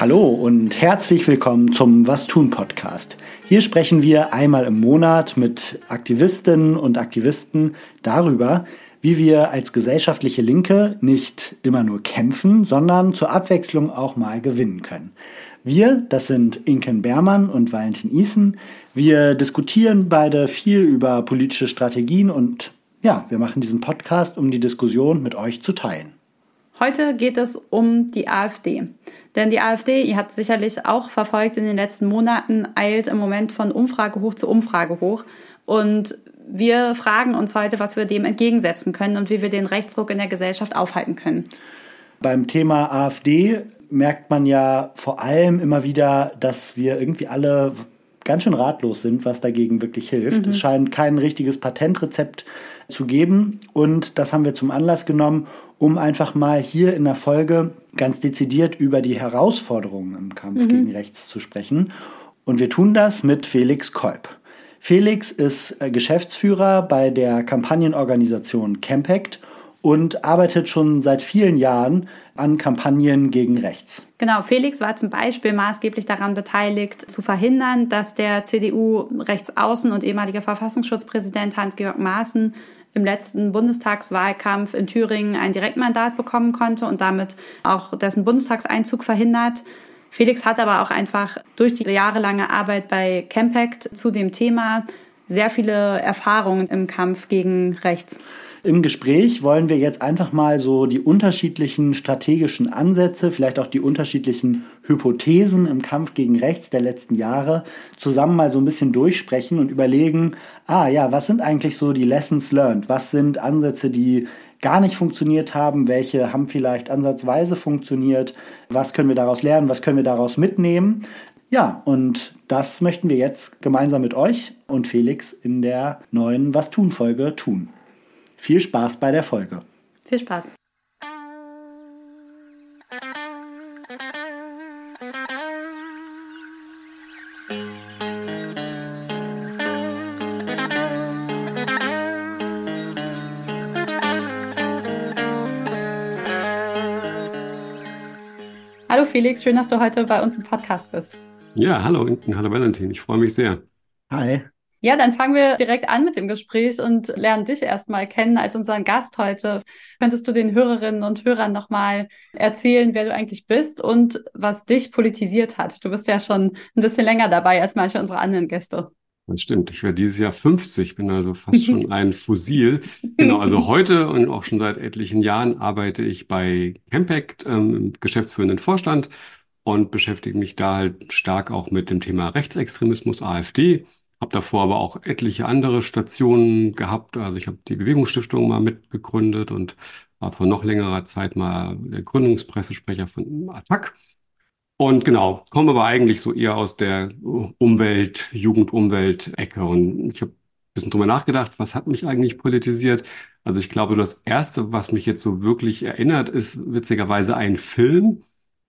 Hallo und herzlich willkommen zum Was tun Podcast. Hier sprechen wir einmal im Monat mit Aktivistinnen und Aktivisten darüber, wie wir als gesellschaftliche Linke nicht immer nur kämpfen, sondern zur Abwechslung auch mal gewinnen können. Wir, das sind Inken Bermann und Valentin Isen. Wir diskutieren beide viel über politische Strategien und ja, wir machen diesen Podcast, um die Diskussion mit euch zu teilen. Heute geht es um die AfD. Denn die AfD, ihr habt sicherlich auch verfolgt in den letzten Monaten, eilt im Moment von Umfrage hoch zu Umfrage hoch. Und wir fragen uns heute, was wir dem entgegensetzen können und wie wir den Rechtsruck in der Gesellschaft aufhalten können. Beim Thema AfD merkt man ja vor allem immer wieder, dass wir irgendwie alle ganz schön ratlos sind, was dagegen wirklich hilft. Mhm. Es scheint kein richtiges Patentrezept zu geben und das haben wir zum Anlass genommen, um einfach mal hier in der Folge ganz dezidiert über die Herausforderungen im Kampf mhm. gegen Rechts zu sprechen. Und wir tun das mit Felix Kolb. Felix ist äh, Geschäftsführer bei der Kampagnenorganisation Campact und arbeitet schon seit vielen Jahren an Kampagnen gegen rechts. Genau, Felix war zum Beispiel maßgeblich daran beteiligt, zu verhindern, dass der CDU-Rechtsaußen und ehemaliger Verfassungsschutzpräsident Hans-Georg Maaßen im letzten Bundestagswahlkampf in Thüringen ein Direktmandat bekommen konnte und damit auch dessen Bundestagseinzug verhindert. Felix hat aber auch einfach durch die jahrelange Arbeit bei Campact zu dem Thema sehr viele Erfahrungen im Kampf gegen rechts. Im Gespräch wollen wir jetzt einfach mal so die unterschiedlichen strategischen Ansätze, vielleicht auch die unterschiedlichen Hypothesen im Kampf gegen rechts der letzten Jahre zusammen mal so ein bisschen durchsprechen und überlegen, ah ja, was sind eigentlich so die Lessons learned? Was sind Ansätze, die gar nicht funktioniert haben? Welche haben vielleicht ansatzweise funktioniert? Was können wir daraus lernen? Was können wir daraus mitnehmen? Ja, und das möchten wir jetzt gemeinsam mit euch und Felix in der neuen Was tun Folge tun. Viel Spaß bei der Folge. Viel Spaß. Hallo Felix, schön, dass du heute bei uns im Podcast bist. Ja, hallo Inken, hallo Valentin, ich freue mich sehr. Hi. Ja, dann fangen wir direkt an mit dem Gespräch und lernen dich erstmal kennen als unseren Gast heute. Könntest du den Hörerinnen und Hörern nochmal erzählen, wer du eigentlich bist und was dich politisiert hat? Du bist ja schon ein bisschen länger dabei als manche unserer anderen Gäste. Das stimmt. Ich werde dieses Jahr 50, bin also fast schon ein Fossil. Genau, also heute und auch schon seit etlichen Jahren arbeite ich bei Campact ähm, im geschäftsführenden Vorstand und beschäftige mich da halt stark auch mit dem Thema Rechtsextremismus, AfD habe davor aber auch etliche andere Stationen gehabt. Also ich habe die Bewegungsstiftung mal mitbegründet und war vor noch längerer Zeit mal der Gründungspressesprecher von Attac. Und genau, komme aber eigentlich so eher aus der Umwelt, Jugendumwelt-Ecke. Und ich habe ein bisschen drüber nachgedacht, was hat mich eigentlich politisiert? Also ich glaube, das Erste, was mich jetzt so wirklich erinnert, ist witzigerweise ein Film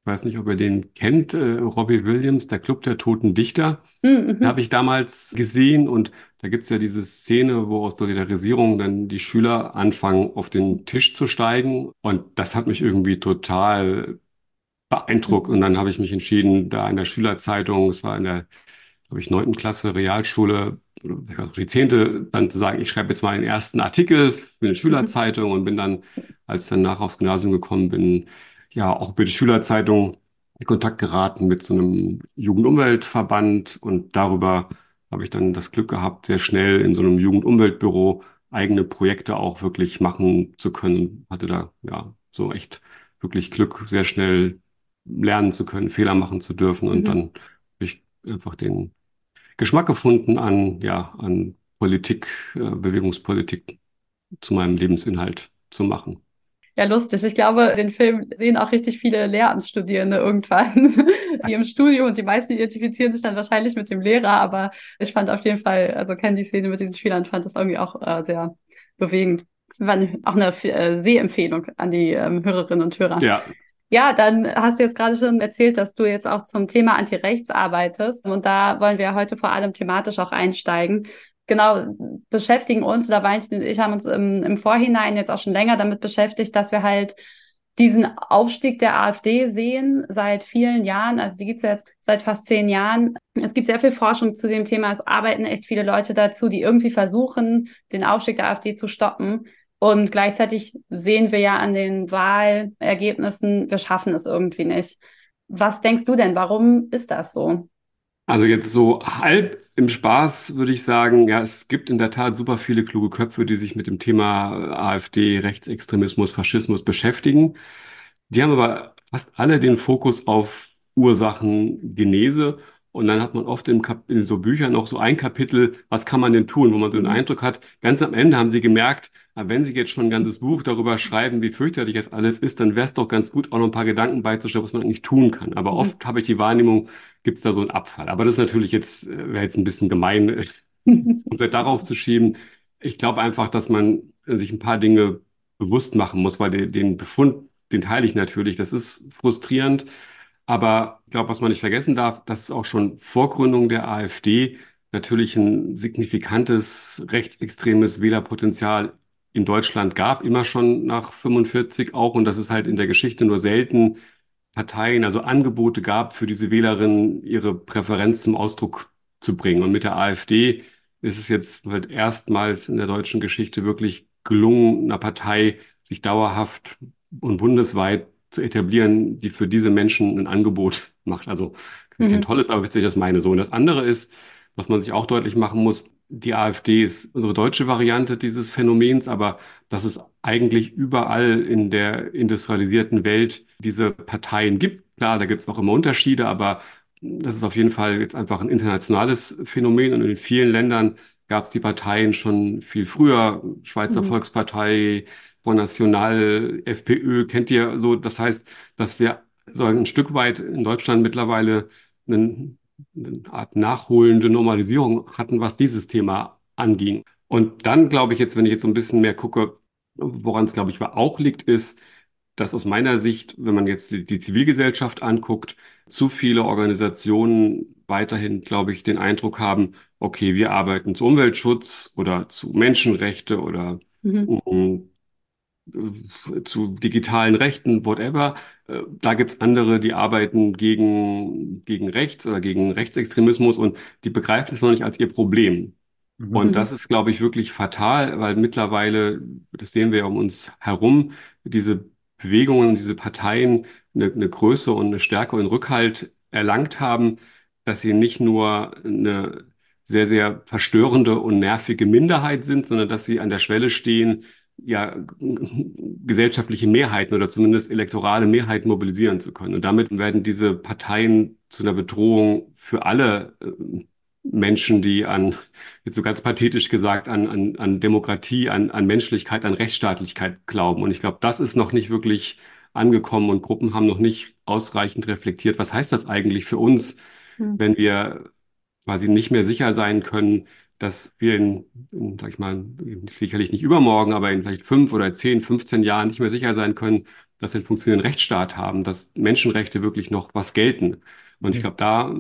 weiß nicht, ob ihr den kennt, äh, Robbie Williams, der Club der Toten Dichter. Mhm. Habe ich damals gesehen und da gibt es ja diese Szene, wo aus Solidarisierung dann die Schüler anfangen, auf den Tisch zu steigen. Und das hat mich irgendwie total beeindruckt. Mhm. Und dann habe ich mich entschieden, da in der Schülerzeitung, es war in der, glaube ich, neunten Klasse Realschule, die zehnte, dann zu sagen, ich schreibe jetzt mal den ersten Artikel für eine mhm. Schülerzeitung und bin dann, als ich dann nach aufs Gymnasium gekommen bin, ja auch über die Schülerzeitung in Kontakt geraten mit so einem Jugendumweltverband und darüber habe ich dann das Glück gehabt, sehr schnell in so einem Jugendumweltbüro eigene Projekte auch wirklich machen zu können. Hatte da ja so echt wirklich Glück, sehr schnell lernen zu können, Fehler machen zu dürfen und mhm. dann habe ich einfach den Geschmack gefunden an ja an Politik, äh, Bewegungspolitik zu meinem Lebensinhalt zu machen. Ja, lustig. Ich glaube, den Film sehen auch richtig viele Lehramtsstudierende irgendwann, die im Studium und die meisten identifizieren sich dann wahrscheinlich mit dem Lehrer, aber ich fand auf jeden Fall, also kenne die Szene mit diesen Schülern, fand das irgendwie auch äh, sehr bewegend. War auch eine äh, Sehempfehlung an die ähm, Hörerinnen und Hörer. Ja. Ja, dann hast du jetzt gerade schon erzählt, dass du jetzt auch zum Thema Antirechts arbeitest. Und da wollen wir heute vor allem thematisch auch einsteigen genau beschäftigen uns, da war ich, ich haben uns im, im Vorhinein jetzt auch schon länger damit beschäftigt, dass wir halt diesen Aufstieg der AfD sehen seit vielen Jahren. Also die gibt es ja jetzt seit fast zehn Jahren. Es gibt sehr viel Forschung zu dem Thema. Es arbeiten echt viele Leute dazu, die irgendwie versuchen, den Aufstieg der AfD zu stoppen. Und gleichzeitig sehen wir ja an den Wahlergebnissen, wir schaffen es irgendwie nicht. Was denkst du denn? Warum ist das so? Also jetzt so halb im Spaß würde ich sagen, ja, es gibt in der Tat super viele kluge Köpfe, die sich mit dem Thema AfD, Rechtsextremismus, Faschismus beschäftigen. Die haben aber fast alle den Fokus auf Ursachengenese und dann hat man oft in, in, so Büchern noch so ein Kapitel, was kann man denn tun, wo man so den mhm. Eindruck hat, ganz am Ende haben sie gemerkt, wenn sie jetzt schon ein ganzes Buch darüber schreiben, wie fürchterlich das alles ist, dann wäre es doch ganz gut, auch noch ein paar Gedanken beizustellen, was man eigentlich tun kann. Aber mhm. oft habe ich die Wahrnehmung, gibt es da so einen Abfall. Aber das ist natürlich jetzt, äh, wäre jetzt ein bisschen gemein, komplett darauf zu schieben. Ich glaube einfach, dass man sich ein paar Dinge bewusst machen muss, weil den, den Befund, den teile ich natürlich. Das ist frustrierend. Aber ich glaube, was man nicht vergessen darf, dass es auch schon vor Gründung der AfD natürlich ein signifikantes rechtsextremes Wählerpotenzial in Deutschland gab, immer schon nach 45 auch, und dass es halt in der Geschichte nur selten Parteien, also Angebote gab, für diese Wählerinnen ihre Präferenz zum Ausdruck zu bringen. Und mit der AfD ist es jetzt halt erstmals in der deutschen Geschichte wirklich gelungen, einer Partei sich dauerhaft und bundesweit zu etablieren, die für diese Menschen ein Angebot macht. Also mhm. kein tolles, aber witzig, das meine so. Und das andere ist, was man sich auch deutlich machen muss, die AfD ist unsere deutsche Variante dieses Phänomens, aber dass es eigentlich überall in der industrialisierten Welt diese Parteien gibt. Klar, da gibt es auch immer Unterschiede, aber das ist auf jeden Fall jetzt einfach ein internationales Phänomen und in vielen Ländern gab es die Parteien schon viel früher. Schweizer mhm. Volkspartei, Front National, FPÖ, kennt ihr so. Das heißt, dass wir so ein Stück weit in Deutschland mittlerweile einen, eine Art nachholende Normalisierung hatten, was dieses Thema anging. Und dann glaube ich jetzt, wenn ich jetzt so ein bisschen mehr gucke, woran es, glaube ich, auch liegt, ist, dass aus meiner Sicht, wenn man jetzt die, Zivilgesellschaft anguckt, zu viele Organisationen weiterhin, glaube ich, den Eindruck haben, okay, wir arbeiten zu Umweltschutz oder zu Menschenrechte oder mhm. um, zu digitalen Rechten, whatever. Äh, da gibt's andere, die arbeiten gegen, gegen Rechts oder gegen Rechtsextremismus und die begreifen es noch nicht als ihr Problem. Mhm. Und das ist, glaube ich, wirklich fatal, weil mittlerweile, das sehen wir ja um uns herum, diese Bewegungen, diese Parteien eine, eine Größe und eine Stärke und Rückhalt erlangt haben, dass sie nicht nur eine sehr, sehr verstörende und nervige Minderheit sind, sondern dass sie an der Schwelle stehen, ja, gesellschaftliche Mehrheiten oder zumindest elektorale Mehrheiten mobilisieren zu können. Und damit werden diese Parteien zu einer Bedrohung für alle äh, Menschen, die an, jetzt so ganz pathetisch gesagt, an, an, an Demokratie, an, an Menschlichkeit, an Rechtsstaatlichkeit glauben. Und ich glaube, das ist noch nicht wirklich angekommen und Gruppen haben noch nicht ausreichend reflektiert. Was heißt das eigentlich für uns, hm. wenn wir quasi nicht mehr sicher sein können, dass wir in, in, sag ich mal, sicherlich nicht übermorgen, aber in vielleicht fünf oder zehn, 15 Jahren nicht mehr sicher sein können, dass wir einen funktionierenden Rechtsstaat haben, dass Menschenrechte wirklich noch was gelten. Und ich glaube, da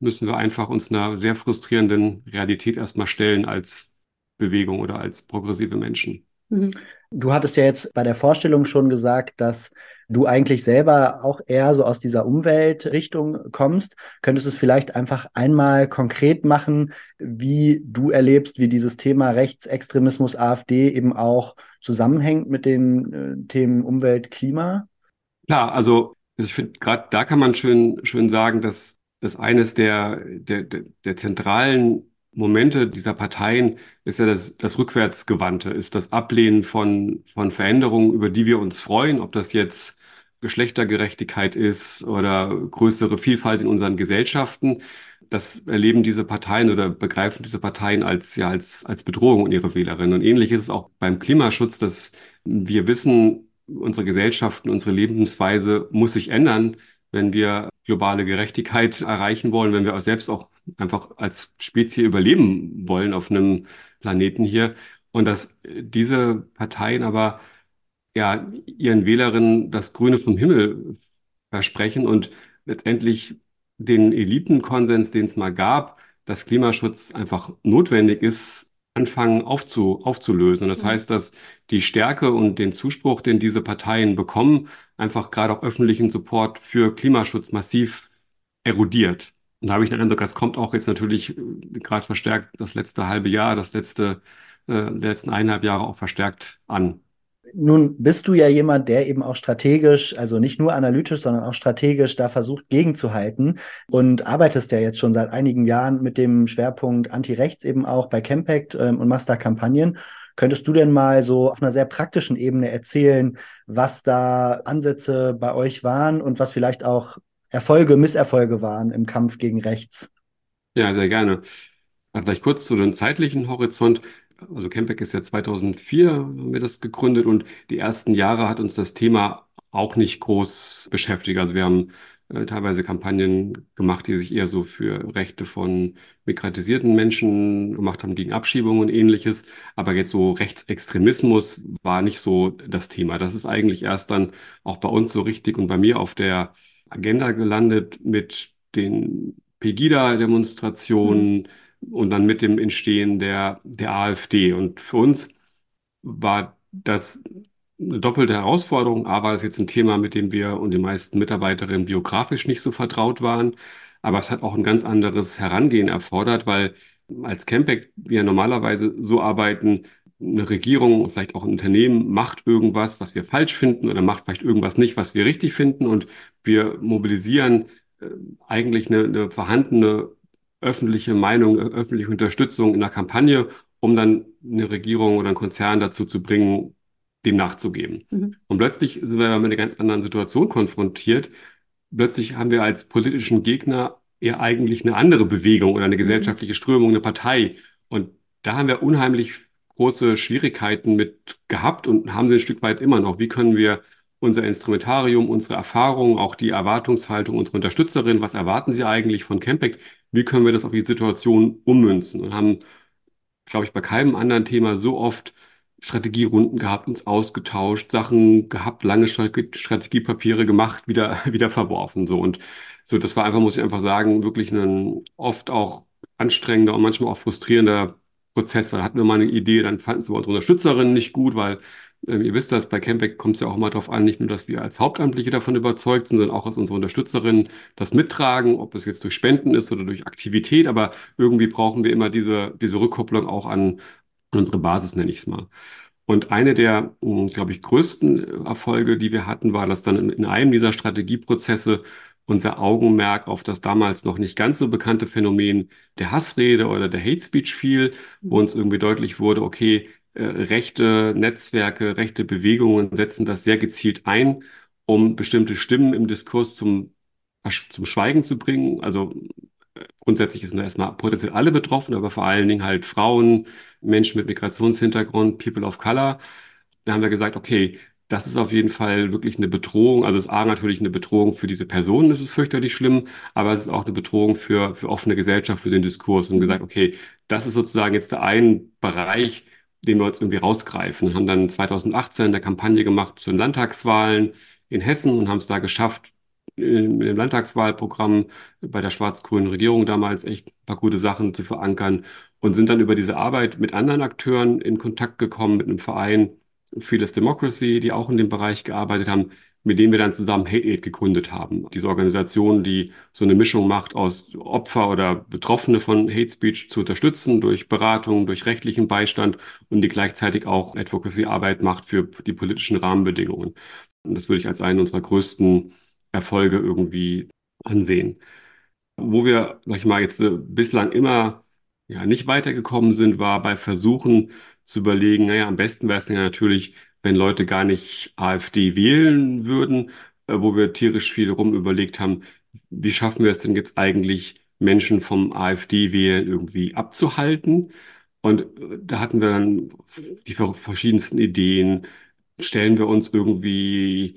müssen wir einfach uns einer sehr frustrierenden Realität erstmal stellen als Bewegung oder als progressive Menschen. Mhm. Du hattest ja jetzt bei der Vorstellung schon gesagt, dass du eigentlich selber auch eher so aus dieser Umweltrichtung kommst. Könntest du es vielleicht einfach einmal konkret machen, wie du erlebst, wie dieses Thema Rechtsextremismus AfD eben auch zusammenhängt mit den äh, Themen Umwelt, Klima? Klar, also ich finde, gerade da kann man schön, schön sagen, dass das eines der, der, der, der zentralen Momente dieser Parteien ist ja das, das Rückwärtsgewandte, ist das Ablehnen von, von Veränderungen, über die wir uns freuen, ob das jetzt Geschlechtergerechtigkeit ist oder größere Vielfalt in unseren Gesellschaften. Das erleben diese Parteien oder begreifen diese Parteien als, ja, als, als Bedrohung in ihre Wählerinnen. Und ähnlich ist es auch beim Klimaschutz, dass wir wissen, unsere Gesellschaften, unsere Lebensweise muss sich ändern, wenn wir globale Gerechtigkeit erreichen wollen, wenn wir selbst auch einfach als Spezies überleben wollen auf einem Planeten hier. Und dass diese Parteien aber ja ihren Wählerinnen das Grüne vom Himmel versprechen und letztendlich den Elitenkonsens, den es mal gab, dass Klimaschutz einfach notwendig ist, anfangen aufzu, aufzulösen. Das mhm. heißt, dass die Stärke und den Zuspruch, den diese Parteien bekommen, einfach gerade auch öffentlichen Support für Klimaschutz massiv erodiert. Und da habe ich den Eindruck, das kommt auch jetzt natürlich äh, gerade verstärkt das letzte halbe Jahr, das letzte, äh, letzten eineinhalb Jahre auch verstärkt an. Nun bist du ja jemand, der eben auch strategisch, also nicht nur analytisch, sondern auch strategisch da versucht, gegenzuhalten und arbeitest ja jetzt schon seit einigen Jahren mit dem Schwerpunkt Anti-Rechts eben auch bei Campact ähm, und machst da Kampagnen. Könntest du denn mal so auf einer sehr praktischen Ebene erzählen, was da Ansätze bei euch waren und was vielleicht auch Erfolge, Misserfolge waren im Kampf gegen rechts? Ja, sehr gerne. Vielleicht kurz zu dem zeitlichen Horizont. Also Campback ist ja 2004, haben wir das gegründet und die ersten Jahre hat uns das Thema auch nicht groß beschäftigt. Also wir haben äh, teilweise Kampagnen gemacht, die sich eher so für Rechte von migratisierten Menschen gemacht haben, gegen Abschiebungen und ähnliches. Aber jetzt so Rechtsextremismus war nicht so das Thema. Das ist eigentlich erst dann auch bei uns so richtig und bei mir auf der Agenda gelandet mit den Pegida-Demonstrationen mhm. Und dann mit dem Entstehen der, der AfD. Und für uns war das eine doppelte Herausforderung. A war es jetzt ein Thema, mit dem wir und die meisten Mitarbeiterinnen biografisch nicht so vertraut waren. Aber es hat auch ein ganz anderes Herangehen erfordert, weil als Campact wir normalerweise so arbeiten, eine Regierung, vielleicht auch ein Unternehmen macht irgendwas, was wir falsch finden oder macht vielleicht irgendwas nicht, was wir richtig finden und wir mobilisieren äh, eigentlich eine, eine vorhandene öffentliche Meinung, öffentliche Unterstützung in der Kampagne, um dann eine Regierung oder einen Konzern dazu zu bringen, dem nachzugeben. Mhm. Und plötzlich sind wir mit einer ganz anderen Situation konfrontiert. Plötzlich haben wir als politischen Gegner eher eigentlich eine andere Bewegung oder eine mhm. gesellschaftliche Strömung, eine Partei. Und da haben wir unheimlich große Schwierigkeiten mit gehabt und haben sie ein Stück weit immer noch. Wie können wir unser Instrumentarium, unsere Erfahrungen, auch die Erwartungshaltung unserer Unterstützerin, was erwarten sie eigentlich von Campact, wie können wir das auf die Situation ummünzen? Und haben, glaube ich, bei keinem anderen Thema so oft Strategierunden gehabt, uns ausgetauscht, Sachen gehabt, lange Strategiepapiere gemacht, wieder, wieder verworfen, so. Und so, das war einfach, muss ich einfach sagen, wirklich ein oft auch anstrengender und manchmal auch frustrierender Prozess, weil hatten wir mal eine Idee, dann fanden sie unsere Unterstützerinnen nicht gut, weil ähm, ihr wisst das, bei Campback kommt es ja auch immer darauf an, nicht nur, dass wir als Hauptamtliche davon überzeugt sind, sondern auch, dass unsere Unterstützerinnen das mittragen, ob es jetzt durch Spenden ist oder durch Aktivität, aber irgendwie brauchen wir immer diese, diese Rückkopplung auch an unsere Basis, nenne ich es mal. Und eine der, hm, glaube ich, größten Erfolge, die wir hatten, war, dass dann in einem dieser Strategieprozesse unser Augenmerk auf das damals noch nicht ganz so bekannte Phänomen der Hassrede oder der Hate Speech fiel, wo uns irgendwie deutlich wurde, okay, äh, rechte Netzwerke, rechte Bewegungen setzen das sehr gezielt ein, um bestimmte Stimmen im Diskurs zum, zum Schweigen zu bringen. Also äh, grundsätzlich sind erstmal potenziell alle betroffen, aber vor allen Dingen halt Frauen, Menschen mit Migrationshintergrund, People of Color. Da haben wir gesagt, okay, das ist auf jeden Fall wirklich eine Bedrohung. Also es ist A natürlich eine Bedrohung für diese Personen, das ist fürchterlich schlimm, aber es ist auch eine Bedrohung für, für offene Gesellschaft, für den Diskurs und gesagt, okay, das ist sozusagen jetzt der ein Bereich, den wir uns irgendwie rausgreifen. Haben dann 2018 eine Kampagne gemacht zu den Landtagswahlen in Hessen und haben es da geschafft, in dem Landtagswahlprogramm bei der schwarz-grünen Regierung damals echt ein paar gute Sachen zu verankern und sind dann über diese Arbeit mit anderen Akteuren in Kontakt gekommen, mit einem Verein, Fearless Democracy, die auch in dem Bereich gearbeitet haben, mit denen wir dann zusammen Hate Aid gegründet haben. Diese Organisation, die so eine Mischung macht aus Opfer oder Betroffene von Hate Speech zu unterstützen durch Beratung, durch rechtlichen Beistand und die gleichzeitig auch Advocacy-Arbeit macht für die politischen Rahmenbedingungen. Und das würde ich als einen unserer größten Erfolge irgendwie ansehen. Wo wir, sag ich mal, jetzt äh, bislang immer ja, nicht weitergekommen sind, war bei Versuchen, zu überlegen, naja, am besten wäre es ja natürlich, wenn Leute gar nicht AfD wählen würden, äh, wo wir tierisch viel rum überlegt haben, wie schaffen wir es denn jetzt eigentlich, Menschen vom AfD-Wählen irgendwie abzuhalten? Und äh, da hatten wir dann die verschiedensten Ideen. Stellen wir uns irgendwie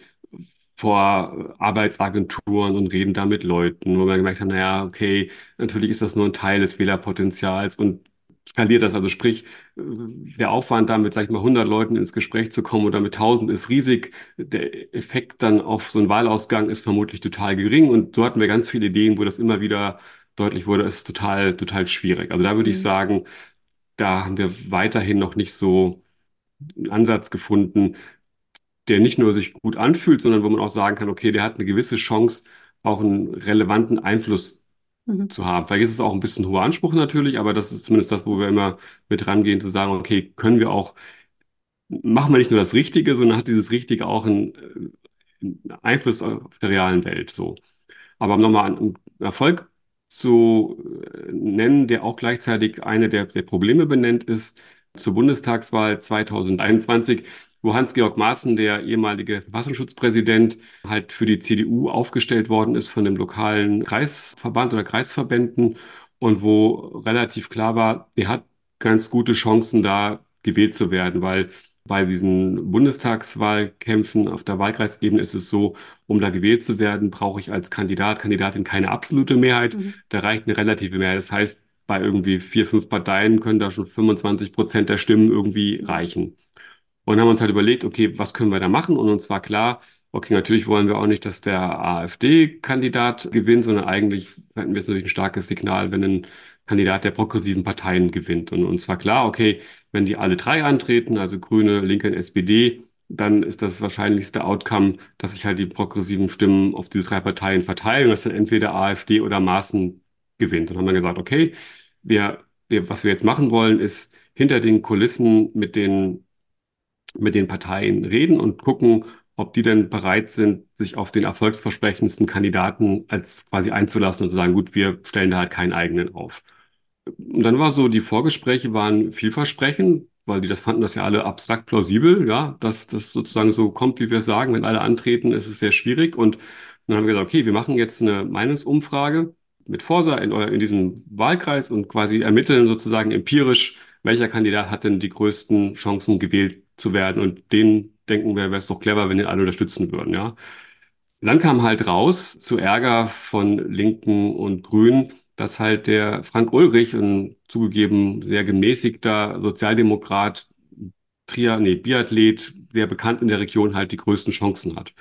vor Arbeitsagenturen und reden da mit Leuten, wo wir gemerkt haben, naja, okay, natürlich ist das nur ein Teil des Wählerpotenzials und skaliert das. Also sprich, der Aufwand, da mit, sag ich mal, 100 Leuten ins Gespräch zu kommen oder mit 1000 ist riesig. Der Effekt dann auf so einen Wahlausgang ist vermutlich total gering. Und so hatten wir ganz viele Ideen, wo das immer wieder deutlich wurde, ist total, total schwierig. Also da würde mhm. ich sagen, da haben wir weiterhin noch nicht so einen Ansatz gefunden, der nicht nur sich gut anfühlt, sondern wo man auch sagen kann, okay, der hat eine gewisse Chance, auch einen relevanten Einfluss mhm. zu haben. Vielleicht ist es auch ein bisschen hoher Anspruch natürlich, aber das ist zumindest das, wo wir immer mit rangehen, zu sagen, okay, können wir auch, machen wir nicht nur das Richtige, sondern hat dieses Richtige auch einen, einen Einfluss auf der realen Welt, so. Aber um nochmal einen Erfolg zu äh, nennen, der auch gleichzeitig eine der, der Probleme benennt, ist zur Bundestagswahl 2021 wo Hans-Georg Maaßen, der ehemalige Verfassungsschutzpräsident, halt für die CDU aufgestellt worden ist von dem lokalen Kreisverband oder Kreisverbänden und wo relativ klar war, der hat ganz gute Chancen, da gewählt zu werden, weil bei diesen Bundestagswahlkämpfen auf der Wahlkreisebene ist es so, um da gewählt zu werden, brauche ich als Kandidat, Kandidatin keine absolute Mehrheit. Mhm. Da reicht eine relative Mehrheit. Das heißt, bei irgendwie vier, fünf Parteien können da schon 25 Prozent der Stimmen irgendwie reichen. Und haben uns halt überlegt, okay, was können wir da machen? Und uns war klar, okay, natürlich wollen wir auch nicht, dass der AfD-Kandidat gewinnt, sondern eigentlich hätten wir es natürlich ein starkes Signal, wenn ein Kandidat der progressiven Parteien gewinnt. Und uns war klar, okay, wenn die alle drei antreten, also Grüne, Linke und SPD, dann ist das wahrscheinlichste Outcome, dass sich halt die progressiven Stimmen auf diese drei Parteien verteilen dass dann entweder AfD oder Maaßen gewinnt. Und dann haben wir gesagt, okay, wir, wir, was wir jetzt machen wollen, ist hinter den Kulissen mit den mit den Parteien reden und gucken, ob die denn bereit sind, sich auf den erfolgsversprechendsten Kandidaten als quasi einzulassen und zu sagen, gut, wir stellen da halt keinen eigenen auf. Und dann war so, die Vorgespräche waren vielversprechend, weil die das fanden das ja alle abstrakt plausibel, ja, dass das sozusagen so kommt, wie wir sagen, wenn alle antreten, ist es sehr schwierig. Und dann haben wir gesagt, okay, wir machen jetzt eine Meinungsumfrage mit Forsa in, in diesem Wahlkreis und quasi ermitteln sozusagen empirisch, welcher Kandidat hat denn die größten Chancen gewählt zu werden. Und den denken wir, wäre es doch clever, wenn die alle unterstützen würden, ja. Dann kam halt raus, zu Ärger von Linken und Grünen, dass halt der Frank Ulrich, ein zugegeben sehr gemäßigter Sozialdemokrat, Trier, nee, Biathlet, sehr bekannt in der Region, halt die größten Chancen hat.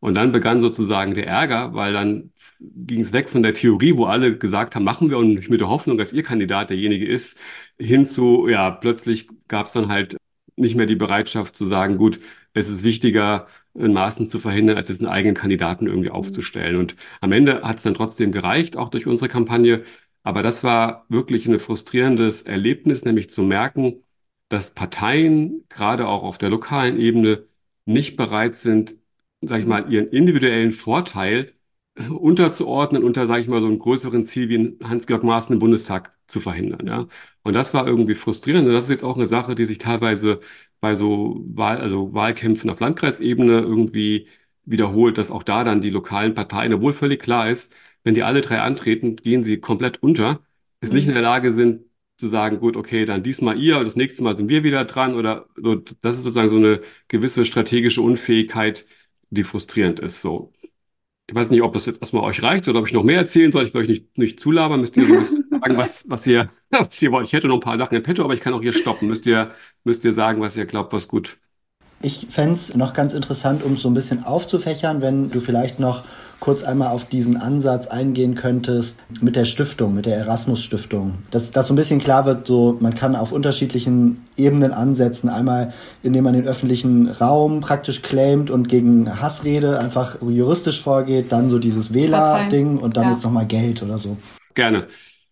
Und dann begann sozusagen der Ärger, weil dann ging es weg von der Theorie, wo alle gesagt haben, machen wir und mit der Hoffnung, dass ihr Kandidat derjenige ist, hin zu, ja, plötzlich gab es dann halt nicht mehr die Bereitschaft zu sagen, gut, es ist wichtiger, in Maßen zu verhindern, als diesen eigenen Kandidaten irgendwie mhm. aufzustellen. Und am Ende hat es dann trotzdem gereicht, auch durch unsere Kampagne. Aber das war wirklich ein frustrierendes Erlebnis, nämlich zu merken, dass Parteien, gerade auch auf der lokalen Ebene, nicht bereit sind, sag ich mal, ihren individuellen Vorteil unterzuordnen unter, sage ich mal, so einem größeren Ziel wie Hans-Georg Maaßen im Bundestag zu verhindern. Ja. Und das war irgendwie frustrierend. Und das ist jetzt auch eine Sache, die sich teilweise bei so Wahl, also Wahlkämpfen auf Landkreisebene irgendwie wiederholt, dass auch da dann die lokalen Parteien, obwohl völlig klar ist, wenn die alle drei antreten, gehen sie komplett unter, ist mhm. nicht in der Lage sind, zu sagen, gut, okay, dann diesmal ihr, das nächste Mal sind wir wieder dran oder so. Das ist sozusagen so eine gewisse strategische Unfähigkeit, die frustrierend ist. So. Ich weiß nicht, ob das jetzt erstmal euch reicht oder ob ich noch mehr erzählen soll. Ich will euch nicht, nicht zulabern, müsst ihr sagen, was, was ihr, was ihr wollt. Ich hätte noch ein paar Sachen in petto, aber ich kann auch hier stoppen. Müsst ihr, müsst ihr sagen, was ihr glaubt, was gut. Ich fände es noch ganz interessant, um es so ein bisschen aufzufächern, wenn du vielleicht noch kurz einmal auf diesen Ansatz eingehen könntest mit der Stiftung, mit der Erasmus-Stiftung. Dass, dass so ein bisschen klar wird, so man kann auf unterschiedlichen Ebenen ansetzen. Einmal, indem man den öffentlichen Raum praktisch claimt und gegen Hassrede einfach juristisch vorgeht, dann so dieses Wähler-Ding und dann ja. jetzt nochmal Geld oder so. Gerne.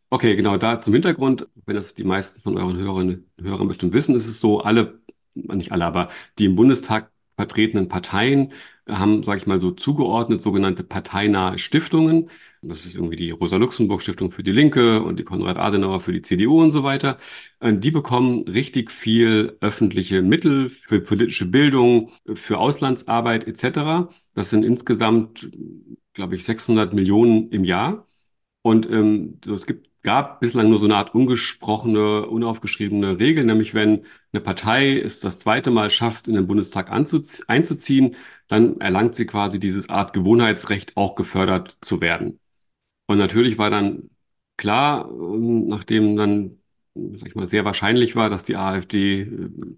Okay, genau, da zum Hintergrund, wenn das die meisten von euren Hörerinnen und Hörern bestimmt wissen, ist es so, alle, nicht alle, aber die im Bundestag vertretenen Parteien haben, sage ich mal, so zugeordnet sogenannte parteinahe Stiftungen. Das ist irgendwie die Rosa-Luxemburg-Stiftung für die Linke und die Konrad-Adenauer für die CDU und so weiter. Äh, die bekommen richtig viel öffentliche Mittel für politische Bildung, für Auslandsarbeit etc. Das sind insgesamt, glaube ich, 600 Millionen im Jahr. Und ähm, so, es gibt gab bislang nur so eine Art ungesprochene, unaufgeschriebene Regel, nämlich wenn eine Partei es das zweite Mal schafft, in den Bundestag einzuziehen, dann erlangt sie quasi dieses Art Gewohnheitsrecht auch gefördert zu werden. Und natürlich war dann klar, ähm, nachdem dann sag ich mal, sehr wahrscheinlich war, dass die AfD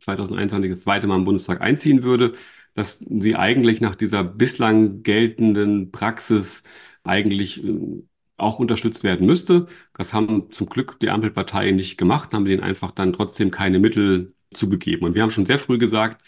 2021 äh, das zweite Mal im Bundestag einziehen würde, dass sie eigentlich nach dieser bislang geltenden Praxis eigentlich ähm, auch unterstützt werden müsste. Das haben zum Glück die Ampelparteien nicht gemacht, haben denen einfach dann trotzdem keine Mittel zugegeben. Und wir haben schon sehr früh gesagt,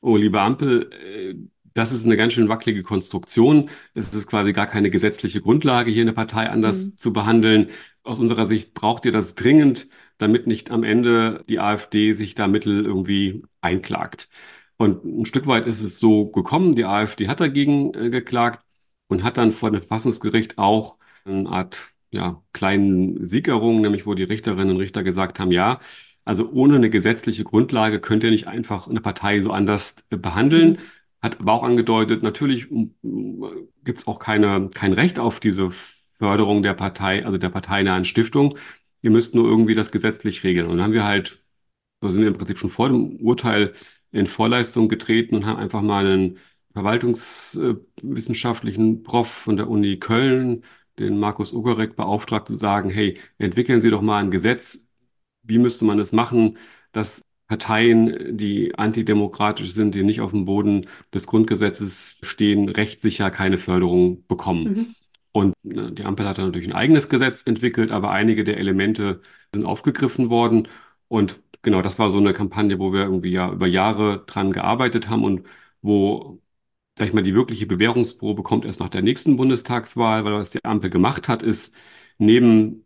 oh, liebe Ampel, äh, das ist eine ganz schön wackelige Konstruktion. Es ist quasi gar keine gesetzliche Grundlage, hier eine Partei anders mhm. zu behandeln. Aus unserer Sicht braucht ihr das dringend, damit nicht am Ende die AfD sich da Mittel irgendwie einklagt. Und ein Stück weit ist es so gekommen. Die AfD hat dagegen äh, geklagt und hat dann vor dem Verfassungsgericht auch eine Art ja, kleinen Siegerung, nämlich wo die Richterinnen und Richter gesagt haben, ja, also ohne eine gesetzliche Grundlage könnt ihr nicht einfach eine Partei so anders äh, behandeln. Mhm. Hat aber auch angedeutet, natürlich gibt es auch keine, kein Recht auf diese Förderung der Partei, also der parteinahen Stiftung. Ihr müsst nur irgendwie das gesetzlich regeln. Und dann haben wir halt, wir sind im Prinzip schon vor dem Urteil in Vorleistung getreten und haben einfach mal einen verwaltungswissenschaftlichen Prof von der Uni Köln, den Markus Ugerek, beauftragt zu sagen, hey, entwickeln Sie doch mal ein Gesetz. Wie müsste man es machen, dass Parteien, die antidemokratisch sind, die nicht auf dem Boden des Grundgesetzes stehen, rechtssicher keine Förderung bekommen. Mhm. Und äh, die Ampel hat dann natürlich ein eigenes Gesetz entwickelt, aber einige der Elemente sind aufgegriffen worden. Und genau, das war so eine Kampagne, wo wir irgendwie ja über Jahre dran gearbeitet haben und wo, sag ich mal, die wirkliche Bewährungsprobe kommt erst nach der nächsten Bundestagswahl, weil was die Ampel gemacht hat, ist neben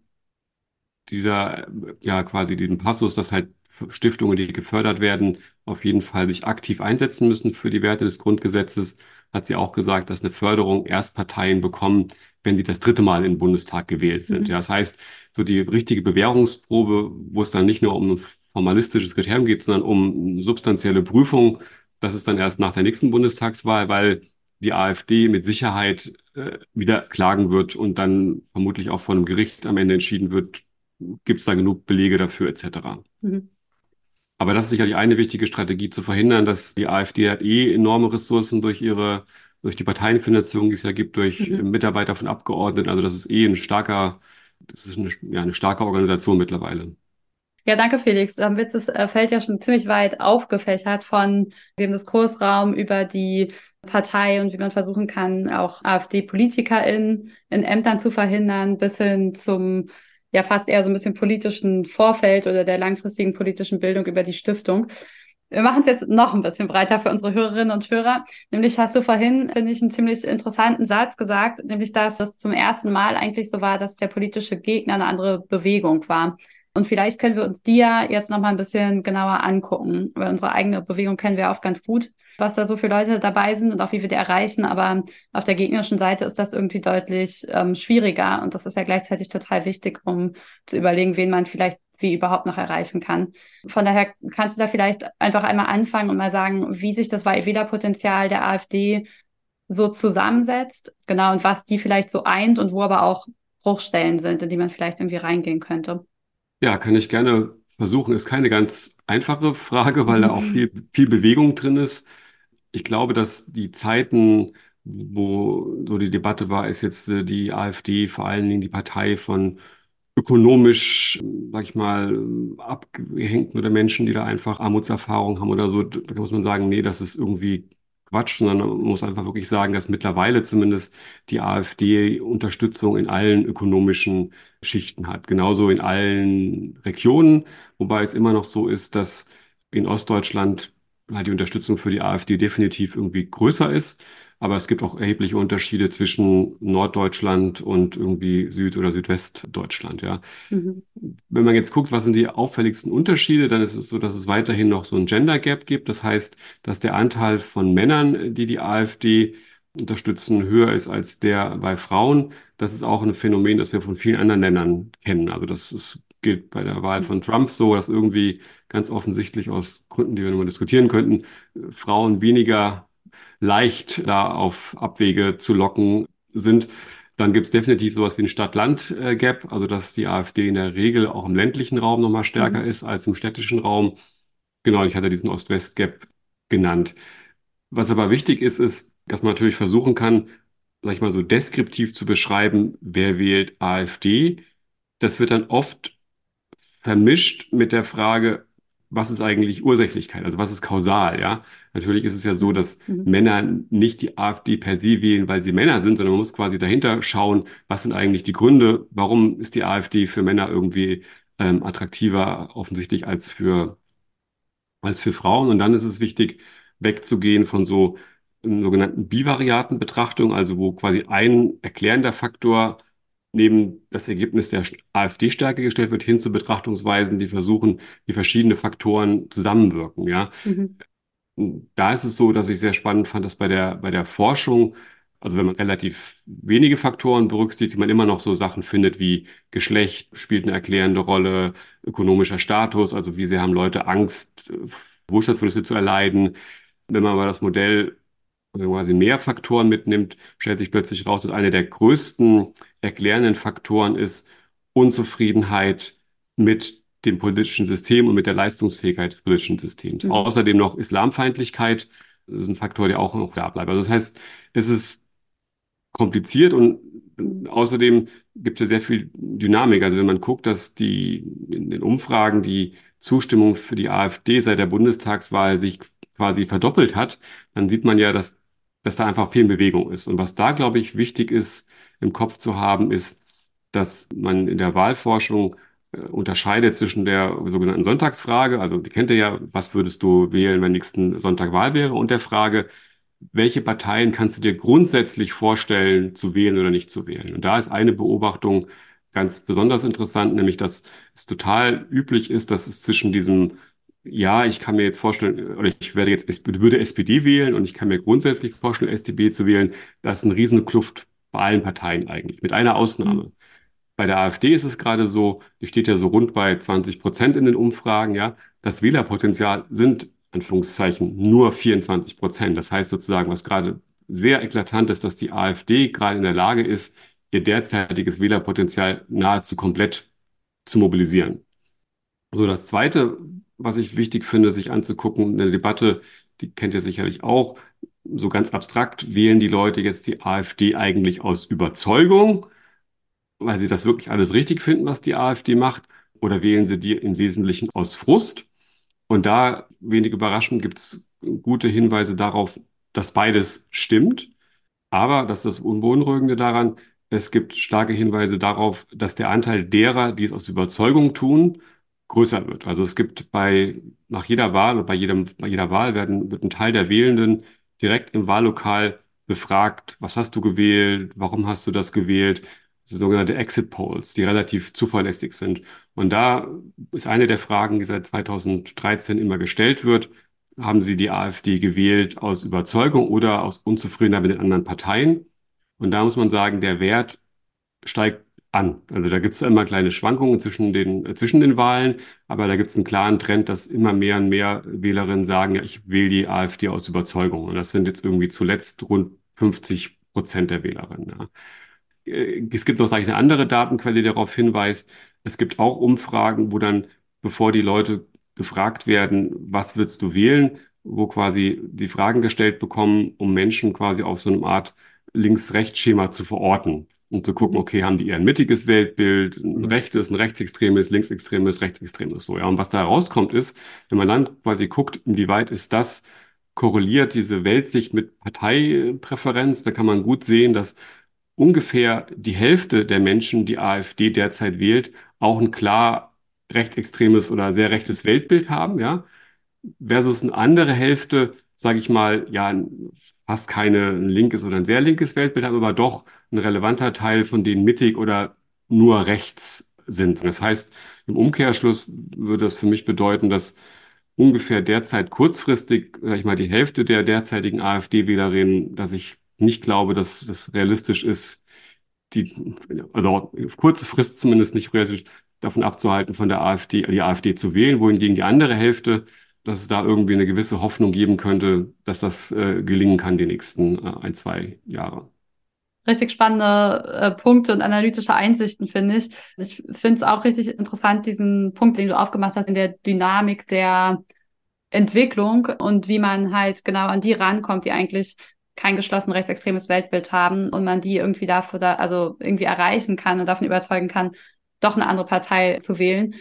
dieser, ja, quasi diesen Passus, dass halt Stiftungen, die gefördert werden, auf jeden Fall sich aktiv einsetzen müssen für die Werte des Grundgesetzes, hat sie auch gesagt, dass eine Förderung erst Parteien bekommen, wenn sie das dritte Mal in den Bundestag gewählt sind. Mhm. Ja, das heißt, so die richtige Bewährungsprobe, wo es dann nicht nur um ein formalistisches Kriterium geht, sondern um substanzielle Prüfung, das ist dann erst nach der nächsten Bundestagswahl, weil die AfD mit Sicherheit äh, wieder klagen wird und dann vermutlich auch von einem Gericht am Ende entschieden wird, gibt es da genug Belege dafür etc. Mhm. Aber das ist sicherlich eine wichtige Strategie, zu verhindern, dass die AfD hat eh enorme Ressourcen durch ihre, durch die Parteienfinanzierung, die es ja gibt, durch mhm. Mitarbeiter von Abgeordneten. Also das ist eh ein starker, das ist eine, ja, eine starke Organisation mittlerweile. Ja, danke Felix. Haben jetzt das äh, Feld ja schon ziemlich weit aufgefächert von dem Diskursraum über die Partei und wie man versuchen kann, auch AfD-PolitikerInnen in Ämtern zu verhindern, bis hin zum ja fast eher so ein bisschen politischen Vorfeld oder der langfristigen politischen Bildung über die Stiftung. Wir machen es jetzt noch ein bisschen breiter für unsere Hörerinnen und Hörer. Nämlich hast du vorhin, finde ich, einen ziemlich interessanten Satz gesagt, nämlich dass es zum ersten Mal eigentlich so war, dass der politische Gegner eine andere Bewegung war. Und vielleicht können wir uns die ja jetzt noch mal ein bisschen genauer angucken, weil unsere eigene Bewegung kennen wir auch ganz gut, was da so für Leute dabei sind und auch wie wir die erreichen. Aber auf der gegnerischen Seite ist das irgendwie deutlich ähm, schwieriger und das ist ja gleichzeitig total wichtig, um zu überlegen, wen man vielleicht wie überhaupt noch erreichen kann. Von daher kannst du da vielleicht einfach einmal anfangen und mal sagen, wie sich das Wählerpotenzial der AfD so zusammensetzt, genau, und was die vielleicht so eint und wo aber auch Bruchstellen sind, in die man vielleicht irgendwie reingehen könnte. Ja, kann ich gerne versuchen. Ist keine ganz einfache Frage, weil da auch viel, viel Bewegung drin ist. Ich glaube, dass die Zeiten, wo so die Debatte war, ist jetzt äh, die AfD vor allen Dingen die Partei von ökonomisch, sag ich mal, abgehängten oder Menschen, die da einfach Armutserfahrung haben oder so. Da muss man sagen, nee, das ist irgendwie Quatsch, sondern man muss einfach wirklich sagen, dass mittlerweile zumindest die AfD Unterstützung in allen ökonomischen Schichten hat, genauso in allen Regionen, wobei es immer noch so ist, dass in Ostdeutschland halt die Unterstützung für die AfD definitiv irgendwie größer ist. Aber es gibt auch erhebliche Unterschiede zwischen Norddeutschland und irgendwie Süd- oder Südwestdeutschland, ja. Mhm. Wenn man jetzt guckt, was sind die auffälligsten Unterschiede, dann ist es so, dass es weiterhin noch so ein Gender Gap gibt. Das heißt, dass der Anteil von Männern, die die AfD unterstützen, höher ist als der bei Frauen. Das ist auch ein Phänomen, das wir von vielen anderen Ländern kennen. Also das ist, gilt bei der Wahl von Trump so, dass irgendwie ganz offensichtlich aus Gründen, die wir nochmal diskutieren könnten, Frauen weniger leicht da auf Abwege zu locken sind. Dann gibt es definitiv sowas wie ein Stadt-Land-Gap, also dass die AfD in der Regel auch im ländlichen Raum nochmal stärker mhm. ist als im städtischen Raum. Genau, ich hatte diesen Ost-West-Gap genannt. Was aber wichtig ist, ist, dass man natürlich versuchen kann, sag ich mal so deskriptiv zu beschreiben, wer wählt AfD. Das wird dann oft vermischt mit der Frage, was ist eigentlich Ursächlichkeit? Also was ist kausal? Ja, natürlich ist es ja so, dass mhm. Männer nicht die AfD per se wählen, weil sie Männer sind, sondern man muss quasi dahinter schauen, was sind eigentlich die Gründe? Warum ist die AfD für Männer irgendwie ähm, attraktiver offensichtlich als für als für Frauen? Und dann ist es wichtig, wegzugehen von so sogenannten bivariaten Betrachtungen, also wo quasi ein erklärender Faktor neben das Ergebnis der AfD-Stärke gestellt wird, hin zu Betrachtungsweisen, die versuchen, wie verschiedene Faktoren zusammenwirken. Ja, mhm. da ist es so, dass ich sehr spannend fand, dass bei der bei der Forschung also wenn man relativ wenige Faktoren berücksichtigt, man immer noch so Sachen findet wie Geschlecht spielt eine erklärende Rolle, ökonomischer Status, also wie sehr haben Leute Angst, Wohlstandsverluste zu erleiden. Wenn man aber das Modell quasi mehr Faktoren mitnimmt, stellt sich plötzlich raus, dass einer der größten erklärenden Faktoren ist Unzufriedenheit mit dem politischen System und mit der Leistungsfähigkeit des politischen Systems. Mhm. Außerdem noch Islamfeindlichkeit. Das ist ein Faktor, der auch noch da bleibt. Also das heißt, es ist kompliziert und außerdem gibt es ja sehr viel Dynamik. Also wenn man guckt, dass die in den Umfragen die Zustimmung für die AfD seit der Bundestagswahl sich quasi verdoppelt hat, dann sieht man ja, dass dass da einfach viel Bewegung ist. Und was da, glaube ich, wichtig ist, im Kopf zu haben, ist, dass man in der Wahlforschung äh, unterscheidet zwischen der sogenannten Sonntagsfrage, also die kennt ihr ja, was würdest du wählen, wenn nächsten Sonntag Wahl wäre, und der Frage, welche Parteien kannst du dir grundsätzlich vorstellen, zu wählen oder nicht zu wählen? Und da ist eine Beobachtung ganz besonders interessant, nämlich dass es total üblich ist, dass es zwischen diesem ja, ich kann mir jetzt vorstellen, oder ich werde jetzt, würde SPD wählen und ich kann mir grundsätzlich vorstellen, STB zu wählen. Das ist eine riesen Kluft bei allen Parteien eigentlich, mit einer Ausnahme. Mhm. Bei der AfD ist es gerade so, die steht ja so rund bei 20 Prozent in den Umfragen, ja. Das Wählerpotenzial sind, Anführungszeichen, nur 24 Prozent. Das heißt sozusagen, was gerade sehr eklatant ist, dass die AfD gerade in der Lage ist, ihr derzeitiges Wählerpotenzial nahezu komplett zu mobilisieren. So, das zweite, was ich wichtig finde, sich anzugucken, eine Debatte, die kennt ihr sicherlich auch, so ganz abstrakt, wählen die Leute jetzt die AfD eigentlich aus Überzeugung, weil sie das wirklich alles richtig finden, was die AfD macht, oder wählen sie die im Wesentlichen aus Frust? Und da, wenig überraschend, gibt es gute Hinweise darauf, dass beides stimmt. Aber, das ist das Unbeunruhigende daran, es gibt starke Hinweise darauf, dass der Anteil derer, die es aus Überzeugung tun, größer wird. Also es gibt bei, nach jeder Wahl, bei jedem, bei jeder Wahl werden, wird ein Teil der Wählenden direkt im Wahllokal befragt, was hast du gewählt, warum hast du das gewählt, sogenannte Exit Polls, die relativ zuverlässig sind. Und da ist eine der Fragen, die seit 2013 immer gestellt wird, haben Sie die AfD gewählt aus Überzeugung oder aus Unzufriedenheit mit den anderen Parteien? Und da muss man sagen, der Wert steigt an. Also da gibt es immer kleine Schwankungen zwischen den, äh, zwischen den Wahlen, aber da gibt es einen klaren Trend, dass immer mehr und mehr Wählerinnen sagen, ja, ich wähle die AfD aus Überzeugung. Und das sind jetzt irgendwie zuletzt rund 50 Prozent der Wählerinnen. Ja. Äh, es gibt noch, sage ich, eine andere Datenquelle, die darauf hinweist. Es gibt auch Umfragen, wo dann, bevor die Leute gefragt werden, was würdest du wählen, wo quasi die Fragen gestellt bekommen, um Menschen quasi auf so eine Art Links-Rechts-Schema zu verorten und zu gucken, mhm. okay, haben die eher ein mittiges Weltbild, ein mhm. rechtes, ein rechtsextremes, linksextremes, rechtsextremes, so, ja. Und was da herauskommt ist, wenn man dann quasi guckt, inwieweit ist das korreliert, diese Weltsicht mit Parteipräferenz, da kann man gut sehen, dass ungefähr die Hälfte der Menschen, die AfD derzeit wählt, auch ein klar rechtsextremes oder sehr rechtes Weltbild haben, ja, versus eine andere Hälfte, sage ich mal, ja, fast keine ein linkes oder ein sehr linkes Weltbild haben, aber doch ein relevanter Teil von denen mittig oder nur rechts sind. Das heißt, im Umkehrschluss würde das für mich bedeuten, dass ungefähr derzeit kurzfristig, sag ich mal, die Hälfte der derzeitigen AfD-Wählerinnen, dass ich nicht glaube, dass das realistisch ist, die, also auf kurze Frist zumindest nicht realistisch davon abzuhalten, von der AfD, die AfD zu wählen, wohingegen die andere Hälfte dass es da irgendwie eine gewisse Hoffnung geben könnte, dass das äh, gelingen kann die nächsten äh, ein, zwei Jahre. Richtig spannende äh, Punkte und analytische Einsichten, finde ich. Ich finde es auch richtig interessant, diesen Punkt, den du aufgemacht hast, in der Dynamik der Entwicklung und wie man halt genau an die rankommt, die eigentlich kein geschlossen rechtsextremes Weltbild haben und man die irgendwie dafür da, also irgendwie erreichen kann und davon überzeugen kann, doch eine andere Partei zu wählen.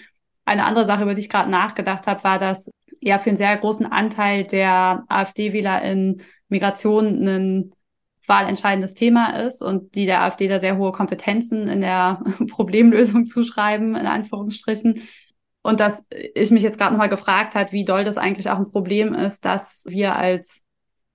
Eine andere Sache, über die ich gerade nachgedacht habe, war, dass ja für einen sehr großen Anteil der AfD-Wähler in Migration ein wahlentscheidendes Thema ist und die der AfD da sehr hohe Kompetenzen in der Problemlösung zuschreiben, in Anführungsstrichen. Und dass ich mich jetzt gerade nochmal gefragt hat, wie doll das eigentlich auch ein Problem ist, dass wir als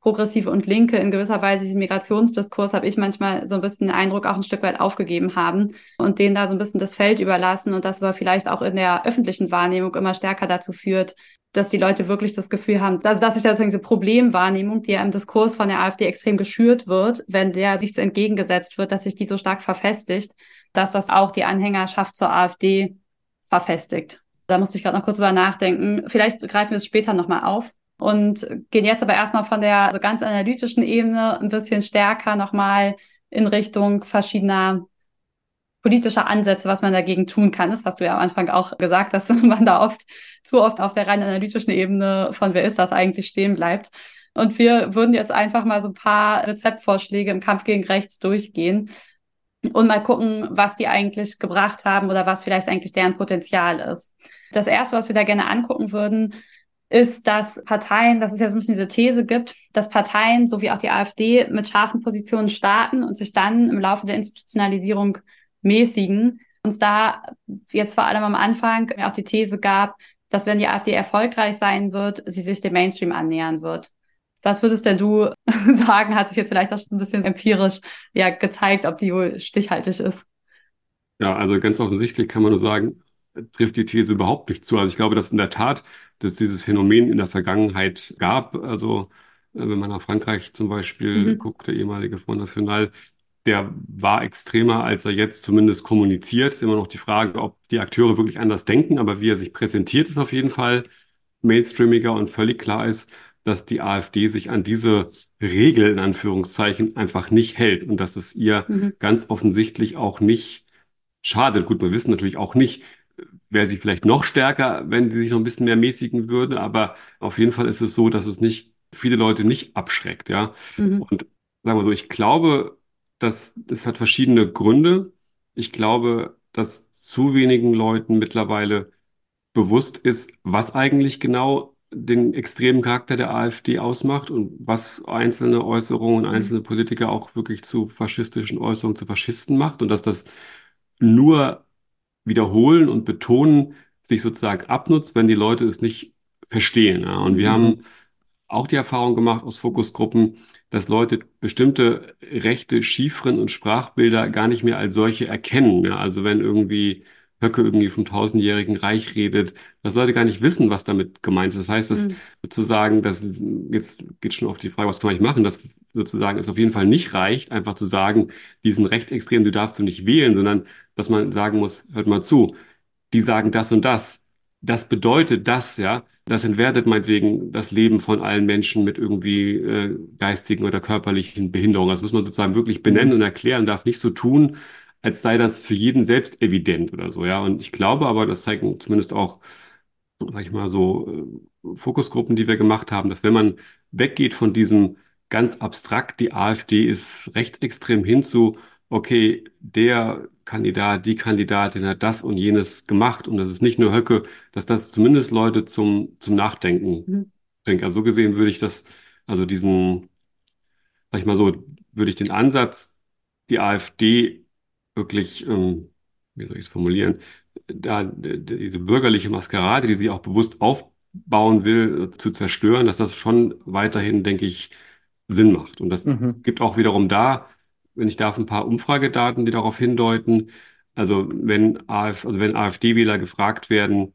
Progressive und Linke in gewisser Weise diesen Migrationsdiskurs, habe ich manchmal so ein bisschen den Eindruck, auch ein Stück weit aufgegeben haben und denen da so ein bisschen das Feld überlassen und das aber vielleicht auch in der öffentlichen Wahrnehmung immer stärker dazu führt, dass die Leute wirklich das Gefühl haben, also dass sich da diese Problemwahrnehmung, die ja im Diskurs von der AfD extrem geschürt wird, wenn der nichts entgegengesetzt wird, dass sich die so stark verfestigt, dass das auch die Anhängerschaft zur AfD verfestigt. Da musste ich gerade noch kurz drüber nachdenken. Vielleicht greifen wir es später nochmal auf und gehen jetzt aber erstmal von der also ganz analytischen Ebene ein bisschen stärker nochmal in Richtung verschiedener politischer Ansätze, was man dagegen tun kann. Das hast du ja am Anfang auch gesagt, dass man da oft zu oft auf der rein analytischen Ebene von wer ist das eigentlich stehen bleibt. Und wir würden jetzt einfach mal so ein paar Rezeptvorschläge im Kampf gegen Rechts durchgehen und mal gucken, was die eigentlich gebracht haben oder was vielleicht eigentlich deren Potenzial ist. Das erste, was wir da gerne angucken würden, ist, dass Parteien, dass es ja so ein bisschen diese These gibt, dass Parteien, so wie auch die AfD, mit scharfen Positionen starten und sich dann im Laufe der Institutionalisierung mäßigen. Uns da jetzt vor allem am Anfang auch die These gab, dass wenn die AfD erfolgreich sein wird, sie sich dem Mainstream annähern wird. Was würdest denn du sagen? Hat sich jetzt vielleicht auch schon ein bisschen empirisch ja gezeigt, ob die wohl stichhaltig ist? Ja, also ganz offensichtlich kann man nur sagen, trifft die These überhaupt nicht zu. Also ich glaube, dass in der Tat, dass dieses Phänomen in der Vergangenheit gab. Also äh, wenn man nach Frankreich zum Beispiel mhm. guckt, der ehemalige Front National, der war extremer, als er jetzt zumindest kommuniziert. Ist immer noch die Frage, ob die Akteure wirklich anders denken, aber wie er sich präsentiert, ist auf jeden Fall mainstreamiger und völlig klar ist, dass die AfD sich an diese Regel in Anführungszeichen einfach nicht hält und dass es ihr mhm. ganz offensichtlich auch nicht schadet. Gut, wir wissen natürlich auch nicht, wäre sie vielleicht noch stärker, wenn sie sich noch ein bisschen mehr mäßigen würde, aber auf jeden Fall ist es so, dass es nicht viele Leute nicht abschreckt, ja. Mhm. Und sagen wir so, ich glaube, dass das hat verschiedene Gründe. Ich glaube, dass zu wenigen Leuten mittlerweile bewusst ist, was eigentlich genau den extremen Charakter der AfD ausmacht und was einzelne Äußerungen und mhm. einzelne Politiker auch wirklich zu faschistischen Äußerungen, zu Faschisten macht und dass das nur wiederholen und betonen sich sozusagen abnutzt, wenn die Leute es nicht verstehen. Ja. Und wir mhm. haben auch die Erfahrung gemacht aus Fokusgruppen, dass Leute bestimmte rechte Chiffren und Sprachbilder gar nicht mehr als solche erkennen. Ja. Also wenn irgendwie Höcke irgendwie vom tausendjährigen Reich redet, dass Leute gar nicht wissen, was damit gemeint ist. Das heißt, dass mhm. sozusagen, das jetzt geht schon auf die Frage, was kann ich machen, dass sozusagen es auf jeden Fall nicht reicht, einfach zu sagen, diesen Rechtsextrem, du darfst du nicht wählen, sondern dass man sagen muss, hört mal zu, die sagen das und das. Das bedeutet das, ja, das entwertet meinetwegen das Leben von allen Menschen mit irgendwie äh, geistigen oder körperlichen Behinderungen. Das muss man sozusagen wirklich benennen und erklären, darf nicht so tun, als sei das für jeden selbst evident oder so, ja. Und ich glaube aber, das zeigen zumindest auch, sag ich mal, so äh, Fokusgruppen, die wir gemacht haben, dass wenn man weggeht von diesem ganz abstrakt, die AfD ist rechtsextrem hin zu, okay, der Kandidat, die Kandidatin hat das und jenes gemacht und das ist nicht nur Höcke, dass das zumindest Leute zum, zum Nachdenken mhm. bringt. Also so gesehen würde ich das, also diesen, sag ich mal so, würde ich den Ansatz, die AfD wirklich, ähm, wie soll ich es formulieren, da diese bürgerliche Maskerade, die sie auch bewusst aufbauen will, äh, zu zerstören, dass das schon weiterhin, denke ich, Sinn macht. Und das mhm. gibt auch wiederum da, wenn ich darf, ein paar Umfragedaten, die darauf hindeuten. Also wenn AF, also wenn AfD-Wähler gefragt werden,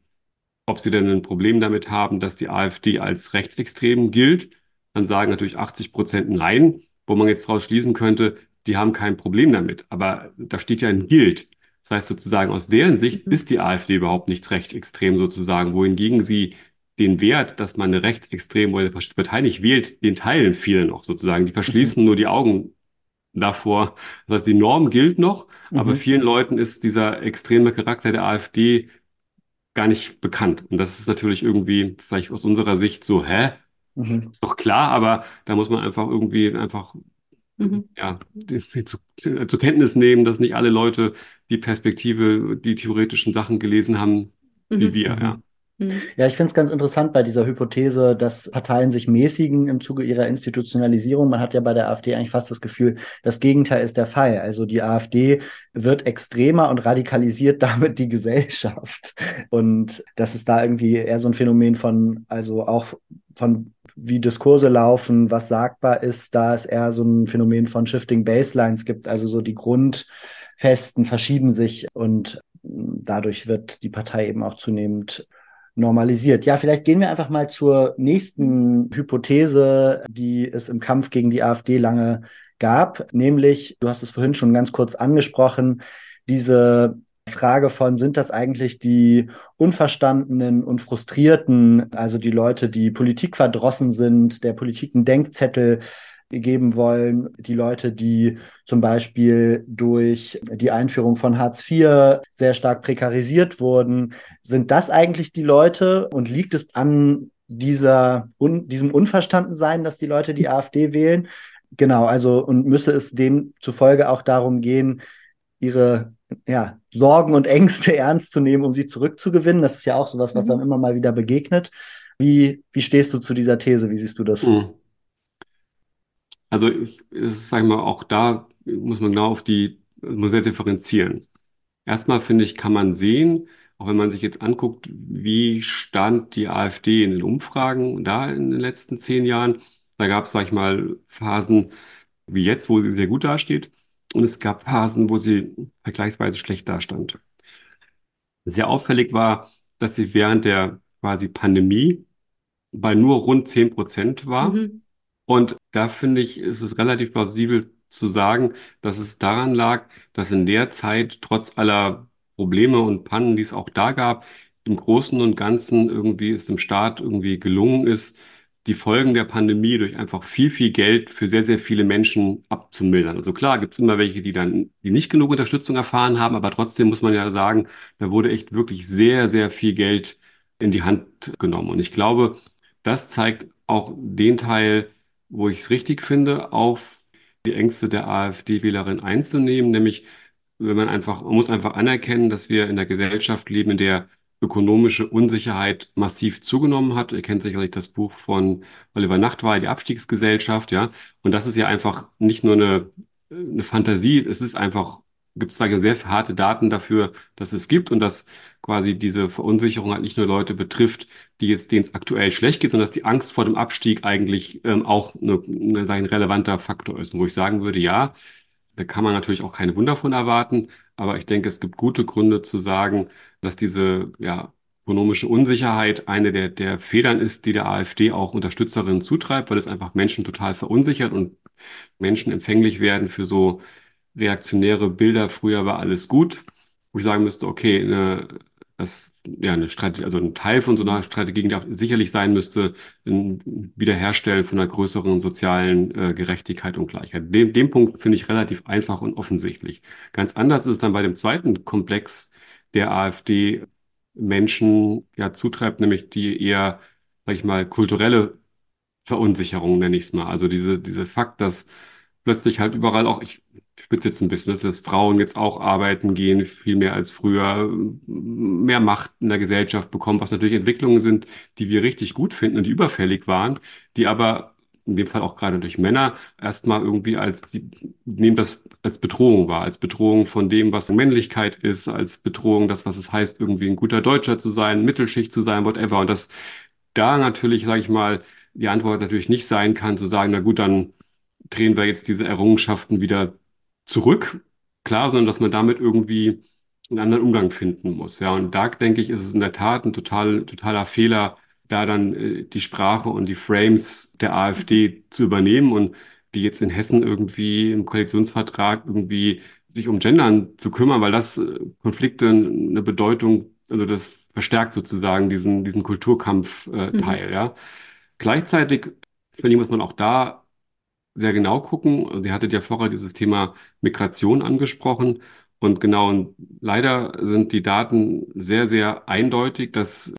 ob sie denn ein Problem damit haben, dass die AfD als rechtsextrem gilt, dann sagen natürlich 80 Prozent Nein, wo man jetzt daraus schließen könnte, die haben kein Problem damit. Aber da steht ja ein Gilt. Das heißt sozusagen, aus deren Sicht mhm. ist die AfD überhaupt nicht rechtsextrem sozusagen, wohingegen sie den Wert, dass man eine rechtsextreme oder eine Partei nicht wählt, den teilen viele noch sozusagen. Die verschließen mhm. nur die Augen davor. Das heißt, die Norm gilt noch, mhm. aber vielen Leuten ist dieser extreme Charakter der AfD gar nicht bekannt. Und das ist natürlich irgendwie vielleicht aus unserer Sicht so, hä? Mhm. Ist doch klar, aber da muss man einfach irgendwie einfach mhm. ja, zu, zur Kenntnis nehmen, dass nicht alle Leute die Perspektive, die theoretischen Sachen gelesen haben, wie mhm. wir, ja. Mhm. Ja, ich finde es ganz interessant bei dieser Hypothese, dass Parteien sich mäßigen im Zuge ihrer Institutionalisierung. Man hat ja bei der AfD eigentlich fast das Gefühl, das Gegenteil ist der Fall. Also die AfD wird extremer und radikalisiert damit die Gesellschaft. Und das ist da irgendwie eher so ein Phänomen von, also auch von wie Diskurse laufen, was sagbar ist, da es eher so ein Phänomen von Shifting Baselines gibt. Also so die Grundfesten verschieben sich und dadurch wird die Partei eben auch zunehmend normalisiert. Ja, vielleicht gehen wir einfach mal zur nächsten Hypothese, die es im Kampf gegen die AfD lange gab, nämlich, du hast es vorhin schon ganz kurz angesprochen, diese Frage von, sind das eigentlich die Unverstandenen und Frustrierten, also die Leute, die Politik verdrossen sind, der Politik einen Denkzettel geben wollen. Die Leute, die zum Beispiel durch die Einführung von Hartz IV sehr stark prekarisiert wurden, sind das eigentlich die Leute und liegt es an dieser, un, diesem Unverstandensein, dass die Leute die AfD wählen? Genau, also und müsse es demzufolge auch darum gehen, ihre ja, Sorgen und Ängste ernst zu nehmen, um sie zurückzugewinnen. Das ist ja auch sowas, was mhm. dann immer mal wieder begegnet. Wie, wie stehst du zu dieser These? Wie siehst du das? Mhm. Also ich, ist, sag ich mal, auch da muss man genau auf die, muss man differenzieren. Erstmal finde ich, kann man sehen, auch wenn man sich jetzt anguckt, wie stand die AfD in den Umfragen da in den letzten zehn Jahren. Da gab es, sag ich mal, Phasen wie jetzt, wo sie sehr gut dasteht. Und es gab Phasen, wo sie vergleichsweise schlecht dastand. Sehr auffällig war, dass sie während der quasi Pandemie bei nur rund zehn Prozent war. Mhm. Und da finde ich, ist es relativ plausibel zu sagen, dass es daran lag, dass in der Zeit trotz aller Probleme und Pannen, die es auch da gab, im Großen und Ganzen irgendwie es dem Staat irgendwie gelungen ist, die Folgen der Pandemie durch einfach viel, viel Geld für sehr, sehr viele Menschen abzumildern. Also klar, gibt es immer welche, die dann, die nicht genug Unterstützung erfahren haben, aber trotzdem muss man ja sagen, da wurde echt wirklich sehr, sehr viel Geld in die Hand genommen. Und ich glaube, das zeigt auch den Teil, wo ich es richtig finde, auf die Ängste der AfD-Wählerin einzunehmen, nämlich wenn man einfach, man muss einfach anerkennen, dass wir in der Gesellschaft leben, in der ökonomische Unsicherheit massiv zugenommen hat. Ihr kennt sicherlich das Buch von Oliver Nachtwey, die Abstiegsgesellschaft, ja. Und das ist ja einfach nicht nur eine, eine Fantasie, es ist einfach, gibt es da sehr harte Daten dafür, dass es gibt und dass quasi diese Verunsicherung halt nicht nur Leute betrifft, die jetzt, denen es aktuell schlecht geht, sondern dass die Angst vor dem Abstieg eigentlich ähm, auch eine, eine, ein relevanter Faktor ist. Und wo ich sagen würde, ja, da kann man natürlich auch keine Wunder von erwarten, aber ich denke, es gibt gute Gründe zu sagen, dass diese ja, ökonomische Unsicherheit eine der, der Federn ist, die der AfD auch Unterstützerinnen zutreibt, weil es einfach Menschen total verunsichert und Menschen empfänglich werden für so reaktionäre Bilder. Früher war alles gut, wo ich sagen müsste, okay, eine dass ja eine Strategie, also ein Teil von so einer Strategie die auch sicherlich sein müsste, ein Wiederherstellen von einer größeren sozialen äh, Gerechtigkeit und Gleichheit. Dem, dem Punkt finde ich relativ einfach und offensichtlich. Ganz anders ist es dann bei dem zweiten Komplex der AfD Menschen ja zutreibt, nämlich die eher, sag ich mal, kulturelle Verunsicherung, nenne ich es mal. Also diese, diese Fakt, dass plötzlich halt überall auch, ich spitze jetzt ein bisschen, dass Frauen jetzt auch arbeiten gehen, viel mehr als früher, mehr Macht in der Gesellschaft bekommen, was natürlich Entwicklungen sind, die wir richtig gut finden und die überfällig waren, die aber in dem Fall auch gerade durch Männer erstmal irgendwie als, nehmen das als Bedrohung wahr, als Bedrohung von dem, was Männlichkeit ist, als Bedrohung das, was es heißt, irgendwie ein guter Deutscher zu sein, Mittelschicht zu sein, whatever. Und das da natürlich, sage ich mal, die Antwort natürlich nicht sein kann, zu sagen, na gut, dann drehen wir jetzt diese Errungenschaften wieder zurück, klar, sondern dass man damit irgendwie einen anderen Umgang finden muss. Ja, und da denke ich, ist es in der Tat ein total, totaler Fehler, da dann äh, die Sprache und die Frames der AfD zu übernehmen und wie jetzt in Hessen irgendwie im Koalitionsvertrag irgendwie sich um Gendern zu kümmern, weil das äh, Konflikte eine Bedeutung, also das verstärkt sozusagen diesen, diesen Kulturkampf-Teil, äh, mhm. ja. Gleichzeitig, finde ich, muss man auch da sehr genau gucken. Ihr hattet ja vorher dieses Thema Migration angesprochen. Und genau, und leider sind die Daten sehr, sehr eindeutig, dass,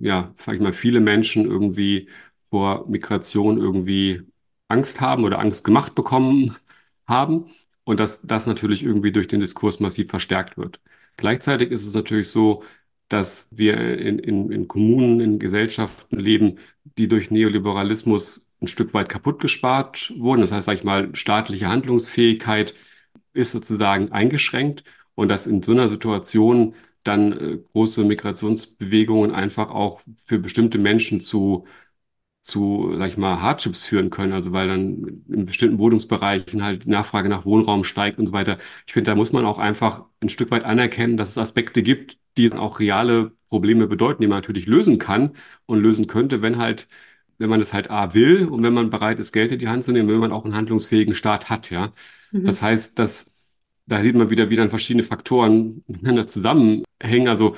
ja, sag ich mal, viele Menschen irgendwie vor Migration irgendwie Angst haben oder Angst gemacht bekommen haben. Und dass das natürlich irgendwie durch den Diskurs massiv verstärkt wird. Gleichzeitig ist es natürlich so, dass wir in, in, in Kommunen, in Gesellschaften leben, die durch Neoliberalismus ein Stück weit kaputt gespart wurden. Das heißt, sag ich mal, staatliche Handlungsfähigkeit ist sozusagen eingeschränkt und dass in so einer Situation dann äh, große Migrationsbewegungen einfach auch für bestimmte Menschen zu zu, sag ich mal, Hardships führen können, also weil dann in bestimmten Wohnungsbereichen halt die Nachfrage nach Wohnraum steigt und so weiter. Ich finde, da muss man auch einfach ein Stück weit anerkennen, dass es Aspekte gibt, die auch reale Probleme bedeuten, die man natürlich lösen kann und lösen könnte, wenn halt, wenn man es halt A will und wenn man bereit ist, Geld in die Hand zu nehmen, wenn man auch einen handlungsfähigen Staat hat, ja. Mhm. Das heißt, dass da sieht man wieder, wie dann verschiedene Faktoren miteinander zusammenhängen. Also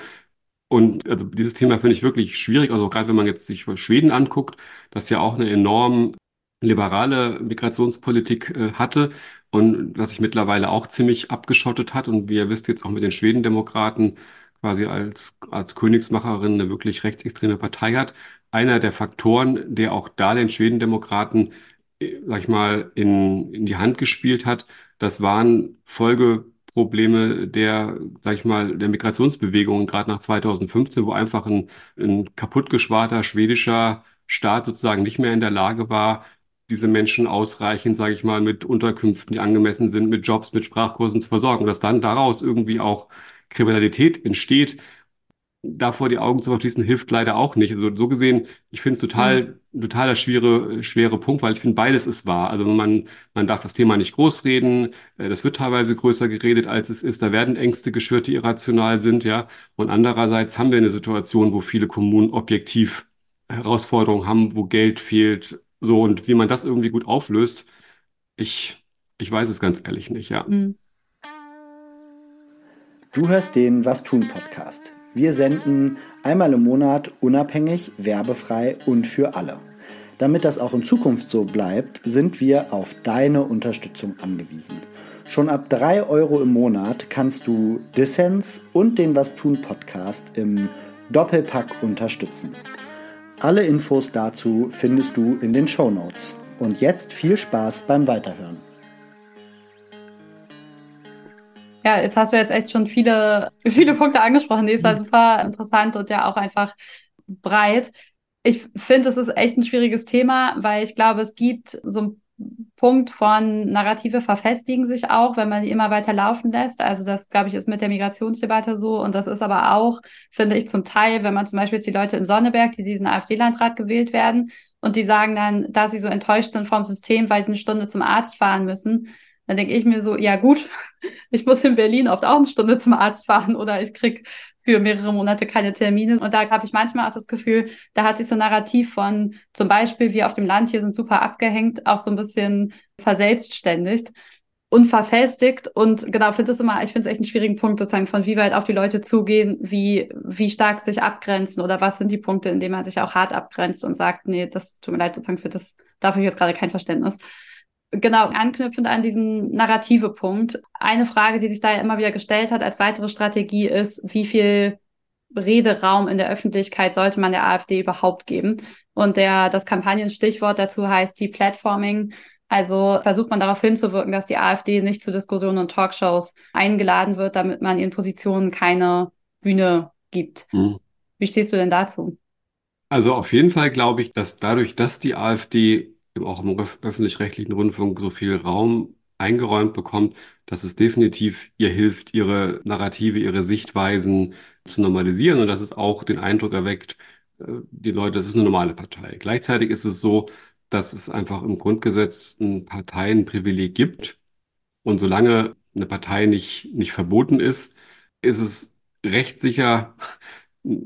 und also dieses Thema finde ich wirklich schwierig. Also gerade wenn man jetzt sich Schweden anguckt, das ja auch eine enorm liberale Migrationspolitik äh, hatte und was sich mittlerweile auch ziemlich abgeschottet hat. Und wie ihr wisst, jetzt auch mit den Schwedendemokraten quasi als, als Königsmacherin eine wirklich rechtsextreme Partei hat. Einer der Faktoren, der auch da den Schwedendemokraten, äh, sag ich mal, in, in die Hand gespielt hat, das waren Folge Probleme der, sag ich mal, der Migrationsbewegungen, gerade nach 2015, wo einfach ein, ein kaputtgeschwarter schwedischer Staat sozusagen nicht mehr in der Lage war, diese Menschen ausreichend, sage ich mal, mit Unterkünften, die angemessen sind, mit Jobs, mit Sprachkursen zu versorgen. Dass dann daraus irgendwie auch Kriminalität entsteht, davor die Augen zu verschließen, hilft leider auch nicht. Also so gesehen, ich finde es total, mhm. totaler schwere, schwere Punkt, weil ich finde, beides ist wahr. Also man, man darf das Thema nicht großreden. Äh, das wird teilweise größer geredet, als es ist. Da werden Ängste geschürt, die irrational sind, ja. Und andererseits haben wir eine Situation, wo viele Kommunen objektiv Herausforderungen haben, wo Geld fehlt. So, und wie man das irgendwie gut auflöst, ich, ich weiß es ganz ehrlich nicht, ja. Mhm. Du hörst den Was tun Podcast. Wir senden einmal im Monat unabhängig, werbefrei und für alle. Damit das auch in Zukunft so bleibt, sind wir auf deine Unterstützung angewiesen. Schon ab 3 Euro im Monat kannst du Dissens und den Was tun Podcast im Doppelpack unterstützen. Alle Infos dazu findest du in den Show Notes. Und jetzt viel Spaß beim Weiterhören. Ja, jetzt hast du jetzt echt schon viele, viele Punkte angesprochen. Die ist ja mhm. super interessant und ja auch einfach breit. Ich finde, es ist echt ein schwieriges Thema, weil ich glaube, es gibt so einen Punkt von Narrative verfestigen sich auch, wenn man die immer weiter laufen lässt. Also das, glaube ich, ist mit der Migrationsdebatte so. Und das ist aber auch, finde ich, zum Teil, wenn man zum Beispiel jetzt die Leute in Sonneberg, die diesen AfD-Landrat gewählt werden, und die sagen dann, dass sie so enttäuscht sind vom System, weil sie eine Stunde zum Arzt fahren müssen, dann denke ich mir so, ja gut, ich muss in Berlin oft auch eine Stunde zum Arzt fahren oder ich krieg für mehrere Monate keine Termine. Und da habe ich manchmal auch das Gefühl, da hat sich so ein Narrativ von zum Beispiel, wir auf dem Land hier sind super abgehängt, auch so ein bisschen verselbstständigt und verfestigt. Und genau, finde es immer, ich finde es echt einen schwierigen Punkt sozusagen, von wie weit auf die Leute zugehen, wie, wie stark sich abgrenzen oder was sind die Punkte, in denen man sich auch hart abgrenzt und sagt, nee, das tut mir leid, sozusagen für das, dafür jetzt gerade kein Verständnis. Genau, anknüpfend an diesen narrative Punkt. Eine Frage, die sich da ja immer wieder gestellt hat als weitere Strategie ist, wie viel Rederaum in der Öffentlichkeit sollte man der AfD überhaupt geben? Und der, das Kampagnenstichwort dazu heißt Deplatforming. Also versucht man darauf hinzuwirken, dass die AfD nicht zu Diskussionen und Talkshows eingeladen wird, damit man ihren Positionen keine Bühne gibt. Mhm. Wie stehst du denn dazu? Also auf jeden Fall glaube ich, dass dadurch, dass die AfD auch im öffentlich-rechtlichen Rundfunk so viel Raum eingeräumt bekommt, dass es definitiv ihr hilft, ihre Narrative, ihre Sichtweisen zu normalisieren und dass es auch den Eindruck erweckt, äh, die Leute, das ist eine normale Partei. Gleichzeitig ist es so, dass es einfach im Grundgesetz ein Parteienprivileg gibt. Und solange eine Partei nicht, nicht verboten ist, ist es rechtssicher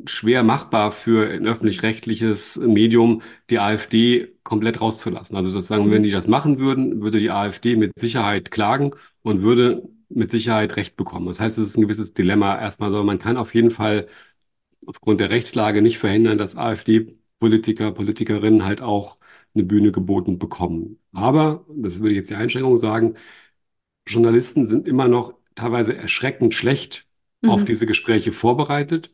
schwer machbar für ein öffentlich-rechtliches Medium, die AfD komplett rauszulassen. Also sozusagen, wenn die das machen würden, würde die AfD mit Sicherheit klagen und würde mit Sicherheit Recht bekommen. Das heißt, es ist ein gewisses Dilemma erstmal, aber man kann auf jeden Fall aufgrund der Rechtslage nicht verhindern, dass AfD-Politiker, Politikerinnen halt auch eine Bühne geboten bekommen. Aber, das würde ich jetzt die Einschränkung sagen, Journalisten sind immer noch teilweise erschreckend schlecht mhm. auf diese Gespräche vorbereitet.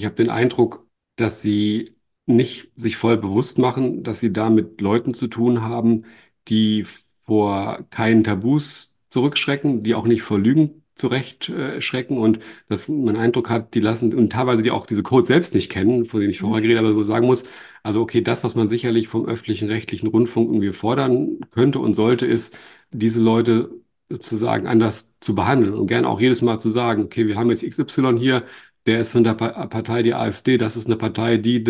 Ich habe den Eindruck, dass sie nicht sich voll bewusst machen, dass sie da mit Leuten zu tun haben, die vor keinen Tabus zurückschrecken, die auch nicht vor Lügen zurechtschrecken. Und dass man Eindruck hat, die lassen und teilweise die auch diese Codes selbst nicht kennen, von denen ich vorher geredet habe, aber so sagen muss, also okay, das, was man sicherlich vom öffentlichen rechtlichen Rundfunk irgendwie fordern könnte und sollte, ist, diese Leute sozusagen anders zu behandeln und gern auch jedes Mal zu sagen, okay, wir haben jetzt XY hier, der ist von der Partei die AfD, das ist eine Partei, die,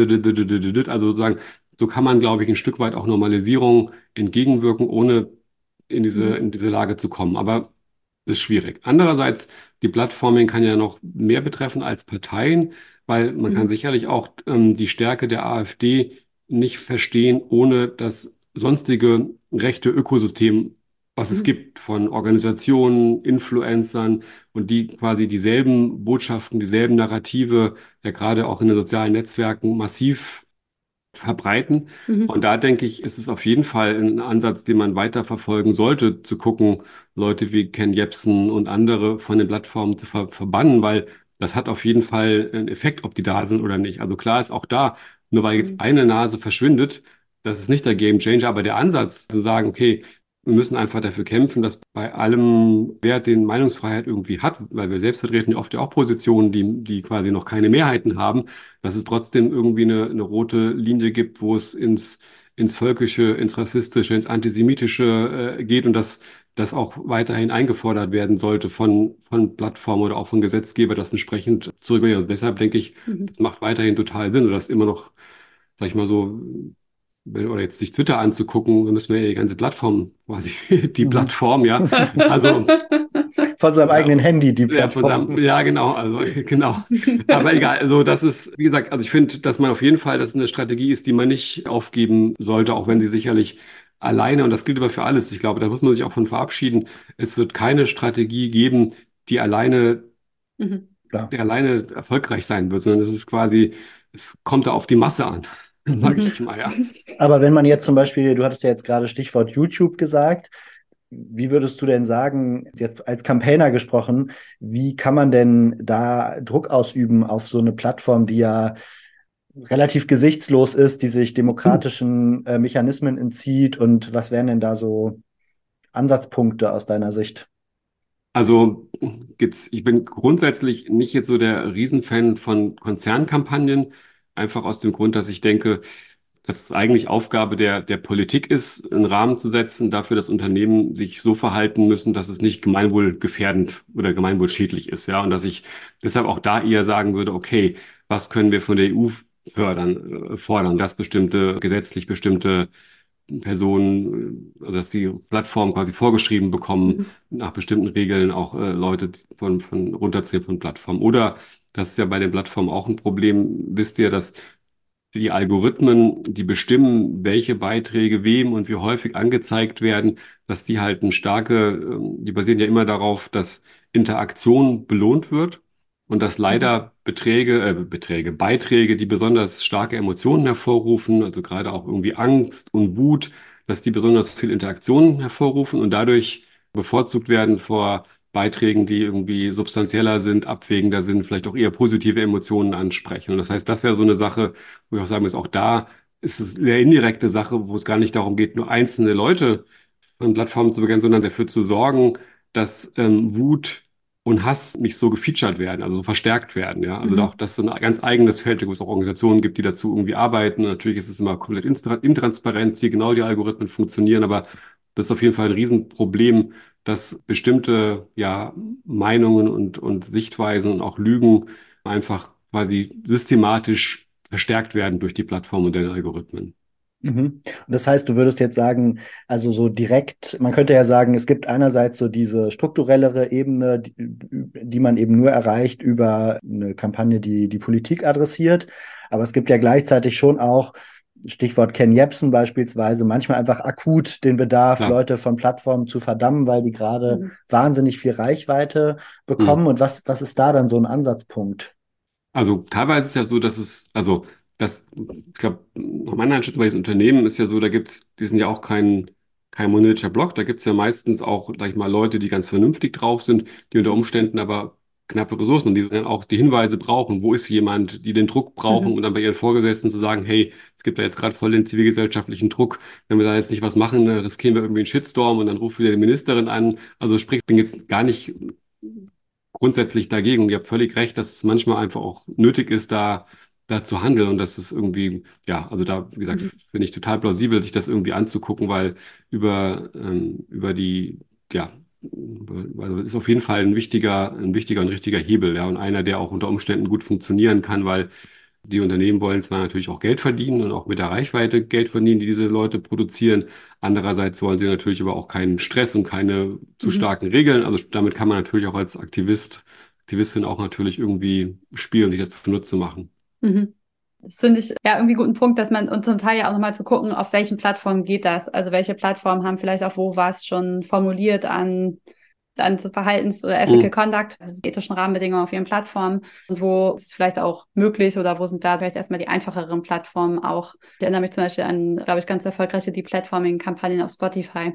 also sozusagen, so kann man, glaube ich, ein Stück weit auch Normalisierung entgegenwirken, ohne in diese, mhm. in diese Lage zu kommen. Aber ist schwierig. Andererseits, die Plattforming kann ja noch mehr betreffen als Parteien, weil man mhm. kann sicherlich auch ähm, die Stärke der AfD nicht verstehen, ohne das sonstige rechte Ökosystem was es mhm. gibt von Organisationen, Influencern und die quasi dieselben Botschaften, dieselben Narrative, ja gerade auch in den sozialen Netzwerken massiv verbreiten. Mhm. Und da denke ich, ist es auf jeden Fall ein Ansatz, den man weiter verfolgen sollte, zu gucken, Leute wie Ken Jebsen und andere von den Plattformen zu ver verbannen, weil das hat auf jeden Fall einen Effekt, ob die da sind oder nicht. Also klar ist auch da, nur weil jetzt mhm. eine Nase verschwindet, das ist nicht der Game Changer, aber der Ansatz zu sagen, okay, wir müssen einfach dafür kämpfen, dass bei allem Wert, den Meinungsfreiheit irgendwie hat, weil wir selbst vertreten ja oft ja auch Positionen, die, die quasi noch keine Mehrheiten haben, dass es trotzdem irgendwie eine, eine rote Linie gibt, wo es ins, ins Völkische, ins Rassistische, ins Antisemitische äh, geht und dass das auch weiterhin eingefordert werden sollte von, von Plattformen oder auch von Gesetzgeber, das entsprechend zurücknehmen. Und deshalb denke ich, mhm. es macht weiterhin total Sinn, dass immer noch, sag ich mal so, oder jetzt sich Twitter anzugucken, dann müssen wir ja die ganze Plattform, quasi die mhm. Plattform, ja. Also von seinem ja, eigenen Handy die Plattform. Ja, seinem, ja, genau, also genau. Aber egal, also das ist, wie gesagt, also ich finde, dass man auf jeden Fall, dass eine Strategie ist, die man nicht aufgeben sollte, auch wenn sie sicherlich alleine, und das gilt aber für alles, ich glaube, da muss man sich auch von verabschieden, es wird keine Strategie geben, die alleine, mhm. die alleine erfolgreich sein wird, sondern es ist quasi, es kommt da auf die Masse an sage ich mal, ja. Aber wenn man jetzt zum Beispiel, du hattest ja jetzt gerade Stichwort YouTube gesagt, wie würdest du denn sagen, jetzt als Campaigner gesprochen, wie kann man denn da Druck ausüben auf so eine Plattform, die ja relativ gesichtslos ist, die sich demokratischen äh, Mechanismen entzieht und was wären denn da so Ansatzpunkte aus deiner Sicht? Also ich bin grundsätzlich nicht jetzt so der Riesenfan von Konzernkampagnen, Einfach aus dem Grund, dass ich denke, dass es eigentlich Aufgabe der, der Politik ist, einen Rahmen zu setzen, dafür, dass Unternehmen sich so verhalten müssen, dass es nicht gemeinwohlgefährdend oder gemeinwohlschädlich ist. Ja, und dass ich deshalb auch da eher sagen würde, okay, was können wir von der EU fördern, äh, fordern, dass bestimmte, gesetzlich bestimmte Personen, also dass die Plattformen quasi vorgeschrieben bekommen, mhm. nach bestimmten Regeln auch äh, Leute von, von runterziehen von Plattformen. Oder das ist ja bei den Plattformen auch ein Problem, wisst ihr, dass die Algorithmen, die bestimmen, welche Beiträge wem und wie häufig angezeigt werden, dass die halt eine starke, ähm, die basieren ja immer darauf, dass Interaktion belohnt wird und dass leider mhm. Beträge, äh, Beträge, Beiträge, die besonders starke Emotionen hervorrufen, also gerade auch irgendwie Angst und Wut, dass die besonders viel Interaktion hervorrufen und dadurch bevorzugt werden vor Beiträgen, die irgendwie substanzieller sind, abwägender sind, vielleicht auch eher positive Emotionen ansprechen. Und das heißt, das wäre so eine Sache, wo ich auch sagen muss, auch da ist es eine indirekte Sache, wo es gar nicht darum geht, nur einzelne Leute von Plattformen zu begrenzen, sondern dafür zu sorgen, dass ähm, Wut und Hass nicht so gefeatured werden, also so verstärkt werden. Ja, also mhm. auch das ist so ein ganz eigenes Feld, wo es auch Organisationen gibt, die dazu irgendwie arbeiten. natürlich ist es immer komplett intransparent, wie genau die Algorithmen funktionieren, aber das ist auf jeden Fall ein Riesenproblem, dass bestimmte ja, Meinungen und, und Sichtweisen und auch Lügen einfach quasi systematisch verstärkt werden durch die Plattform und den Algorithmen. Mhm. Und das heißt, du würdest jetzt sagen, also so direkt, man könnte ja sagen, es gibt einerseits so diese strukturellere Ebene, die, die man eben nur erreicht über eine Kampagne, die die Politik adressiert. Aber es gibt ja gleichzeitig schon auch Stichwort Ken Jebsen beispielsweise, manchmal einfach akut den Bedarf, ja. Leute von Plattformen zu verdammen, weil die gerade mhm. wahnsinnig viel Reichweite bekommen. Mhm. Und was, was ist da dann so ein Ansatzpunkt? Also teilweise ist es ja so, dass es, also das, ich glaube, nach meiner Einschätzung bei diesen Unternehmen ist ja so, da gibt's, die sind ja auch kein, kein monetischer Block, da gibt's ja meistens auch, sag ich mal, Leute, die ganz vernünftig drauf sind, die unter Umständen aber knappe Ressourcen und die dann auch die Hinweise brauchen, wo ist jemand, die den Druck brauchen mhm. und dann bei ihren Vorgesetzten zu sagen, hey, es gibt da jetzt gerade voll den zivilgesellschaftlichen Druck, wenn wir da jetzt nicht was machen, riskieren wir irgendwie einen Shitstorm und dann ruft wieder die Ministerin an. Also sprich, ich bin jetzt gar nicht grundsätzlich dagegen. Und ihr habt völlig recht, dass es manchmal einfach auch nötig ist, da, da zu handeln. Und das ist irgendwie, ja, also da, wie gesagt, mhm. finde ich total plausibel, sich das irgendwie anzugucken, weil über, ähm, über die, ja, also ist auf jeden Fall ein wichtiger, ein wichtiger und richtiger Hebel, ja, und einer, der auch unter Umständen gut funktionieren kann, weil die Unternehmen wollen zwar natürlich auch Geld verdienen und auch mit der Reichweite Geld verdienen, die diese Leute produzieren. Andererseits wollen sie natürlich aber auch keinen Stress und keine zu mhm. starken Regeln. Also damit kann man natürlich auch als Aktivist, Aktivistin auch natürlich irgendwie spielen, sich das zunutze machen. Mhm. Das finde ich ja irgendwie guten Punkt, dass man und zum Teil ja auch nochmal zu gucken, auf welchen Plattformen geht das. Also welche Plattformen haben vielleicht auch wo was schon formuliert an an Verhaltens- oder Ethical mhm. Conduct, also ethischen Rahmenbedingungen auf ihren Plattformen und wo ist es vielleicht auch möglich oder wo sind da vielleicht erstmal die einfacheren Plattformen auch. Ich erinnere mich zum Beispiel an, glaube ich, ganz erfolgreiche Deplatforming-Kampagnen auf Spotify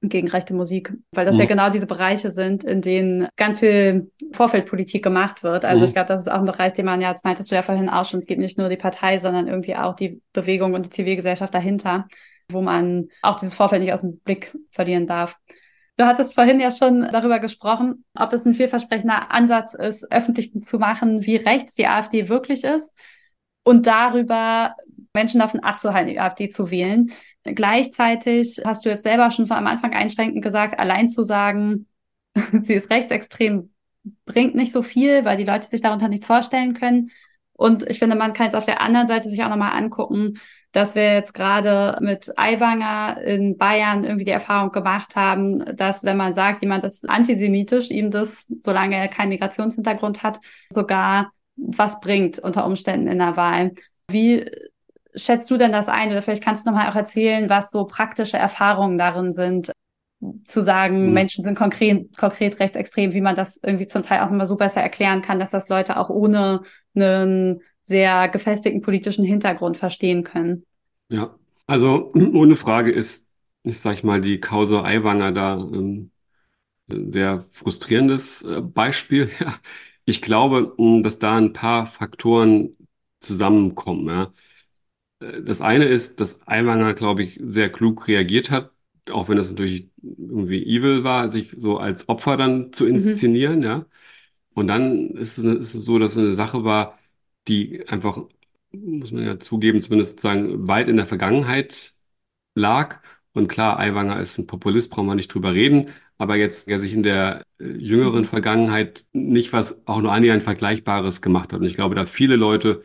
gegen rechte Musik, weil das mhm. ja genau diese Bereiche sind, in denen ganz viel Vorfeldpolitik gemacht wird. Also mhm. ich glaube, das ist auch ein Bereich, den man ja, das meintest du ja vorhin auch schon, es gibt nicht nur die Partei, sondern irgendwie auch die Bewegung und die Zivilgesellschaft dahinter, wo man auch dieses Vorfeld nicht aus dem Blick verlieren darf. Du hattest vorhin ja schon darüber gesprochen, ob es ein vielversprechender Ansatz ist, öffentlich zu machen, wie rechts die AfD wirklich ist und darüber Menschen davon abzuhalten, die AfD zu wählen. Gleichzeitig hast du jetzt selber schon am Anfang einschränkend gesagt, allein zu sagen, sie ist rechtsextrem, bringt nicht so viel, weil die Leute sich darunter nichts vorstellen können. Und ich finde, man kann jetzt auf der anderen Seite sich auch nochmal angucken, dass wir jetzt gerade mit Aiwanger in Bayern irgendwie die Erfahrung gemacht haben, dass wenn man sagt, jemand ist antisemitisch, ihm das, solange er keinen Migrationshintergrund hat, sogar was bringt unter Umständen in der Wahl. Wie schätzt du denn das ein? Oder vielleicht kannst du nochmal auch erzählen, was so praktische Erfahrungen darin sind, zu sagen, mhm. Menschen sind konkret, konkret rechtsextrem, wie man das irgendwie zum Teil auch nochmal so besser erklären kann, dass das Leute auch ohne einen sehr gefestigten politischen Hintergrund verstehen können. Ja, also ohne Frage ist, ist sag ich mal, die Causa Aiwanger da ähm, sehr frustrierendes äh, Beispiel. Ich glaube, dass da ein paar Faktoren zusammenkommen. Ja. Das eine ist, dass Aiwanger, glaube ich, sehr klug reagiert hat, auch wenn das natürlich irgendwie evil war, sich so als Opfer dann zu mhm. inszenieren, mhm. ja. Und dann ist es, so, dass es eine Sache war, die einfach, muss man ja zugeben, zumindest sozusagen weit in der Vergangenheit lag. Und klar, Aiwanger ist ein Populist, brauchen wir nicht drüber reden. Aber jetzt, der sich in der äh, jüngeren Vergangenheit nicht was auch nur annähernd Vergleichbares gemacht hat. Und ich glaube, da viele Leute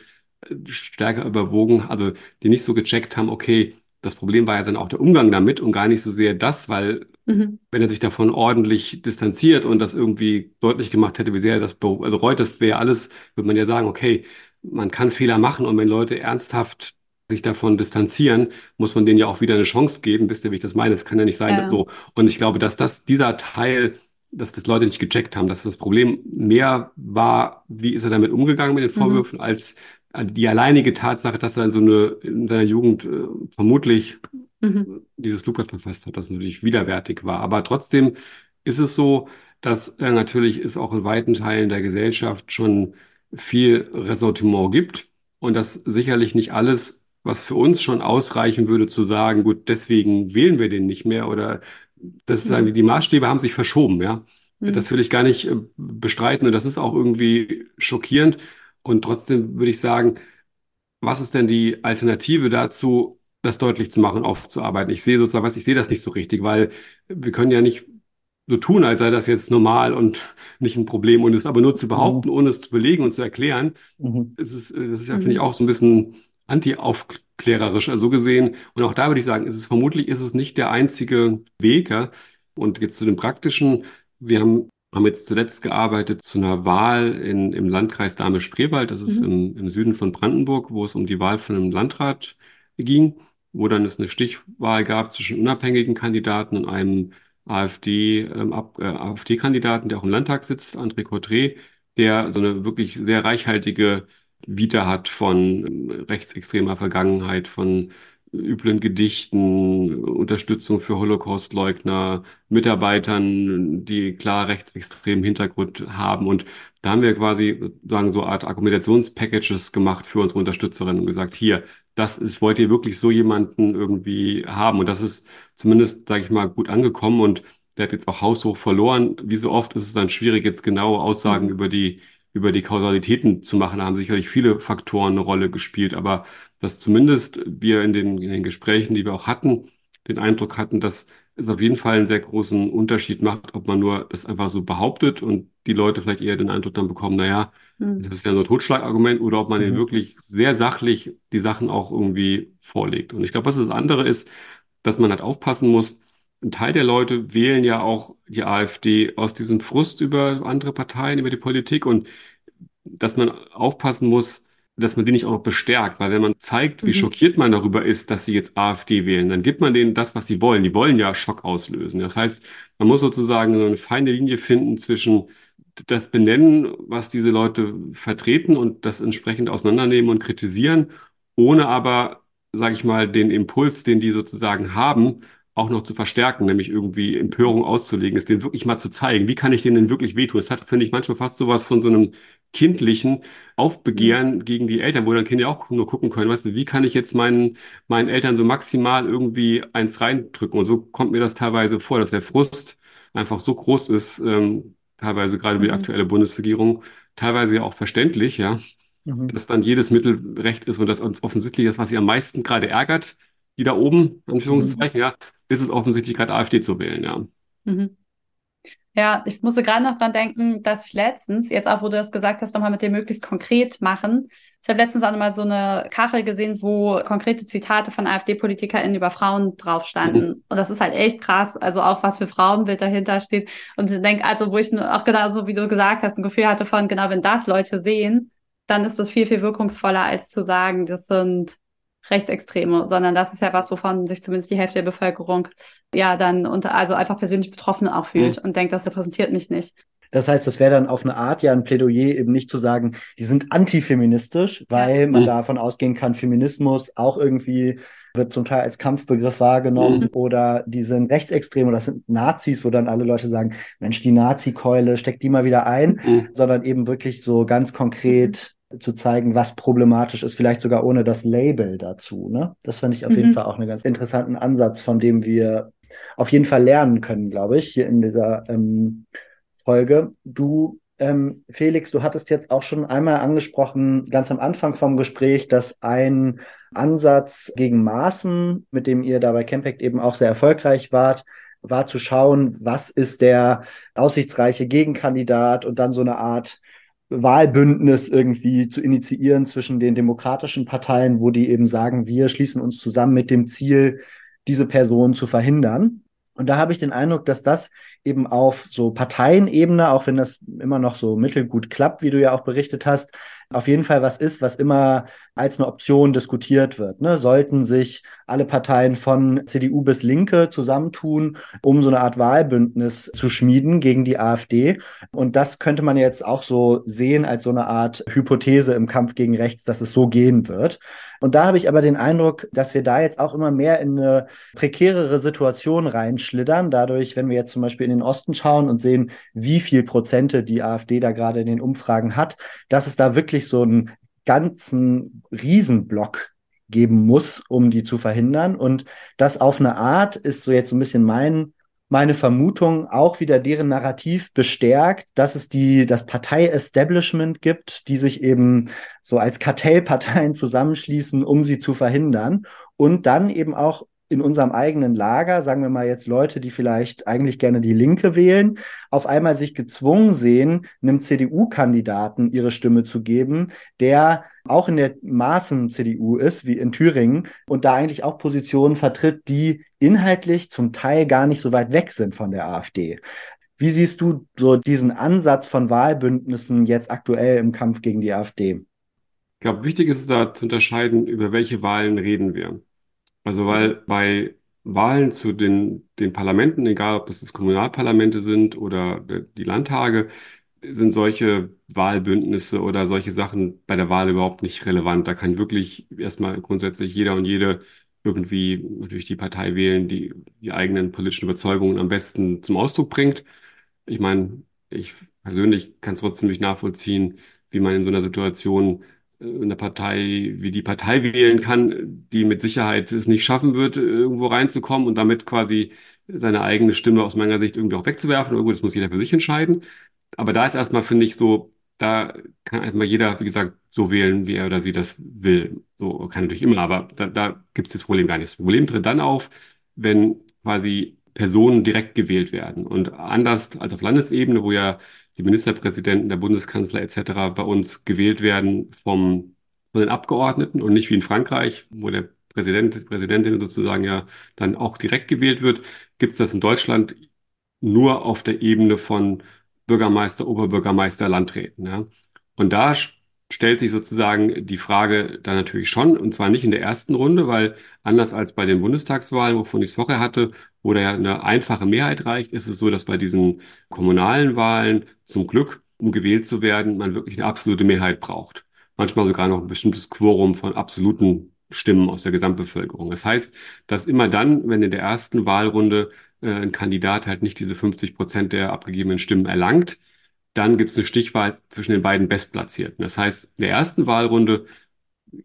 stärker überwogen, also die nicht so gecheckt haben, okay, das Problem war ja dann auch der Umgang damit und gar nicht so sehr das, weil mhm. wenn er sich davon ordentlich distanziert und das irgendwie deutlich gemacht hätte, wie sehr er das bereut, das wäre alles, würde man ja sagen, okay, man kann Fehler machen und wenn Leute ernsthaft sich davon distanzieren, muss man denen ja auch wieder eine Chance geben. Wisst ihr, wie ich das meine? Es kann ja nicht sein, ja. so. Und ich glaube, dass das, dieser Teil, dass das Leute nicht gecheckt haben, dass das Problem mehr war, wie ist er damit umgegangen mit den mhm. Vorwürfen, mhm. als die alleinige Tatsache, dass er in so eine, in seiner Jugend äh, vermutlich mhm. dieses Flugzeug verfasst hat, das natürlich widerwärtig war. Aber trotzdem ist es so, dass äh, natürlich es auch in weiten Teilen der Gesellschaft schon viel Ressentiment gibt und dass sicherlich nicht alles, was für uns schon ausreichen würde, zu sagen, gut, deswegen wählen wir den nicht mehr oder das sagen mhm. die Maßstäbe haben sich verschoben, ja. Mhm. Das will ich gar nicht äh, bestreiten und das ist auch irgendwie schockierend. Und trotzdem würde ich sagen, was ist denn die Alternative dazu, das deutlich zu machen, aufzuarbeiten? Ich sehe sozusagen, was ich sehe das nicht so richtig, weil wir können ja nicht so tun, als sei das jetzt normal und nicht ein Problem und es aber nur zu behaupten, mhm. ohne es zu belegen und zu erklären, mhm. ist es, das ist ja, finde ich, mhm. auch so ein bisschen anti-aufklärerisch, also so gesehen. Und auch da würde ich sagen, ist es vermutlich ist es nicht der einzige Weg. Ja? Und jetzt zu dem praktischen. Wir haben, haben jetzt zuletzt gearbeitet zu einer Wahl in, im Landkreis Dahme-Spreewald. Das ist mhm. im, im Süden von Brandenburg, wo es um die Wahl von einem Landrat ging, wo dann es eine Stichwahl gab zwischen unabhängigen Kandidaten und einem AfD, ähm, äh, AfD-Kandidaten, der auch im Landtag sitzt, André Cotré, der so eine wirklich sehr reichhaltige Vita hat von ähm, rechtsextremer Vergangenheit, von üblen Gedichten, Unterstützung für Holocaustleugner, Mitarbeitern, die klar rechtsextremen Hintergrund haben. Und da haben wir quasi sagen so Art Argumentationspackages gemacht für unsere Unterstützerinnen und gesagt, hier, das ist, wollt ihr wirklich so jemanden irgendwie haben? Und das ist zumindest, sage ich mal, gut angekommen. Und der hat jetzt auch haushoch verloren. Wie so oft ist es dann schwierig, jetzt genaue Aussagen Mhm. über die, über die Kausalitäten zu machen. Da haben sicherlich viele Faktoren eine Rolle gespielt, aber dass zumindest wir in den, in den Gesprächen, die wir auch hatten, den Eindruck hatten, dass es auf jeden Fall einen sehr großen Unterschied macht, ob man nur das einfach so behauptet und die Leute vielleicht eher den Eindruck dann bekommen, naja, Mhm. das ist ja nur ein Totschlagargument oder ob man Mhm. ihnen wirklich sehr sachlich die Sachen auch irgendwie vorlegt. Und ich glaube, was das andere ist, dass man halt aufpassen muss, ein Teil der Leute wählen ja auch die AfD aus diesem Frust über andere Parteien, über die Politik und dass man aufpassen muss, dass man die nicht auch noch bestärkt, weil wenn man zeigt, wie Mhm. schockiert man darüber ist, dass sie jetzt AfD wählen, dann gibt man denen das, was sie wollen. Die wollen ja Schock auslösen. Das heißt, man muss sozusagen so eine feine Linie finden zwischen das Benennen, was diese Leute vertreten und das entsprechend auseinandernehmen und kritisieren, ohne aber, sage ich mal, den Impuls, den die sozusagen haben, auch noch zu verstärken, nämlich irgendwie Empörung auszulegen, es denen wirklich mal zu zeigen, wie kann ich denen denn wirklich wehtun? Es hat, finde ich, manchmal fast sowas von so einem kindlichen Aufbegehren gegen die Eltern, wo dann Kinder auch nur gucken können, weißt du, wie kann ich jetzt meinen, meinen Eltern so maximal irgendwie eins reindrücken? Und so kommt mir das teilweise vor, dass der Frust einfach so groß ist, ähm, teilweise gerade über die Mhm. aktuelle Bundesregierung, teilweise ja auch verständlich, ja, Mhm. dass dann jedes Mittel recht ist und das uns offensichtlich das, was sie am meisten gerade ärgert, die da oben, Anführungszeichen, ja, ist es offensichtlich gerade AfD zu wählen, ja. Mhm. Ja, ich musste gerade noch dran denken, dass ich letztens, jetzt auch wo du das gesagt hast, nochmal mit dem möglichst konkret machen. Ich habe letztens auch nochmal so eine Kachel gesehen, wo konkrete Zitate von AfD-PolitikerInnen über Frauen drauf standen. Und das ist halt echt krass. Also auch was für Frauenbild dahinter steht. Und ich denke, also wo ich nur auch genau so, wie du gesagt hast, ein Gefühl hatte von, genau, wenn das Leute sehen, dann ist das viel, viel wirkungsvoller, als zu sagen, das sind Rechtsextreme, sondern das ist ja was, wovon sich zumindest die Hälfte der Bevölkerung ja dann unter, also einfach persönlich betroffen auch fühlt und denkt, das repräsentiert mich nicht. Das heißt, das wäre dann auf eine Art ja ein Plädoyer, eben nicht zu sagen, die sind antifeministisch, weil man Mhm. davon ausgehen kann, Feminismus auch irgendwie wird zum Teil als Kampfbegriff wahrgenommen Mhm. oder die sind rechtsextrem oder das sind Nazis, wo dann alle Leute sagen, Mensch, die Nazi-Keule, steck die mal wieder ein, Mhm. sondern eben wirklich so ganz konkret zu zeigen, was problematisch ist, vielleicht sogar ohne das Label dazu. Ne? Das fand ich auf jeden Mhm. Fall auch einen ganz interessanten Ansatz, von dem wir auf jeden Fall lernen können, glaube ich, hier in dieser ähm, Folge. Du, ähm, Felix, du hattest jetzt auch schon einmal angesprochen, ganz am Anfang vom Gespräch, dass ein Ansatz gegen Maßen, mit dem ihr da bei Campact eben auch sehr erfolgreich wart, war zu schauen, was ist der aussichtsreiche Gegenkandidat und dann so eine Art Wahlbündnis irgendwie zu initiieren zwischen den demokratischen Parteien, wo die eben sagen, wir schließen uns zusammen mit dem Ziel, diese Person zu verhindern. Und da habe ich den Eindruck, dass das eben auf so Parteienebene, auch wenn das immer noch so mittelgut klappt, wie du ja auch berichtet hast, auf jeden Fall was ist, was immer als eine Option diskutiert wird. Ne? Sollten sich alle Parteien von CDU bis Linke zusammentun, um so eine Art Wahlbündnis zu schmieden gegen die AfD. Und das könnte man jetzt auch so sehen als so eine Art Hypothese im Kampf gegen rechts, dass es so gehen wird. Und da habe ich aber den Eindruck, dass wir da jetzt auch immer mehr in eine prekärere Situation reinschlittern. Dadurch, wenn wir jetzt zum Beispiel in den Osten schauen und sehen, wie viel Prozente die AfD da gerade in den Umfragen hat, dass es da wirklich so einen ganzen Riesenblock geben muss, um die zu verhindern. Und das auf eine Art ist so jetzt so ein bisschen mein meine Vermutung auch wieder deren Narrativ bestärkt, dass es die, das Partei-Establishment gibt, die sich eben so als Kartellparteien zusammenschließen, um sie zu verhindern und dann eben auch in unserem eigenen Lager, sagen wir mal jetzt Leute, die vielleicht eigentlich gerne die Linke wählen, auf einmal sich gezwungen sehen, einem CDU-Kandidaten ihre Stimme zu geben, der auch in der Maßen-CDU ist, wie in Thüringen, und da eigentlich auch Positionen vertritt, die inhaltlich zum Teil gar nicht so weit weg sind von der AfD. Wie siehst du so diesen Ansatz von Wahlbündnissen jetzt aktuell im Kampf gegen die AfD? Ich glaube, wichtig ist da zu unterscheiden, über welche Wahlen reden wir. Also, weil bei Wahlen zu den, den Parlamenten, egal ob es das Kommunalparlamente sind oder die Landtage, sind solche Wahlbündnisse oder solche Sachen bei der Wahl überhaupt nicht relevant. Da kann wirklich erstmal grundsätzlich jeder und jede irgendwie natürlich die Partei wählen, die die eigenen politischen Überzeugungen am besten zum Ausdruck bringt. Ich meine, ich persönlich kann es trotzdem nicht nachvollziehen, wie man in so einer Situation eine Partei wie die Partei wählen kann, die mit Sicherheit es nicht schaffen wird, irgendwo reinzukommen und damit quasi seine eigene Stimme aus meiner Sicht irgendwie auch wegzuwerfen. Aber gut, das muss jeder für sich entscheiden. Aber da ist erstmal, finde ich, so, da kann erstmal jeder, wie gesagt, so wählen, wie er oder sie das will. So kann natürlich immer, aber da, da gibt es das Problem gar nicht. Das Problem tritt dann auf, wenn quasi Personen direkt gewählt werden. Und anders als auf Landesebene, wo ja die Ministerpräsidenten, der Bundeskanzler etc. bei uns gewählt werden vom, von den Abgeordneten und nicht wie in Frankreich, wo der Präsident, Präsidentin sozusagen ja dann auch direkt gewählt wird, gibt es das in Deutschland nur auf der Ebene von Bürgermeister, Oberbürgermeister, Landräten. Ja. Und da stellt sich sozusagen die Frage dann natürlich schon, und zwar nicht in der ersten Runde, weil anders als bei den Bundestagswahlen, wovon ich es vorher hatte, wo da eine einfache Mehrheit reicht, ist es so, dass bei diesen kommunalen Wahlen zum Glück, um gewählt zu werden, man wirklich eine absolute Mehrheit braucht. Manchmal sogar noch ein bestimmtes Quorum von absoluten Stimmen aus der Gesamtbevölkerung. Das heißt, dass immer dann, wenn in der ersten Wahlrunde äh, ein Kandidat halt nicht diese 50 Prozent der abgegebenen Stimmen erlangt, dann gibt es eine Stichwahl zwischen den beiden Bestplatzierten. Das heißt, in der ersten Wahlrunde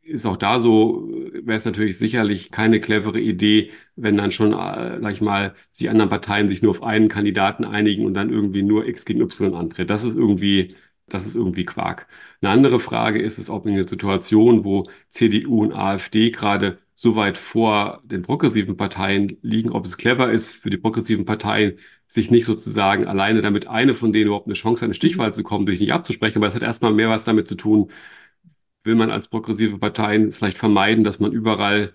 ist auch da so, wäre es natürlich sicherlich keine clevere Idee, wenn dann schon, äh, sag ich mal, die anderen Parteien sich nur auf einen Kandidaten einigen und dann irgendwie nur X gegen Y antritt. Das ist irgendwie, das ist irgendwie Quark. Eine andere Frage ist es, ob in einer Situation, wo CDU und AfD gerade so weit vor den progressiven Parteien liegen, ob es clever ist für die progressiven Parteien, sich nicht sozusagen alleine damit eine von denen überhaupt eine Chance eine Stichwahl zu kommen, sich nicht abzusprechen, weil es hat erstmal mehr was damit zu tun, will man als progressive Parteien vielleicht vermeiden, dass man überall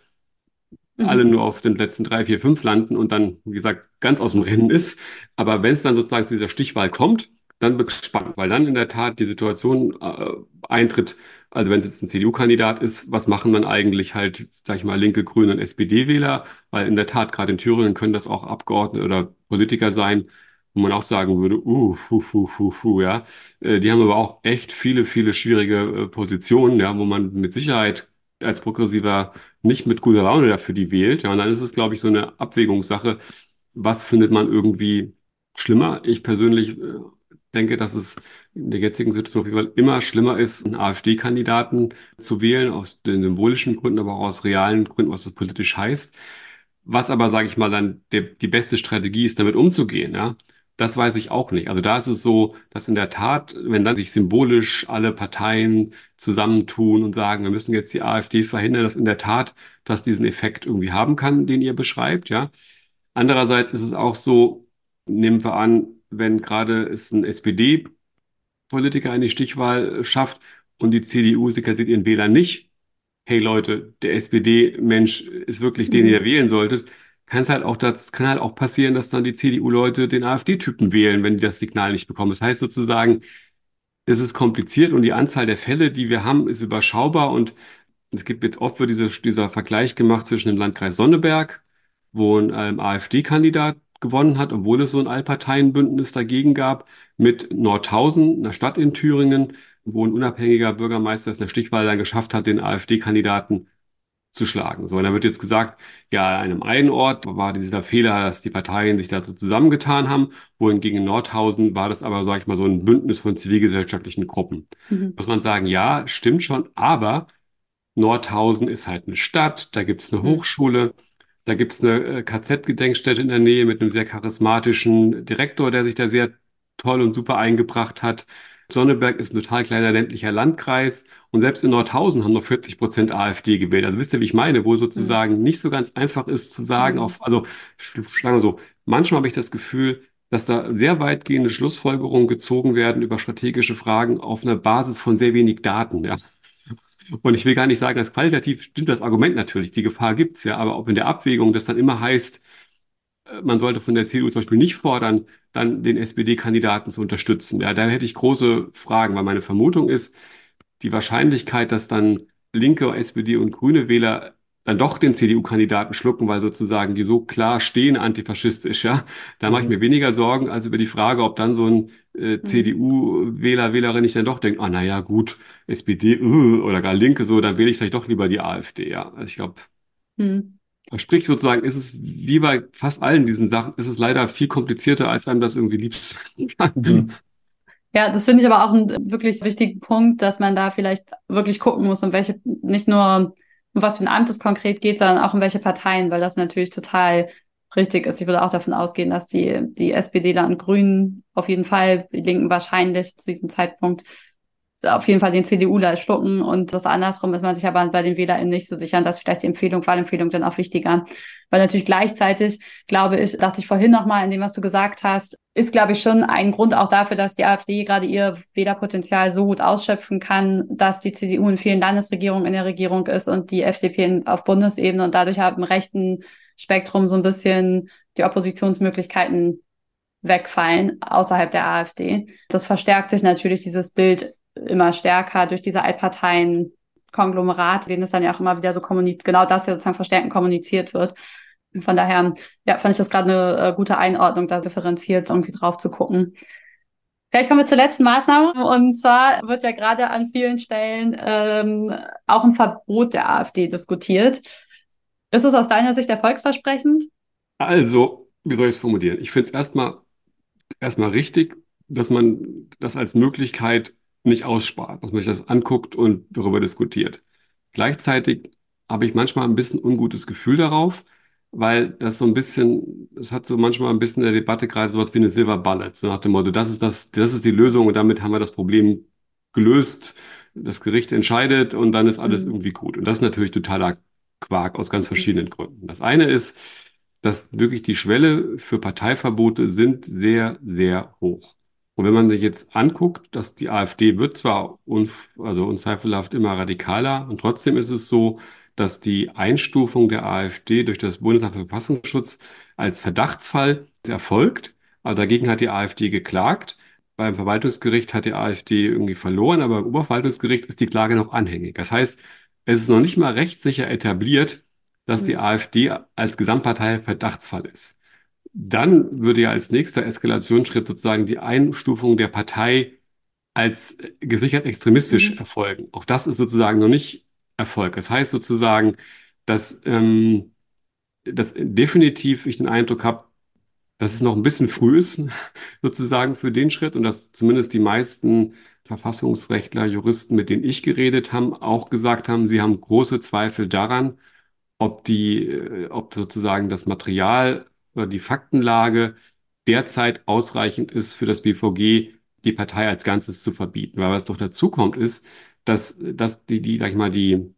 mhm. alle nur auf den letzten drei, vier, fünf landen und dann, wie gesagt, ganz aus dem Rennen ist. Aber wenn es dann sozusagen zu dieser Stichwahl kommt, dann wird es spannend, weil dann in der Tat die Situation äh, eintritt, also wenn es jetzt ein CDU-Kandidat ist, was machen dann eigentlich halt, sag ich mal, linke, grüne und SPD-Wähler? Weil in der Tat, gerade in Thüringen können das auch Abgeordnete oder Politiker sein, wo man auch sagen würde, uh, hu, hu, hu, hu, ja. Äh, die haben aber auch echt viele, viele schwierige äh, Positionen, ja, wo man mit Sicherheit als Progressiver nicht mit guter Laune dafür die wählt. Ja, und dann ist es, glaube ich, so eine Abwägungssache. Was findet man irgendwie schlimmer? Ich persönlich äh, denke, dass es in der jetzigen Situation auf jeden Fall immer schlimmer ist, einen AfD-Kandidaten zu wählen, aus den symbolischen Gründen, aber auch aus realen Gründen, was das politisch heißt. Was aber, sage ich mal, dann der, die beste Strategie ist, damit umzugehen, ja. Das weiß ich auch nicht. Also da ist es so, dass in der Tat, wenn dann sich symbolisch alle Parteien zusammentun und sagen, wir müssen jetzt die AfD verhindern, dass in der Tat das diesen Effekt irgendwie haben kann, den ihr beschreibt, ja. Andererseits ist es auch so, nehmen wir an, wenn gerade es ein SPD-Politiker eine Stichwahl schafft und die CDU signalisiert ihren Wählern nicht, hey Leute, der SPD-Mensch ist wirklich den, den ihr mhm. wählen solltet, kann es halt auch, das kann halt auch passieren, dass dann die CDU-Leute den AfD-Typen wählen, wenn die das Signal nicht bekommen. Das heißt sozusagen, es ist kompliziert und die Anzahl der Fälle, die wir haben, ist überschaubar und es gibt jetzt oft für diese, dieser Vergleich gemacht zwischen dem Landkreis Sonneberg, wo ein ähm, AfD-Kandidat gewonnen hat, obwohl es so ein Allparteienbündnis dagegen gab, mit Nordhausen, einer Stadt in Thüringen, wo ein unabhängiger Bürgermeister es in der Stichwahl dann geschafft hat, den AfD-Kandidaten zu schlagen. So, und da wird jetzt gesagt, ja, an einem einen Ort war dieser Fehler, dass die Parteien sich dazu zusammengetan haben, wohingegen in Nordhausen war das aber, sag ich mal, so ein Bündnis von zivilgesellschaftlichen Gruppen. Mhm. Muss man sagen, ja, stimmt schon, aber Nordhausen ist halt eine Stadt, da gibt es eine mhm. Hochschule, da gibt es eine äh, KZ-Gedenkstätte in der Nähe mit einem sehr charismatischen Direktor, der sich da sehr toll und super eingebracht hat. Sonneberg ist ein total kleiner ländlicher Landkreis und selbst in Nordhausen haben noch 40 Prozent AfD gewählt. Also wisst ihr, wie ich meine, wo sozusagen mhm. nicht so ganz einfach ist zu sagen, mhm. auf, also wir so, manchmal habe ich das Gefühl, dass da sehr weitgehende Schlussfolgerungen gezogen werden über strategische Fragen auf einer Basis von sehr wenig Daten. Ja. Und ich will gar nicht sagen, dass qualitativ stimmt das Argument natürlich, die Gefahr gibt's ja, aber ob in der Abwägung das dann immer heißt, man sollte von der CDU zum Beispiel nicht fordern, dann den SPD-Kandidaten zu unterstützen. Ja, da hätte ich große Fragen, weil meine Vermutung ist, die Wahrscheinlichkeit, dass dann linke SPD und grüne Wähler dann doch den CDU-Kandidaten schlucken, weil sozusagen die so klar stehen antifaschistisch, ja. Da mache ich mhm. mir weniger Sorgen als über die Frage, ob dann so ein äh, mhm. CDU-Wähler, Wählerin nicht dann doch denkt, ah, na ja, gut, SPD uh, oder gar Linke so, dann wähle ich vielleicht doch lieber die AfD, ja. Also ich glaube, mhm. Sprich sozusagen, ist es wie bei fast allen diesen Sachen, ist es leider viel komplizierter, als einem das irgendwie lieb sein kann. Mhm. Ja, das finde ich aber auch einen wirklich wichtigen Punkt, dass man da vielleicht wirklich gucken muss, um welche, nicht nur um was für ein Amt es konkret geht, sondern auch um welche Parteien, weil das natürlich total richtig ist. Ich würde auch davon ausgehen, dass die, die SPDler und Grünen auf jeden Fall, die Linken wahrscheinlich zu diesem Zeitpunkt auf jeden Fall den CDUler schlucken und das andersrum ist man sich aber bei den WählerInnen nicht so sicher. Und das ist vielleicht die Empfehlung, Wahlempfehlung dann auch wichtiger. Weil natürlich gleichzeitig, glaube ich, dachte ich vorhin nochmal in dem, was du gesagt hast, ist, glaube ich, schon ein Grund auch dafür, dass die AfD gerade ihr Wählerpotenzial so gut ausschöpfen kann, dass die CDU in vielen Landesregierungen in der Regierung ist und die FDP auf Bundesebene und dadurch halt im rechten Spektrum so ein bisschen die Oppositionsmöglichkeiten wegfallen außerhalb der AfD. Das verstärkt sich natürlich dieses Bild immer stärker durch diese Altparteien Konglomerat, denen es dann ja auch immer wieder so kommuniziert, genau das ja sozusagen verstärkend kommuniziert wird. Von daher, ja, fand ich das gerade eine äh, gute Einordnung, da differenziert irgendwie drauf zu gucken. Vielleicht kommen wir zur letzten Maßnahme. Und zwar wird ja gerade an vielen Stellen ähm, auch ein Verbot der AfD diskutiert. Ist es aus deiner Sicht erfolgsversprechend? Also, wie soll ich es formulieren? Ich finde es erstmal erstmal richtig, dass man das als Möglichkeit nicht ausspart, dass man sich das anguckt und darüber diskutiert. Gleichzeitig habe ich manchmal ein bisschen ungutes Gefühl darauf, weil das so ein bisschen, es hat so manchmal ein bisschen in der Debatte gerade sowas wie eine Silver Bullet, so nach dem Motto, das ist das, das ist die Lösung und damit haben wir das Problem gelöst. Das Gericht entscheidet und dann ist alles mhm. irgendwie gut. Und das ist natürlich totaler Quark aus ganz verschiedenen Gründen. Das eine ist, dass wirklich die Schwelle für Parteiverbote sind sehr, sehr hoch. Und wenn man sich jetzt anguckt, dass die AfD wird zwar un, also unzweifelhaft immer radikaler, und trotzdem ist es so, dass die Einstufung der AfD durch das Bundesamt für Verfassungsschutz als Verdachtsfall erfolgt. Aber dagegen hat die AfD geklagt. Beim Verwaltungsgericht hat die AfD irgendwie verloren, aber beim Oberverwaltungsgericht ist die Klage noch anhängig. Das heißt, es ist noch nicht mal rechtssicher etabliert, dass die mhm. AfD als Gesamtpartei Verdachtsfall ist. Dann würde ja als nächster Eskalationsschritt sozusagen die Einstufung der Partei als gesichert extremistisch mhm. erfolgen. Auch das ist sozusagen noch nicht Erfolg. Das heißt sozusagen, dass, ähm, dass definitiv ich den Eindruck habe, dass es noch ein bisschen früh ist, sozusagen für den Schritt und dass zumindest die meisten Verfassungsrechtler, Juristen, mit denen ich geredet habe, auch gesagt haben, sie haben große Zweifel daran, ob die, äh, ob sozusagen das Material oder die Faktenlage derzeit ausreichend ist für das BVG, die Partei als Ganzes zu verbieten. Weil was doch dazu kommt, ist, dass, dass die, die, sag ich mal, die,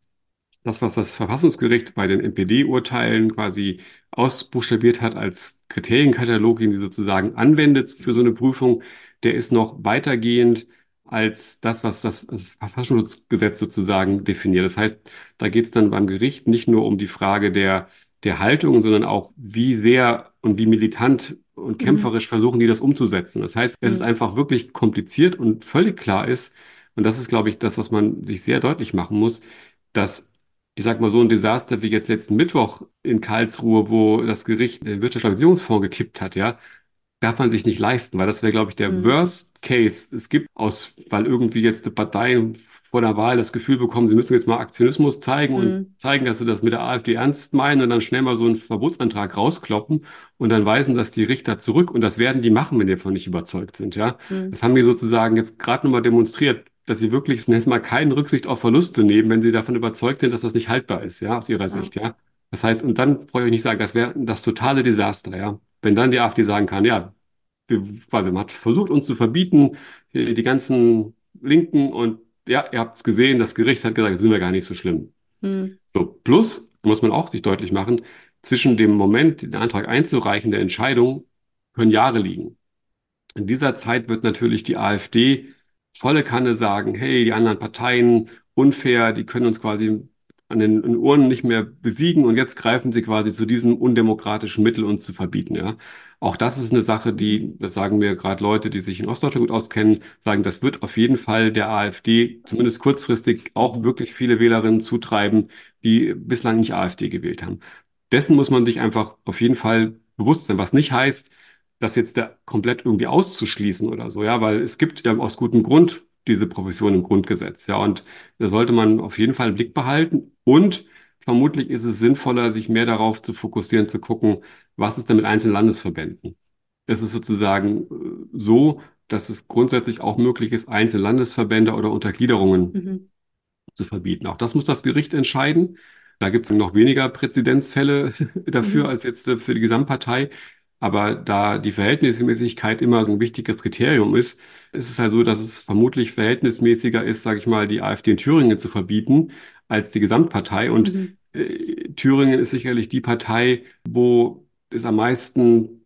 das, was das Verfassungsgericht bei den NPD-Urteilen quasi ausbuchstabiert hat als Kriterienkatalog, den sie sozusagen anwendet für so eine Prüfung, der ist noch weitergehend als das, was das, das Verfassungsschutzgesetz sozusagen definiert. Das heißt, da geht es dann beim Gericht nicht nur um die Frage der der Haltung, sondern auch, wie sehr und wie militant und mhm. kämpferisch mhm. versuchen die das umzusetzen. Das heißt, es mhm. ist einfach wirklich kompliziert und völlig klar ist, und das ist, glaube ich, das, was man sich sehr deutlich machen muss, dass ich sag mal, so ein Desaster wie jetzt letzten Mittwoch in Karlsruhe, wo das Gericht den Wirtschaftsstabilisierungsfonds gekippt hat, ja, darf man sich nicht leisten, weil das wäre, glaube ich, der mhm. Worst Case. Es gibt aus, weil irgendwie jetzt die Parteien vor der Wahl das Gefühl bekommen, sie müssen jetzt mal Aktionismus zeigen mhm. und zeigen, dass sie das mit der AfD ernst meinen und dann schnell mal so einen Verbotsantrag rauskloppen und dann weisen das die Richter zurück und das werden die machen, wenn die davon nicht überzeugt sind. Ja, mhm. das haben die sozusagen jetzt gerade nochmal demonstriert, dass sie wirklich jetzt mal keine Rücksicht auf Verluste nehmen, wenn sie davon überzeugt sind, dass das nicht haltbar ist, ja, aus ihrer ja. Sicht, ja. Das heißt, und dann brauche ich euch nicht sagen, das wäre das totale Desaster, ja. Wenn dann die AfD sagen kann, ja, wir, weil man hat versucht, uns zu verbieten, die ganzen Linken und ja, ihr habt es gesehen, das Gericht hat gesagt, sind wir gar nicht so schlimm. Hm. So, plus muss man auch sich deutlich machen, zwischen dem Moment, den Antrag einzureichen, der Entscheidung, können Jahre liegen. In dieser Zeit wird natürlich die AfD volle Kanne sagen, hey, die anderen Parteien unfair, die können uns quasi an den, Urnen nicht mehr besiegen und jetzt greifen sie quasi zu diesem undemokratischen Mittel, uns zu verbieten. Ja, auch das ist eine Sache, die, das sagen mir gerade Leute, die sich in Ostdeutschland gut auskennen, sagen, das wird auf jeden Fall der AfD zumindest kurzfristig auch wirklich viele Wählerinnen zutreiben, die bislang nicht AfD gewählt haben. Dessen muss man sich einfach auf jeden Fall bewusst sein, was nicht heißt, das jetzt da komplett irgendwie auszuschließen oder so, ja, weil es gibt ja aus gutem Grund diese Profession im Grundgesetz. Ja, und das sollte man auf jeden Fall im Blick behalten. Und vermutlich ist es sinnvoller, sich mehr darauf zu fokussieren, zu gucken, was ist denn mit einzelnen Landesverbänden? Es ist sozusagen äh, so, dass es grundsätzlich auch möglich ist, einzelne Landesverbände oder Untergliederungen mhm. zu verbieten. Auch das muss das Gericht entscheiden. Da gibt es noch weniger Präzedenzfälle dafür Mhm. als jetzt äh, für die Gesamtpartei. Aber da die Verhältnismäßigkeit immer so ein wichtiges Kriterium ist, ist es halt so, dass es vermutlich verhältnismäßiger ist, sage ich mal, die AfD in Thüringen zu verbieten als die Gesamtpartei. Und Mhm. äh, Thüringen ist sicherlich die Partei, wo es am meisten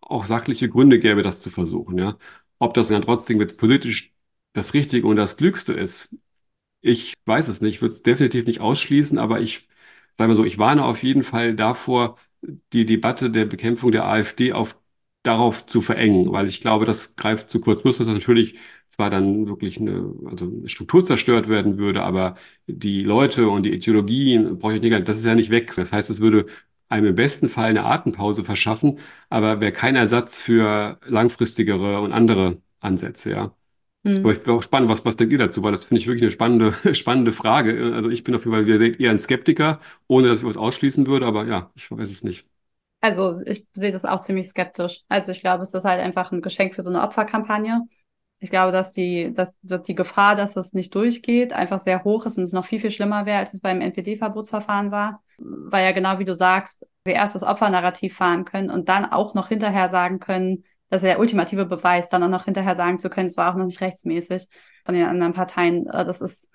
auch sachliche Gründe gäbe, das zu versuchen, ja. Ob das dann trotzdem jetzt politisch das Richtige und das Klügste ist, ich weiß es nicht, würde es definitiv nicht ausschließen, aber ich sage mal so, ich warne auf jeden Fall davor, die Debatte der Bekämpfung der AfD auf darauf zu verengen, weil ich glaube, das greift zu kurz. Plus, dass natürlich zwar dann wirklich eine, also eine Struktur zerstört werden würde, aber die Leute und die Ideologien, brauche ich nicht, das ist ja nicht weg. Das heißt, es würde einem im besten Fall eine Atempause verschaffen, aber wäre kein Ersatz für langfristigere und andere Ansätze, ja. Aber Mhm. ich bin auch spannend, was, was denkt ihr dazu? Weil das finde ich wirklich eine spannende, spannende Frage. Also ich bin auf jeden Fall eher ein Skeptiker, ohne dass ich was ausschließen würde, aber ja, ich weiß es nicht. Also ich sehe das auch ziemlich skeptisch. Also ich glaube, es ist halt einfach ein Geschenk für so eine Opferkampagne. Ich glaube, dass die, dass, dass die Gefahr, dass es nicht durchgeht, einfach sehr hoch ist und es noch viel, viel schlimmer wäre, als es beim NPD-Verbotsverfahren war. Weil ja genau wie du sagst, sie erst das Opfernarrativ fahren können und dann auch noch hinterher sagen können, das ist der ultimative Beweis, dann auch noch hinterher sagen zu können, es war auch noch nicht rechtsmäßig von den anderen Parteien. Äh, Das ist,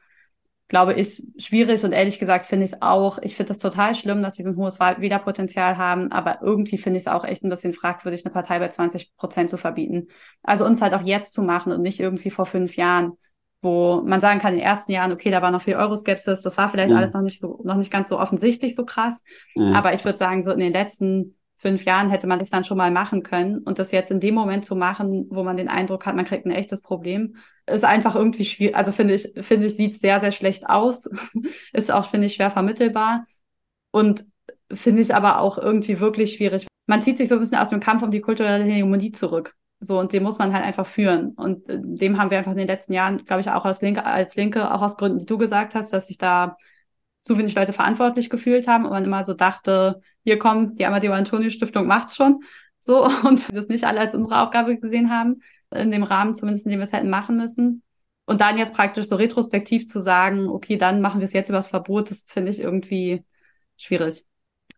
glaube ich, schwierig und ehrlich gesagt finde ich es auch, ich finde es total schlimm, dass die so ein hohes Wählerpotenzial haben, aber irgendwie finde ich es auch echt ein bisschen fragwürdig, eine Partei bei 20 Prozent zu verbieten. Also uns halt auch jetzt zu machen und nicht irgendwie vor fünf Jahren, wo man sagen kann, in den ersten Jahren, okay, da war noch viel Euroskepsis, das war vielleicht Mhm. alles noch nicht so, noch nicht ganz so offensichtlich so krass, Mhm. aber ich würde sagen, so in den letzten fünf Jahren hätte man das dann schon mal machen können. Und das jetzt in dem Moment zu machen, wo man den Eindruck hat, man kriegt ein echtes Problem, ist einfach irgendwie schwierig. Also finde ich, finde ich, sieht sehr, sehr schlecht aus. ist auch, finde ich, schwer vermittelbar. Und finde ich aber auch irgendwie wirklich schwierig. Man zieht sich so ein bisschen aus dem Kampf um die kulturelle Hegemonie zurück. So, und den muss man halt einfach führen. Und äh, dem haben wir einfach in den letzten Jahren, glaube ich, auch als Linke, als Linke, auch aus Gründen, die du gesagt hast, dass sich da zu wenig Leute verantwortlich gefühlt haben und man immer so dachte, hier kommt die Amadeo-Antonio-Stiftung macht's schon. So, und das nicht alle als unsere Aufgabe gesehen haben, in dem Rahmen zumindest, in dem wir es hätten machen müssen. Und dann jetzt praktisch so retrospektiv zu sagen, okay, dann machen wir es jetzt über das Verbot, das finde ich irgendwie schwierig.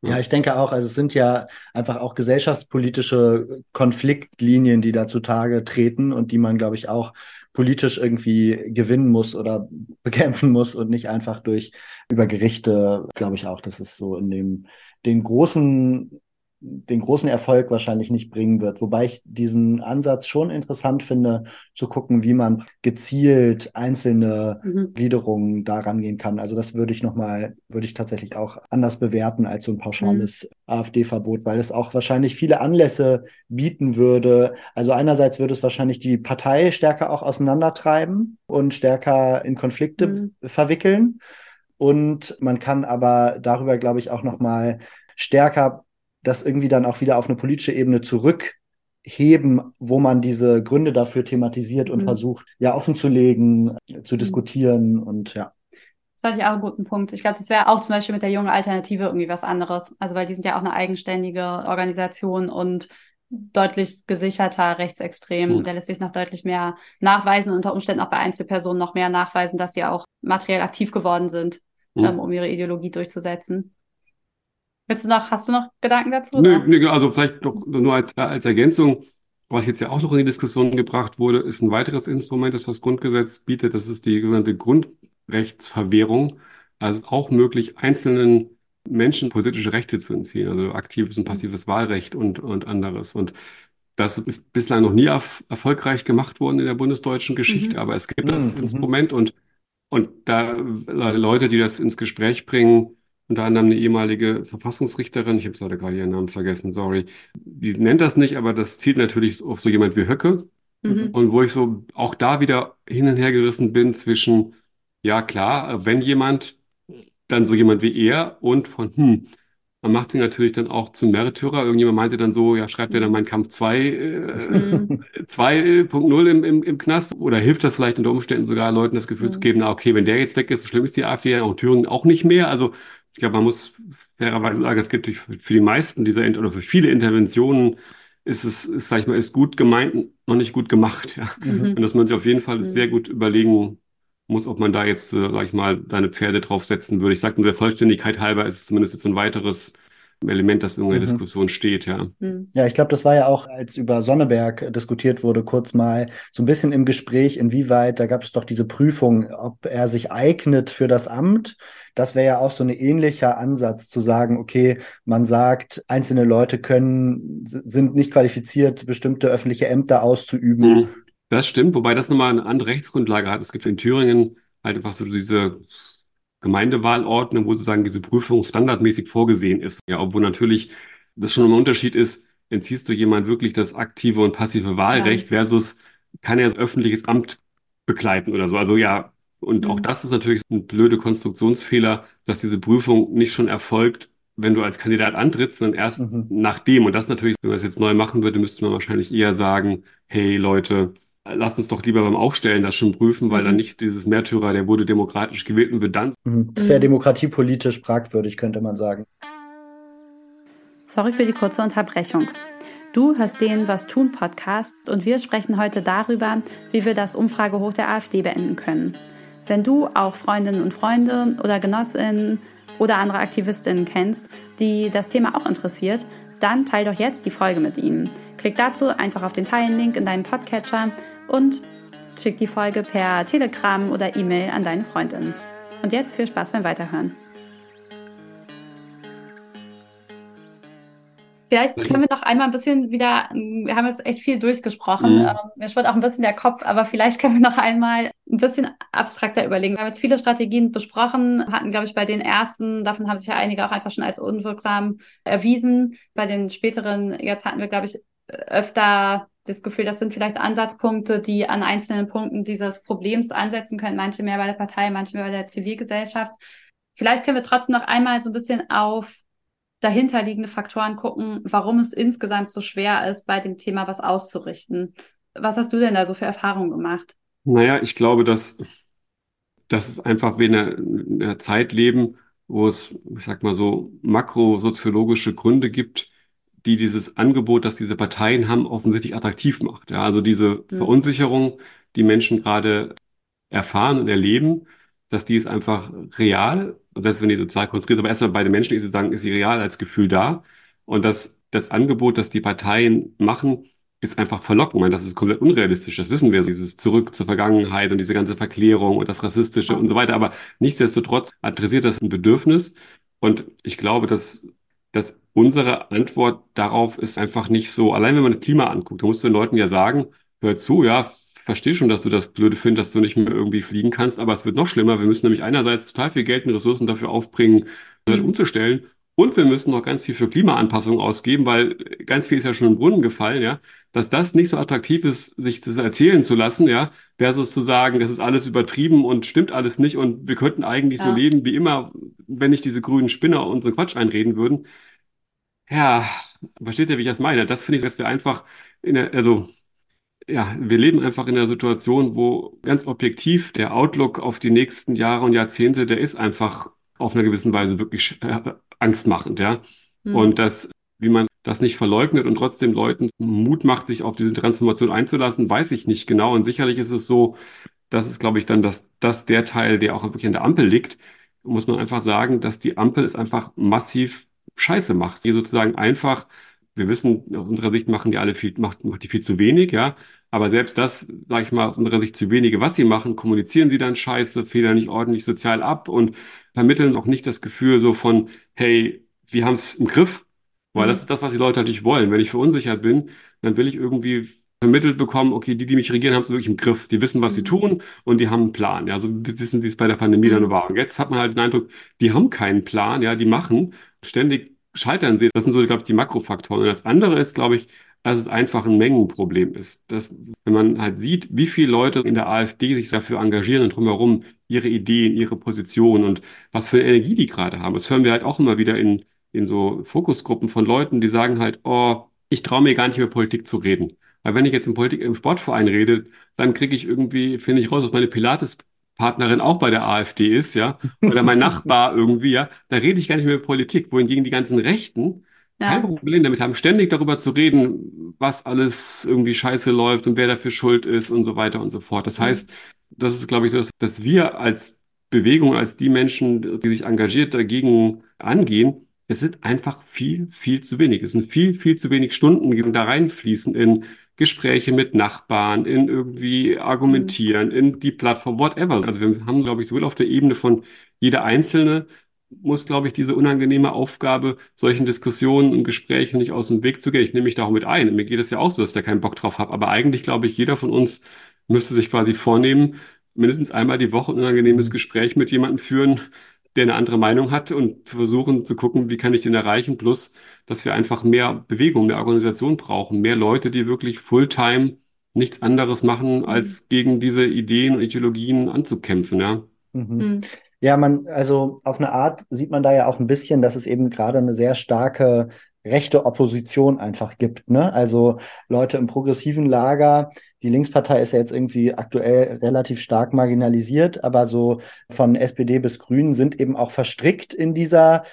Ja, ich denke auch, also es sind ja einfach auch gesellschaftspolitische Konfliktlinien, die da zutage treten und die man, glaube ich, auch politisch irgendwie gewinnen muss oder bekämpfen muss und nicht einfach durch über Gerichte, glaube ich auch, dass es so in dem den großen den großen Erfolg wahrscheinlich nicht bringen wird. Wobei ich diesen Ansatz schon interessant finde, zu gucken, wie man gezielt einzelne Mhm. Gliederungen da rangehen kann. Also das würde ich nochmal, würde ich tatsächlich auch anders bewerten als so ein pauschales AfD-Verbot, weil es auch wahrscheinlich viele Anlässe bieten würde. Also einerseits würde es wahrscheinlich die Partei stärker auch auseinandertreiben und stärker in Konflikte Mhm. verwickeln. Und man kann aber darüber, glaube ich, auch nochmal stärker das irgendwie dann auch wieder auf eine politische Ebene zurückheben, wo man diese Gründe dafür thematisiert und Mhm. versucht, ja, offenzulegen, zu Mhm. diskutieren und ja. Das fand ich auch einen guten Punkt. Ich glaube, das wäre auch zum Beispiel mit der jungen Alternative irgendwie was anderes. Also, weil die sind ja auch eine eigenständige Organisation und deutlich gesicherter rechtsextrem. Mhm. Der lässt sich noch deutlich mehr nachweisen, unter Umständen auch bei Einzelpersonen noch mehr nachweisen, dass sie auch materiell aktiv geworden sind, Mhm. ähm, um ihre Ideologie durchzusetzen. Willst du noch, hast du noch Gedanken dazu? Nö, nö, also vielleicht noch nur als, äh, als Ergänzung, was jetzt ja auch noch in die Diskussion gebracht wurde, ist ein weiteres Instrument, das das Grundgesetz bietet. Das ist die sogenannte Grundrechtsverwehrung. Also auch möglich, einzelnen Menschen politische Rechte zu entziehen, also aktives und passives Wahlrecht und, und anderes. Und das ist bislang noch nie erf erfolgreich gemacht worden in der bundesdeutschen Geschichte, Mhm. aber es gibt das Mhm. Instrument und, und da Leute, die das ins Gespräch bringen, unter anderem eine ehemalige Verfassungsrichterin, ich habe leider gerade ihren Namen vergessen, sorry, die nennt das nicht, aber das zielt natürlich auf so jemand wie Höcke. Mhm. Und wo ich so auch da wieder hin und her gerissen bin zwischen, ja klar, wenn jemand, dann so jemand wie er und von, hm, man macht ihn natürlich dann auch zum Märtyrer. Irgendjemand meinte dann so, ja, schreibt er dann Mein Kampf 2, äh, Mhm. 2.0 im, im, im Knast? Oder hilft das vielleicht unter Umständen sogar Leuten das Gefühl zu Mhm. geben, na okay, wenn der jetzt weg ist, so schlimm ist die AfD ja auch in Thüringen auch nicht mehr. Also ich glaube, man muss fairerweise sagen, es gibt für die meisten dieser Inter- oder für viele Interventionen ist es, ist, sag ich mal, ist gut gemeint, noch nicht gut gemacht. Ja. Mhm. Und dass man sich auf jeden Fall Mhm. sehr gut überlegen muss, ob man da jetzt, äh, sag ich mal, seine Pferde draufsetzen würde. Ich sage nur der Vollständigkeit halber ist es zumindest jetzt ein weiteres Element, das in irgendeiner Mhm. Diskussion steht, ja. Hm. Ja, ich glaube, das war ja auch, als über Sonneberg diskutiert wurde, kurz mal so ein bisschen im Gespräch, inwieweit, da gab es doch diese Prüfung, ob er sich eignet für das Amt. Das wäre ja auch so ein ähnlicher Ansatz zu sagen, okay, man sagt, einzelne Leute können, sind nicht qualifiziert, bestimmte öffentliche Ämter auszuüben. Mhm. Das stimmt, wobei das nochmal eine andere Rechtsgrundlage hat. Es gibt in Thüringen halt einfach so diese Gemeindewahlordnung, wo sozusagen diese Prüfung standardmäßig vorgesehen ist. Ja, obwohl natürlich das schon ein Unterschied ist, entziehst du jemand wirklich das aktive und passive Wahlrecht versus kann er öffentliches Amt begleiten oder so. Also ja, und auch Mhm. das ist natürlich ein blöde Konstruktionsfehler, dass diese Prüfung nicht schon erfolgt, wenn du als Kandidat antrittst, sondern erst Mhm. nachdem. Und das natürlich, wenn man das jetzt neu machen würde, müsste man wahrscheinlich eher sagen, hey Leute, lasst uns doch lieber beim Aufstellen das schon prüfen, weil Mhm. dann nicht dieses Märtyrer, der wurde demokratisch gewählt und wird dann Mhm. Das wäre Mhm. demokratiepolitisch fragwürdig, könnte man sagen. Sorry für die kurze Unterbrechung. Du hörst den Was tun Podcast und wir sprechen heute darüber, wie wir das Umfragehoch der AfD beenden können. Wenn du auch Freundinnen und Freunde oder Genossinnen oder andere Aktivistinnen kennst, die das Thema auch interessiert, dann teil doch jetzt die Folge mit ihnen. Klick dazu einfach auf den Teilen-Link in deinem Podcatcher und schick die Folge per Telegram oder E-Mail an deine Freundinnen. Und jetzt viel Spaß beim Weiterhören. Vielleicht können wir noch einmal ein bisschen wieder, wir haben jetzt echt viel durchgesprochen, Mhm. ähm, mir schwirrt auch ein bisschen der Kopf, aber vielleicht können wir noch einmal ein bisschen abstrakter überlegen. Wir haben jetzt viele Strategien besprochen, hatten, glaube ich, bei den ersten, davon haben sich ja einige auch einfach schon als unwirksam erwiesen. Bei den späteren, jetzt hatten wir, glaube ich, öfter das Gefühl, das sind vielleicht Ansatzpunkte, die an einzelnen Punkten dieses Problems ansetzen können, manche mehr bei der Partei, manche mehr bei der Zivilgesellschaft. Vielleicht können wir trotzdem noch einmal so ein bisschen auf dahinterliegende Faktoren gucken, warum es insgesamt so schwer ist, bei dem Thema was auszurichten. Was hast du denn da so für Erfahrungen gemacht? Naja, ich glaube, dass, dass es einfach einer, in einer Zeit leben, wo es, ich sag mal so, makrosoziologische Gründe gibt, die dieses Angebot, das diese Parteien haben, offensichtlich attraktiv macht. Ja, also diese Hm. Verunsicherung, die Menschen gerade erfahren und erleben, dass die ist einfach real, selbst wenn die sozial konstruiert, aber erstmal bei den Menschen ist sie sagen, ist sie real als Gefühl da. Und das, das Angebot, das die Parteien machen, ist einfach verlockend. Ich meine, das ist komplett unrealistisch, das wissen wir, dieses Zurück zur Vergangenheit und diese ganze Verklärung und das Rassistische und so weiter. Aber nichtsdestotrotz adressiert das ein Bedürfnis. Und ich glaube, dass, dass unsere Antwort darauf ist einfach nicht so, allein wenn man das Klima anguckt, da musst du den Leuten ja sagen, hör zu, ja, verstehe schon, dass du das blöde findest, dass du nicht mehr irgendwie fliegen kannst, aber es wird noch schlimmer. Wir müssen nämlich einerseits total viel Geld und Ressourcen dafür aufbringen, das Mhm. umzustellen. Und wir müssen noch ganz viel für Klimaanpassung ausgeben, weil ganz viel ist ja schon im Brunnen gefallen, ja, dass das nicht so attraktiv ist, sich das erzählen zu lassen, ja, versus zu sagen, das ist alles übertrieben und stimmt alles nicht und wir könnten eigentlich so Ja. leben wie immer, wenn nicht diese grünen Spinner unseren Quatsch einreden würden. Ja, versteht ihr, wie ich das meine? Das finde ich, dass wir einfach in der, also ja, wir leben einfach in einer Situation, wo ganz objektiv der Outlook auf die nächsten Jahre und Jahrzehnte, der ist einfach auf einer gewissen Weise wirklich äh, angstmachend, ja. Hm. Und das, wie man das nicht verleugnet und trotzdem Leuten Mut macht, sich auf diese Transformation einzulassen, weiß ich nicht genau. Und sicherlich ist es so, das ist, glaube ich, dann das, das der Teil, der auch wirklich an der Ampel liegt, muss man einfach sagen, dass die Ampel es einfach massiv Scheiße macht. Die sozusagen einfach, wir wissen, aus unserer Sicht machen die alle viel, macht, macht die viel zu wenig, ja. Aber selbst das, sage ich mal, aus unserer Sicht zu wenige, was sie machen, kommunizieren sie dann scheiße, federn nicht ordentlich sozial ab und vermitteln auch nicht das Gefühl so von, hey, wir haben es im Griff, weil Mhm. das ist das, was die Leute natürlich wollen. Wenn ich verunsichert bin, dann will ich irgendwie vermittelt bekommen, okay, die, die mich regieren, haben es wirklich im Griff. Die wissen, was sie Mhm. tun und die haben einen Plan. Ja, also wir wissen, wie es bei der Pandemie dann Mhm. war. Und jetzt hat man halt den Eindruck, die haben keinen Plan, ja, die machen, ständig scheitern sie. Das sind so, glaube ich, die Makrofaktoren. Und das andere ist, glaube ich, dass es einfach ein Mengenproblem ist. Dass, wenn man halt sieht, wie viele Leute in der AfD sich dafür engagieren und drumherum ihre Ideen, ihre Positionen und was für eine Energie die gerade haben. Das hören wir halt auch immer wieder in, in so Fokusgruppen von Leuten, die sagen halt, oh, ich traue mir gar nicht mehr Politik zu reden. Weil wenn ich jetzt in Politik im Sportverein rede, dann kriege ich irgendwie, finde ich raus, dass meine Pilates-Partnerin auch bei der AfD ist, ja, oder mein Nachbar irgendwie, ja, da rede ich gar nicht mehr über Politik, wohingegen die ganzen Rechten kein Ja. Problem damit haben, ständig darüber zu reden, was alles irgendwie scheiße läuft und wer dafür schuld ist und so weiter und so fort. Das Mhm. heißt, das ist, glaube ich, so, dass wir als Bewegung, als die Menschen, die sich engagiert dagegen angehen, es sind einfach viel, viel zu wenig. Es sind viel, viel zu wenig Stunden, die da reinfließen in Gespräche mit Nachbarn, in irgendwie argumentieren, in die Plattform, whatever. Also wir haben, glaube ich, sowohl auf der Ebene von jeder Einzelne muss, glaube ich, diese unangenehme Aufgabe, solchen Diskussionen und Gesprächen nicht aus dem Weg zu gehen. Ich nehme mich da auch mit ein. Mir geht es ja auch so, dass ich da keinen Bock drauf habe. Aber eigentlich, glaube ich, jeder von uns müsste sich quasi vornehmen, mindestens einmal die Woche ein unangenehmes Gespräch mit jemandem führen, der eine andere Meinung hat und versuchen zu gucken, wie kann ich den erreichen. Plus, dass wir einfach mehr Bewegung, mehr Organisation brauchen, mehr Leute, die wirklich Fulltime nichts anderes machen, als gegen diese Ideen und Ideologien anzukämpfen, ja. Mhm. Mhm. Ja, man, also auf eine Art sieht man da ja auch ein bisschen, dass es eben gerade eine sehr starke rechte Opposition einfach gibt. Ne? Also Leute im progressiven Lager, die Linkspartei ist ja jetzt irgendwie aktuell relativ stark marginalisiert, aber so von SPD bis Grünen sind eben auch verstrickt in dieser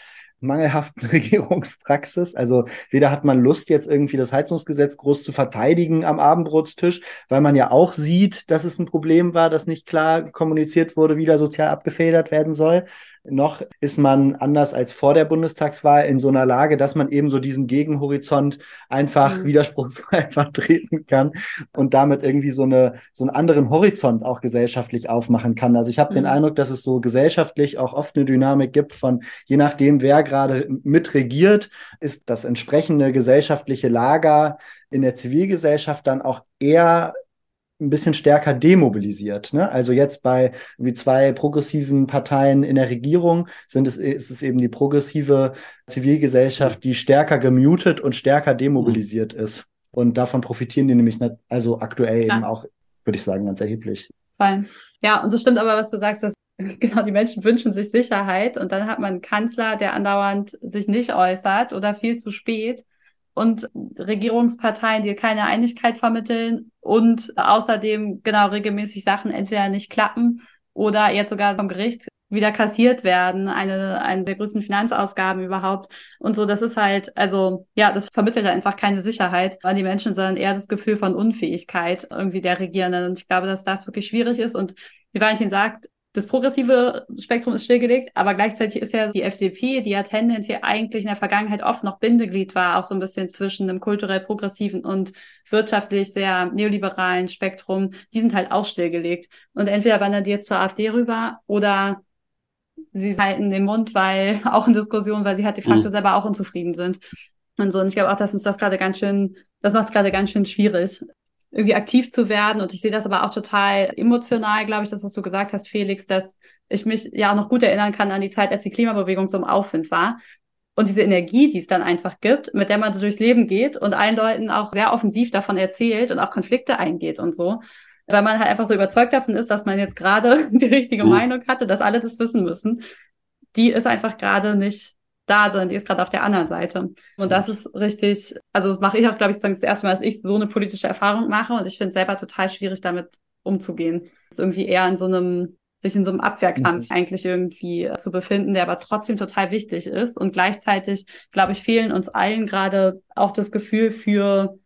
mangelhaften Regierungspraxis. Also weder hat man Lust, jetzt irgendwie das Heizungsgesetz groß zu verteidigen am Abendbrotstisch, weil man ja auch sieht, dass es ein Problem war, dass nicht klar kommuniziert wurde, wie da sozial abgefedert werden soll noch ist man anders als vor der Bundestagswahl in so einer Lage, dass man eben so diesen Gegenhorizont einfach mhm. widerspruchsfrei vertreten kann und damit irgendwie so eine so einen anderen Horizont auch gesellschaftlich aufmachen kann. Also ich habe mhm. den Eindruck, dass es so gesellschaftlich auch oft eine Dynamik gibt von je nachdem, wer gerade mitregiert, ist das entsprechende gesellschaftliche Lager in der Zivilgesellschaft dann auch eher ein bisschen stärker demobilisiert. Ne? Also jetzt bei wie zwei progressiven Parteien in der Regierung sind es, ist es eben die progressive Zivilgesellschaft, die stärker gemutet und stärker demobilisiert mhm. ist. Und davon profitieren die nämlich nicht, also aktuell ja. eben auch, würde ich sagen, ganz erheblich. Fein. Ja, und so stimmt aber, was du sagst, dass genau die Menschen wünschen sich Sicherheit und dann hat man einen Kanzler, der andauernd sich nicht äußert oder viel zu spät und Regierungsparteien, die keine Einigkeit vermitteln und außerdem genau regelmäßig Sachen entweder nicht klappen oder jetzt sogar vom Gericht wieder kassiert werden, eine, eine der größten Finanzausgaben überhaupt. Und so, das ist halt, also ja, das vermittelt einfach keine Sicherheit an die Menschen, sondern eher das Gefühl von Unfähigkeit irgendwie der Regierenden. Und ich glaube, dass das wirklich schwierig ist. Und wie Valentin sagt, das progressive Spektrum ist stillgelegt, aber gleichzeitig ist ja die FDP, die ja tendenziell eigentlich in der Vergangenheit oft noch Bindeglied war, auch so ein bisschen zwischen einem kulturell progressiven und wirtschaftlich sehr neoliberalen Spektrum, die sind halt auch stillgelegt. Und entweder wandern die jetzt zur AfD rüber oder sie halten den Mund, weil auch in Diskussionen, weil sie halt de facto mhm. selber auch unzufrieden sind. Und so, und ich glaube auch, dass uns das gerade ganz schön, das macht es gerade ganz schön schwierig irgendwie aktiv zu werden. Und ich sehe das aber auch total emotional, glaube ich, das, was du gesagt hast, Felix, dass ich mich ja auch noch gut erinnern kann an die Zeit, als die Klimabewegung so im Aufwind war. Und diese Energie, die es dann einfach gibt, mit der man so durchs Leben geht und allen Leuten auch sehr offensiv davon erzählt und auch Konflikte eingeht und so. Weil man halt einfach so überzeugt davon ist, dass man jetzt gerade die richtige mhm. Meinung hatte, dass alle das wissen müssen. Die ist einfach gerade nicht da, sondern die ist gerade auf der anderen Seite. Und das ist richtig, also das mache ich auch, glaube ich, das erste Mal, dass ich so eine politische Erfahrung mache und ich finde es selber total schwierig, damit umzugehen. Das ist irgendwie eher in so einem, sich in so einem Abwehrkampf mhm. eigentlich irgendwie zu befinden, der aber trotzdem total wichtig ist. Und gleichzeitig, glaube ich, fehlen uns allen gerade auch das Gefühl für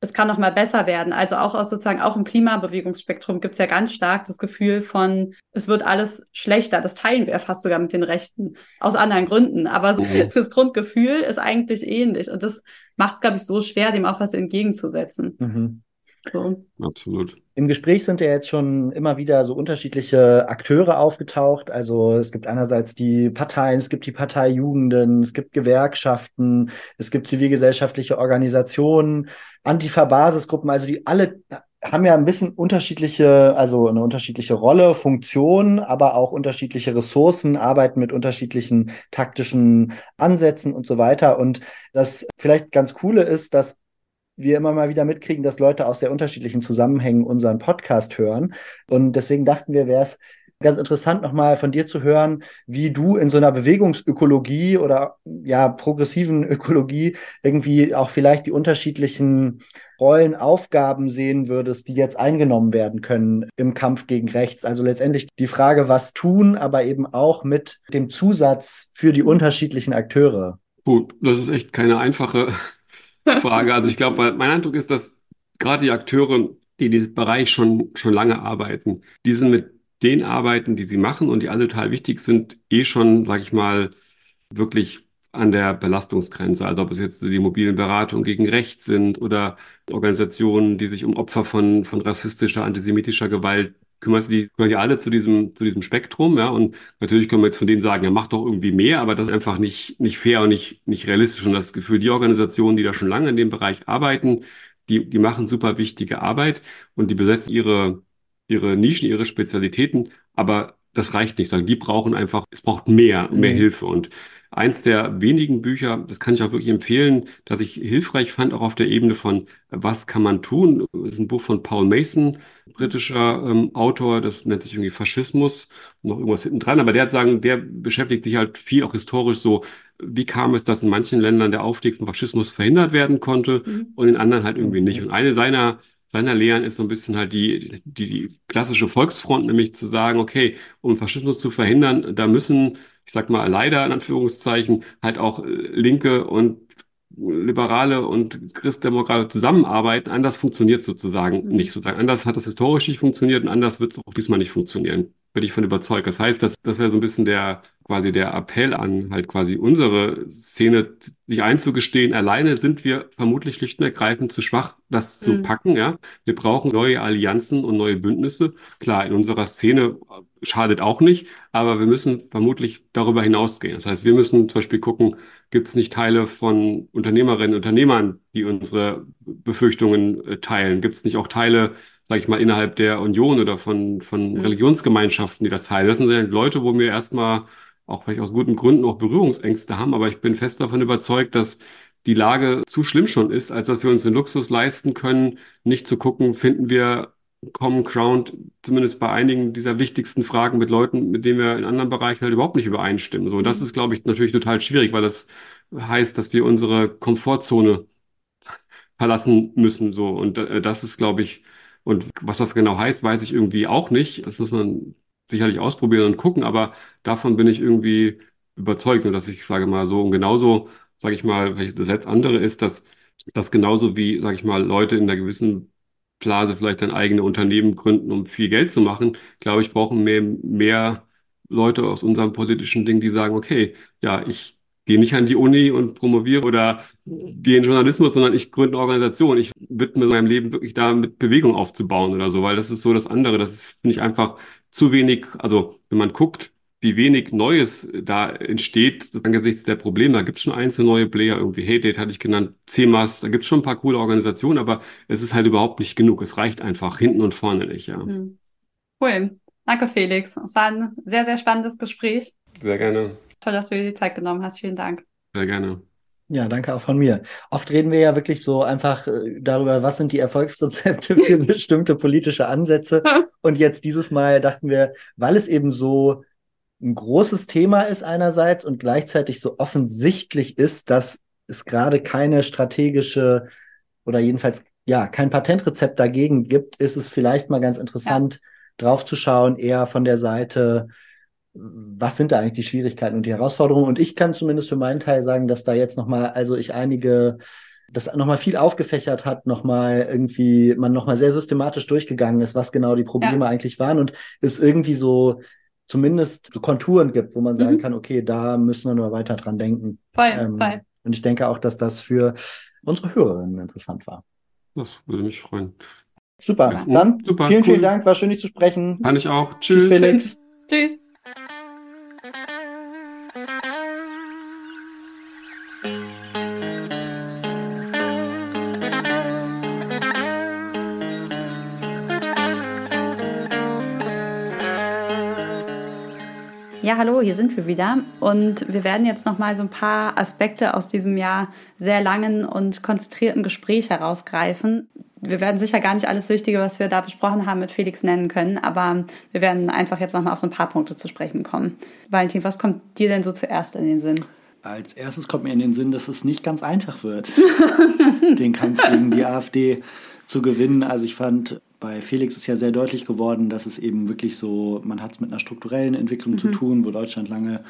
es kann noch mal besser werden. Also auch aus sozusagen auch im Klimabewegungsspektrum gibt es ja ganz stark das Gefühl von, es wird alles schlechter. Das teilen wir fast sogar mit den Rechten aus anderen Gründen. Aber so, mhm. das Grundgefühl ist eigentlich ähnlich und das macht es, glaube ich, so schwer, dem auch was entgegenzusetzen. Mhm. So. Absolut. Im Gespräch sind ja jetzt schon immer wieder so unterschiedliche Akteure aufgetaucht. Also es gibt einerseits die Parteien, es gibt die Parteijugenden, es gibt Gewerkschaften, es gibt zivilgesellschaftliche Organisationen, Antifa-Basisgruppen, also die alle haben ja ein bisschen unterschiedliche, also eine unterschiedliche Rolle, Funktion, aber auch unterschiedliche Ressourcen, arbeiten mit unterschiedlichen taktischen Ansätzen und so weiter. Und das vielleicht ganz coole ist, dass wir immer mal wieder mitkriegen, dass Leute aus sehr unterschiedlichen Zusammenhängen unseren Podcast hören. Und deswegen dachten wir, wäre es ganz interessant, nochmal von dir zu hören, wie du in so einer Bewegungsökologie oder ja, progressiven Ökologie irgendwie auch vielleicht die unterschiedlichen Rollen, Aufgaben sehen würdest, die jetzt eingenommen werden können im Kampf gegen rechts. Also letztendlich die Frage, was tun, aber eben auch mit dem Zusatz für die unterschiedlichen Akteure. Gut, das ist echt keine einfache Frage. Also ich glaube, mein Eindruck ist, dass gerade die Akteure die in diesem Bereich schon, schon lange arbeiten. Die sind mit den Arbeiten, die sie machen und die alle total wichtig sind, eh schon, sag ich mal, wirklich an der Belastungsgrenze. Also ob es jetzt die mobilen Beratungen gegen Recht sind oder Organisationen, die sich um Opfer von, von rassistischer, antisemitischer Gewalt kümmern, die gehören ja alle zu diesem, zu diesem Spektrum, ja. Und natürlich können wir jetzt von denen sagen, ja, macht doch irgendwie mehr, aber das ist einfach nicht, nicht fair und nicht, nicht realistisch. Und das Gefühl, die Organisationen, die da schon lange in dem Bereich arbeiten, die, die machen super wichtige Arbeit und die besetzen ihre, ihre Nischen, ihre Spezialitäten, aber das reicht nicht, sondern die brauchen einfach, es braucht mehr, mehr mhm. Hilfe. Und eins der wenigen Bücher, das kann ich auch wirklich empfehlen, dass ich hilfreich fand, auch auf der Ebene von was kann man tun, das ist ein Buch von Paul Mason, britischer ähm, Autor, das nennt sich irgendwie Faschismus, noch irgendwas hinten dran, aber der hat sagen, der beschäftigt sich halt viel auch historisch so, wie kam es, dass in manchen Ländern der Aufstieg von Faschismus verhindert werden konnte mhm. und in anderen halt irgendwie nicht. Und eine seiner seiner Lehren ist so ein bisschen halt die, die, die klassische Volksfront, nämlich zu sagen, okay, um Faschismus zu verhindern, da müssen, ich sag mal leider in Anführungszeichen, halt auch äh, Linke und Liberale und Christdemokrate zusammenarbeiten. Anders funktioniert sozusagen mhm. nicht. Sozusagen anders hat das historisch nicht funktioniert und anders wird es auch diesmal nicht funktionieren. Bin ich von überzeugt. Das heißt, das, das wäre so ein bisschen der quasi der Appell an halt quasi unsere Szene, sich einzugestehen, alleine sind wir vermutlich schlicht und ergreifend zu schwach, das zu mhm. packen, ja. Wir brauchen neue Allianzen und neue Bündnisse. Klar, in unserer Szene schadet auch nicht, aber wir müssen vermutlich darüber hinausgehen. Das heißt, wir müssen zum Beispiel gucken, gibt es nicht Teile von Unternehmerinnen und Unternehmern, die unsere Befürchtungen äh, teilen? Gibt es nicht auch Teile, sage ich mal, innerhalb der Union oder von, von mhm. Religionsgemeinschaften, die das teilen? Das sind Leute, wo wir erstmal auch vielleicht aus guten Gründen auch Berührungsängste haben, aber ich bin fest davon überzeugt, dass die Lage zu schlimm schon ist, als dass wir uns den Luxus leisten können, nicht zu gucken, finden wir Common Ground, zumindest bei einigen dieser wichtigsten Fragen mit Leuten, mit denen wir in anderen Bereichen halt überhaupt nicht übereinstimmen. So, das mhm. ist, glaube ich, natürlich total schwierig, weil das heißt, dass wir unsere Komfortzone verlassen müssen. So, und äh, das ist, glaube ich, und was das genau heißt, weiß ich irgendwie auch nicht. Das muss man sicherlich ausprobieren und gucken, aber davon bin ich irgendwie überzeugt und dass ich sage mal so und genauso, sage ich mal, welches das andere ist, dass das genauso wie, sage ich mal, Leute in einer gewissen Blase vielleicht ein eigenes Unternehmen gründen, um viel Geld zu machen, glaube ich, brauchen mehr, mehr Leute aus unserem politischen Ding, die sagen, okay, ja, ich gehe nicht an die Uni und promoviere oder gehe in Journalismus, sondern ich gründe eine Organisation. Ich widme meinem Leben wirklich da mit Bewegung aufzubauen oder so, weil das ist so das andere. Das ist, finde ich, einfach zu wenig, also wenn man guckt, wie wenig Neues da entsteht angesichts der Probleme. Da gibt es schon einzelne neue Player, irgendwie Haydate hatte ich genannt, CMAS, da gibt es schon ein paar coole Organisationen, aber es ist halt überhaupt nicht genug. Es reicht einfach hinten und vorne nicht, ja. Hm. Cool. Danke, Felix. Es war ein sehr, sehr spannendes Gespräch. Sehr gerne. Toll, dass du dir die Zeit genommen hast. Vielen Dank. Sehr gerne. Ja, danke auch von mir. Oft reden wir ja wirklich so einfach äh, darüber, was sind die Erfolgsrezepte für bestimmte politische Ansätze. Und jetzt dieses Mal dachten wir, weil es eben so ein großes Thema ist einerseits und gleichzeitig so offensichtlich ist, dass es gerade keine strategische oder jedenfalls ja kein Patentrezept dagegen gibt, ist es vielleicht mal ganz interessant, ja. draufzuschauen, eher von der Seite, was sind da eigentlich die Schwierigkeiten und die Herausforderungen? Und ich kann zumindest für meinen Teil sagen, dass da jetzt nochmal, also ich einige, das nochmal viel aufgefächert hat, nochmal irgendwie, man nochmal sehr systematisch durchgegangen ist, was genau die Probleme ja. eigentlich waren und es irgendwie so zumindest so Konturen gibt, wo man sagen mhm. kann, okay, da müssen wir nur weiter dran denken. Voll, ähm, voll. Und ich denke auch, dass das für unsere Hörerinnen interessant war. Das würde mich freuen. Super, ja. dann Super, vielen, cool. vielen Dank, war schön, dich zu sprechen. Kann ich auch. Tschüss. Tschüss, Felix. Tschüss. Hallo, hier sind wir wieder und wir werden jetzt noch mal so ein paar Aspekte aus diesem Jahr sehr langen und konzentrierten Gespräch herausgreifen. Wir werden sicher gar nicht alles Wichtige, was wir da besprochen haben, mit Felix nennen können, aber wir werden einfach jetzt noch mal auf so ein paar Punkte zu sprechen kommen. Valentin, was kommt dir denn so zuerst in den Sinn? Als erstes kommt mir in den Sinn, dass es nicht ganz einfach wird, den Kampf gegen die AfD zu gewinnen. Also ich fand bei Felix ist ja sehr deutlich geworden, dass es eben wirklich so, man hat es mit einer strukturellen Entwicklung mhm. zu tun, wo Deutschland lange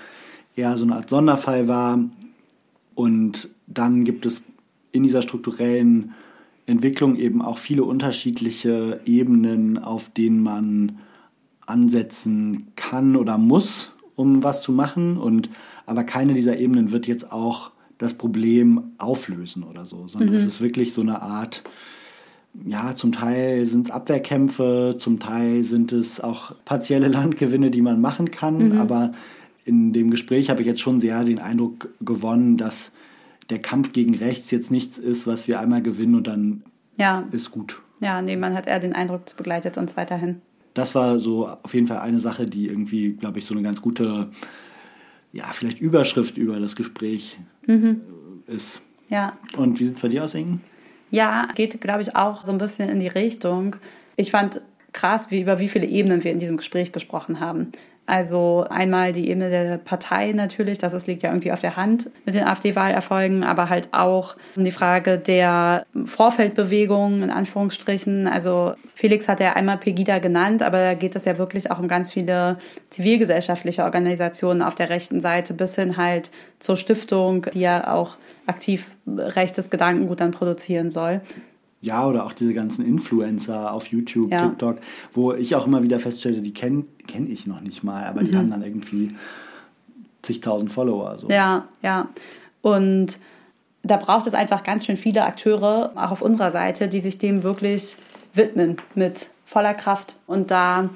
eher so eine Art Sonderfall war. Und dann gibt es in dieser strukturellen Entwicklung eben auch viele unterschiedliche Ebenen, auf denen man ansetzen kann oder muss, um was zu machen. Und aber keine dieser Ebenen wird jetzt auch das Problem auflösen oder so, sondern mhm. es ist wirklich so eine Art, ja, zum Teil sind es Abwehrkämpfe, zum Teil sind es auch partielle Landgewinne, die man machen kann, mhm. aber in dem Gespräch habe ich jetzt schon sehr den Eindruck gewonnen, dass der Kampf gegen rechts jetzt nichts ist, was wir einmal gewinnen und dann ja. ist gut. Ja, nee, man hat eher den Eindruck, es begleitet uns weiterhin. Das war so auf jeden Fall eine Sache, die irgendwie, glaube ich, so eine ganz gute, ja, vielleicht Überschrift über das Gespräch mhm. ist. Ja. Und wie sieht es bei dir aus, Ingen? Ja, geht, glaube ich, auch so ein bisschen in die Richtung. Ich fand krass, wie, über wie viele Ebenen wir in diesem Gespräch gesprochen haben. Also einmal die Ebene der Partei natürlich, das liegt ja irgendwie auf der Hand mit den AfD-Wahlerfolgen, aber halt auch die Frage der Vorfeldbewegung in Anführungsstrichen. Also Felix hat ja einmal Pegida genannt, aber da geht es ja wirklich auch um ganz viele zivilgesellschaftliche Organisationen auf der rechten Seite bis hin halt zur Stiftung, die ja auch aktiv rechtes Gedankengut dann produzieren soll. Ja, oder auch diese ganzen Influencer auf YouTube, ja. TikTok, wo ich auch immer wieder feststelle, die kenne kenn ich noch nicht mal, aber mhm. die haben dann irgendwie zigtausend Follower. So. Ja, ja. Und da braucht es einfach ganz schön viele Akteure, auch auf unserer Seite, die sich dem wirklich widmen mit voller Kraft und da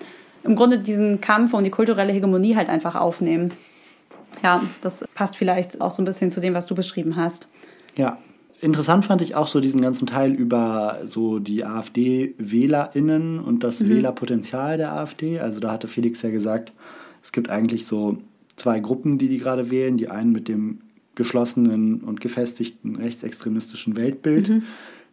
im Grunde diesen Kampf um die kulturelle Hegemonie halt einfach aufnehmen. Ja, das passt vielleicht auch so ein bisschen zu dem, was du beschrieben hast. Ja, Interessant fand ich auch so diesen ganzen Teil über so die AfD-WählerInnen und das mhm. Wählerpotenzial der AfD. Also da hatte Felix ja gesagt, es gibt eigentlich so zwei Gruppen, die die gerade wählen. Die einen mit dem geschlossenen und gefestigten rechtsextremistischen Weltbild. Mhm.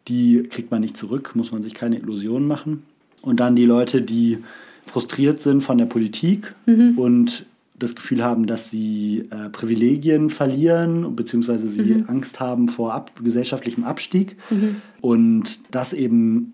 Die kriegt man nicht zurück, muss man sich keine Illusionen machen. Und dann die Leute, die frustriert sind von der Politik mhm. und das Gefühl haben, dass sie äh, Privilegien verlieren, beziehungsweise sie mhm. Angst haben vor ab, gesellschaftlichem Abstieg. Mhm. Und dass eben,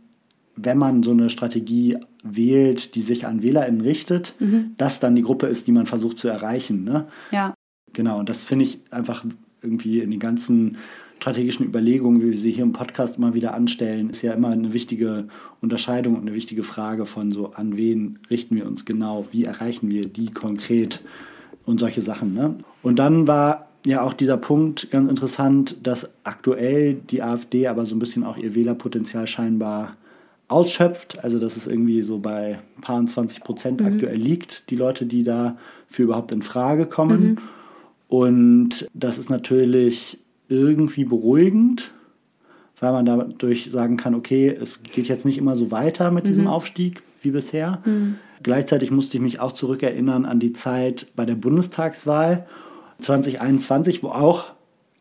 wenn man so eine Strategie wählt, die sich an WählerInnen richtet, mhm. das dann die Gruppe ist, die man versucht zu erreichen. Ne? Ja. Genau, und das finde ich einfach irgendwie in den ganzen strategischen Überlegungen, wie wir sie hier im Podcast immer wieder anstellen, ist ja immer eine wichtige Unterscheidung und eine wichtige Frage von so, an wen richten wir uns genau, wie erreichen wir die konkret und solche Sachen. Ne? Und dann war ja auch dieser Punkt ganz interessant, dass aktuell die AfD aber so ein bisschen auch ihr Wählerpotenzial scheinbar ausschöpft. Also dass es irgendwie so bei ein paar 20 Prozent mhm. aktuell liegt, die Leute, die da für überhaupt in Frage kommen. Mhm. Und das ist natürlich irgendwie beruhigend, weil man dadurch sagen kann, okay, es geht jetzt nicht immer so weiter mit mhm. diesem Aufstieg wie bisher. Mhm. Gleichzeitig musste ich mich auch zurückerinnern an die Zeit bei der Bundestagswahl 2021, wo auch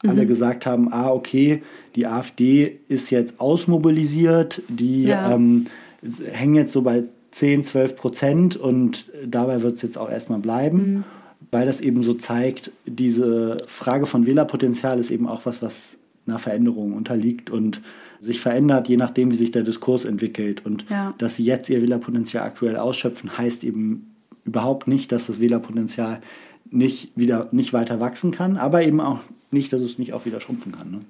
mhm. alle gesagt haben, ah, okay, die AfD ist jetzt ausmobilisiert, die ja. ähm, hängen jetzt so bei 10, 12 Prozent und dabei wird es jetzt auch erstmal bleiben. Weil das eben so zeigt, diese Frage von Wählerpotenzial ist eben auch was, was einer Veränderung unterliegt und sich verändert, je nachdem, wie sich der Diskurs entwickelt. Und ja. dass sie jetzt ihr Wählerpotenzial aktuell ausschöpfen, heißt eben überhaupt nicht, dass das Wählerpotenzial nicht wieder nicht weiter wachsen kann, aber eben auch nicht, dass es nicht auch wieder schrumpfen kann. Ne?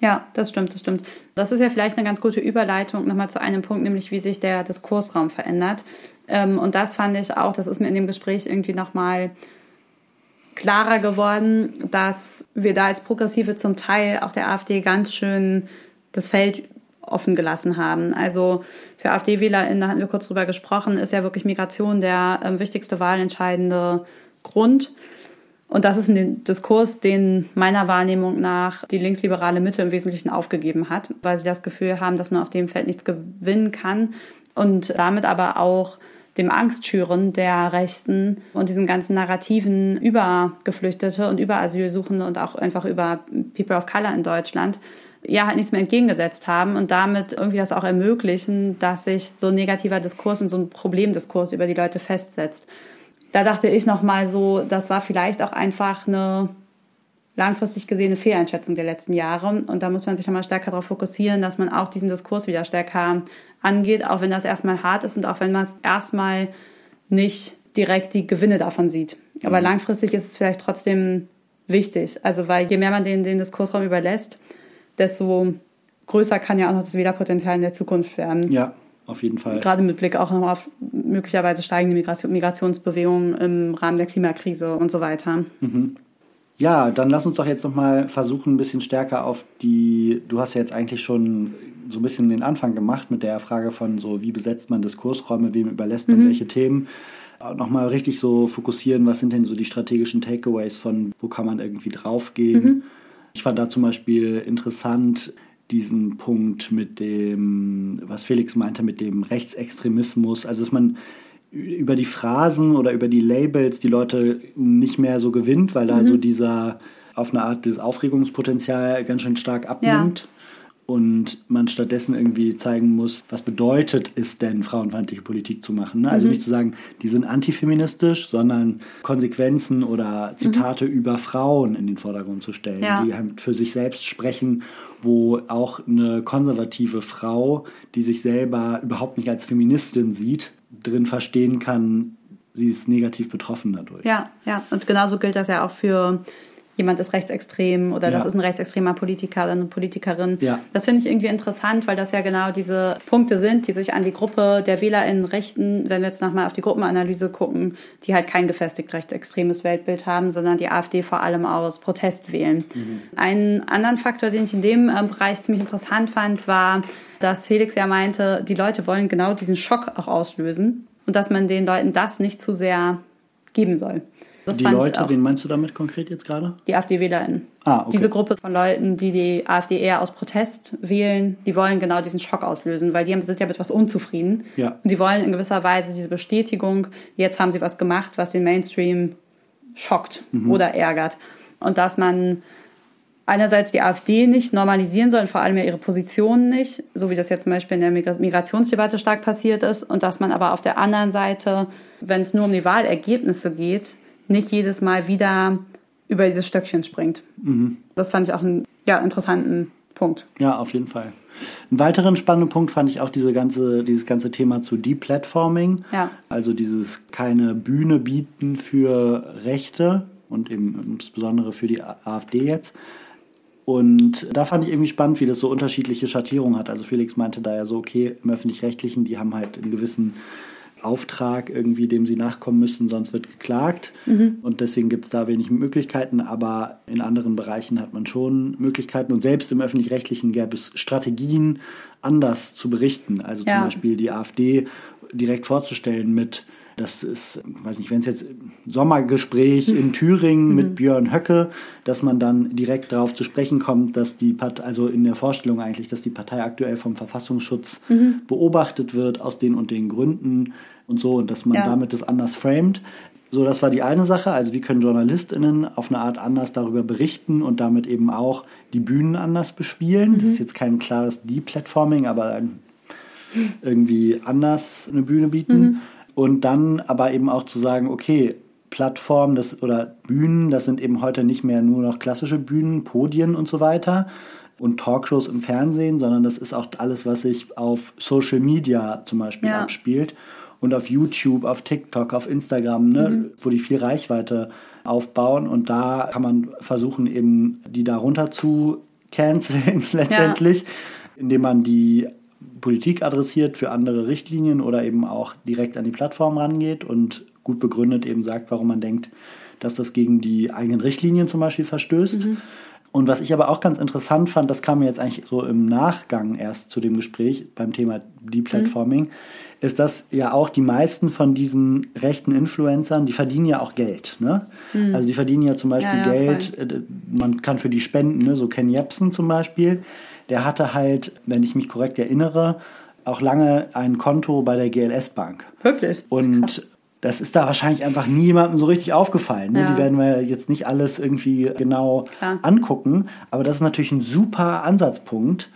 Ja, das stimmt, das stimmt. Das ist ja vielleicht eine ganz gute Überleitung nochmal zu einem Punkt, nämlich wie sich der Diskursraum verändert. Ähm, und das fand ich auch, das ist mir in dem Gespräch irgendwie nochmal klarer geworden, dass wir da als Progressive zum Teil auch der AfD ganz schön das Feld offen gelassen haben. Also für AfD-WählerInnen, da hatten wir kurz drüber gesprochen, ist ja wirklich Migration der äh, wichtigste wahlentscheidende Grund. Und das ist ein Diskurs, den meiner Wahrnehmung nach die linksliberale Mitte im Wesentlichen aufgegeben hat, weil sie das Gefühl haben, dass man auf dem Feld nichts gewinnen kann und damit aber auch dem Angstschüren der Rechten und diesen ganzen Narrativen über Geflüchtete und über Asylsuchende und auch einfach über People of Color in Deutschland ja halt nichts mehr entgegengesetzt haben und damit irgendwie das auch ermöglichen, dass sich so ein negativer Diskurs und so ein Problemdiskurs über die Leute festsetzt. Da dachte ich nochmal so, das war vielleicht auch einfach eine langfristig gesehene Fehleinschätzung der letzten Jahre. Und da muss man sich nochmal stärker darauf fokussieren, dass man auch diesen Diskurs wieder stärker angeht, auch wenn das erstmal hart ist und auch wenn man es erstmal nicht direkt die Gewinne davon sieht. Aber mhm. langfristig ist es vielleicht trotzdem wichtig. Also, weil je mehr man den, den Diskursraum überlässt, desto größer kann ja auch noch das Wählerpotenzial in der Zukunft werden. Ja, auf jeden Fall. Gerade mit Blick auch noch auf möglicherweise steigende Migration, Migrationsbewegungen im Rahmen der Klimakrise und so weiter. Mhm. Ja, dann lass uns doch jetzt nochmal versuchen, ein bisschen stärker auf die, du hast ja jetzt eigentlich schon so ein bisschen den Anfang gemacht mit der Frage von so, wie besetzt man Diskursräume, wem überlässt man mhm. welche Themen. Nochmal richtig so fokussieren, was sind denn so die strategischen Takeaways von, wo kann man irgendwie draufgehen. Mhm. Ich fand da zum Beispiel interessant, diesen Punkt mit dem, was Felix meinte, mit dem Rechtsextremismus, also dass man über die Phrasen oder über die Labels die Leute nicht mehr so gewinnt, weil da mhm. so dieser auf eine Art dieses Aufregungspotenzial ganz schön stark abnimmt. Ja. Und man stattdessen irgendwie zeigen muss, was bedeutet es denn, frauenfeindliche Politik zu machen. Ne? Also mhm. nicht zu sagen, die sind antifeministisch, sondern Konsequenzen oder Zitate mhm. über Frauen in den Vordergrund zu stellen, ja. die halt für sich selbst sprechen wo auch eine konservative Frau, die sich selber überhaupt nicht als Feministin sieht, drin verstehen kann, sie ist negativ betroffen dadurch. Ja, ja. Und genauso gilt das ja auch für jemand ist rechtsextrem oder das ist ein rechtsextremer Politiker oder eine Politikerin. Ja. Das finde ich irgendwie interessant, weil das ja genau diese Punkte sind, die sich an die Gruppe der WählerInnen richten, wenn wir jetzt nochmal auf die Gruppenanalyse gucken, die halt kein gefestigt rechtsextremes Weltbild haben, sondern die AfD vor allem aus Protest wählen. Mhm. Einen anderen Faktor, den ich in dem ähm, Bereich ziemlich interessant fand, war, dass Felix ja meinte, die Leute wollen genau diesen Schock auch auslösen und dass man den Leuten das nicht zu sehr geben soll. Das die Leute, wen meinst du damit konkret jetzt gerade? Die AfD-WählerInnen. Ah, okay. Diese Gruppe von Leuten, die die AfD eher aus Protest wählen, die wollen genau diesen Schock auslösen, weil die sind ja mit was unzufrieden. Ja. Und die wollen in gewisser Weise diese Bestätigung, jetzt haben sie was gemacht, was den Mainstream schockt mhm. oder ärgert. Und dass man einerseits die AfD nicht normalisieren soll, und vor allem ja ihre Positionen nicht, so wie das jetzt zum Beispiel in der Migrationsdebatte stark passiert ist, und dass man aber auf der anderen Seite, wenn es nur um die Wahlergebnisse geht, nicht jedes Mal wieder über dieses Stöckchen springt. Mhm. Das fand ich auch einen ja, interessanten Punkt. Ja, auf jeden Fall. Einen weiteren spannenden Punkt fand ich auch diese ganze, dieses ganze Thema zu Deplatforming. Ja. Also dieses keine Bühne bieten für Rechte und eben insbesondere für die AfD jetzt. Und da fand ich irgendwie spannend, wie das so unterschiedliche Schattierungen hat. Also Felix meinte da ja so, okay, im öffentlich-rechtlichen, die haben halt einen gewissen Auftrag irgendwie, dem sie nachkommen müssen, sonst wird geklagt. Mhm. Und deswegen gibt es da wenig Möglichkeiten, aber in anderen Bereichen hat man schon Möglichkeiten. Und selbst im öffentlich-rechtlichen gäbe es Strategien, anders zu berichten. Also ja. zum Beispiel die AfD direkt vorzustellen mit das ist, weiß nicht, wenn es jetzt Sommergespräch in Thüringen mit mhm. Björn Höcke, dass man dann direkt darauf zu sprechen kommt, dass die Partei, also in der Vorstellung eigentlich, dass die Partei aktuell vom Verfassungsschutz mhm. beobachtet wird aus den und den Gründen und so und dass man ja. damit das anders framed. So, das war die eine Sache. Also wie können JournalistInnen auf eine Art anders darüber berichten und damit eben auch die Bühnen anders bespielen. Mhm. Das ist jetzt kein klares Deplatforming, aber irgendwie anders eine Bühne bieten. Mhm. Und dann aber eben auch zu sagen, okay, Plattformen das, oder Bühnen, das sind eben heute nicht mehr nur noch klassische Bühnen, Podien und so weiter und Talkshows im Fernsehen, sondern das ist auch alles, was sich auf Social Media zum Beispiel ja. abspielt und auf YouTube, auf TikTok, auf Instagram, ne, mhm. wo die viel Reichweite aufbauen und da kann man versuchen, eben die darunter zu canceln letztendlich, ja. indem man die Politik adressiert für andere Richtlinien oder eben auch direkt an die Plattform rangeht und gut begründet eben sagt, warum man denkt, dass das gegen die eigenen Richtlinien zum Beispiel verstößt. Mhm. Und was ich aber auch ganz interessant fand, das kam mir jetzt eigentlich so im Nachgang erst zu dem Gespräch beim Thema Deplatforming, mhm. ist, dass ja auch die meisten von diesen rechten Influencern, die verdienen ja auch Geld. Ne? Mhm. Also die verdienen ja zum Beispiel ja, ja, Geld, voll. Äh, man kann für die spenden, ne? so Ken Jebsen zum Beispiel der hatte halt, wenn ich mich korrekt erinnere, auch lange ein Konto bei der GLS Bank. Wirklich? Und Krass. das ist da wahrscheinlich einfach niemandem so richtig aufgefallen. Ne? Ja. Die werden wir jetzt nicht alles irgendwie genau Klar. angucken, aber das ist natürlich ein super Ansatzpunkt,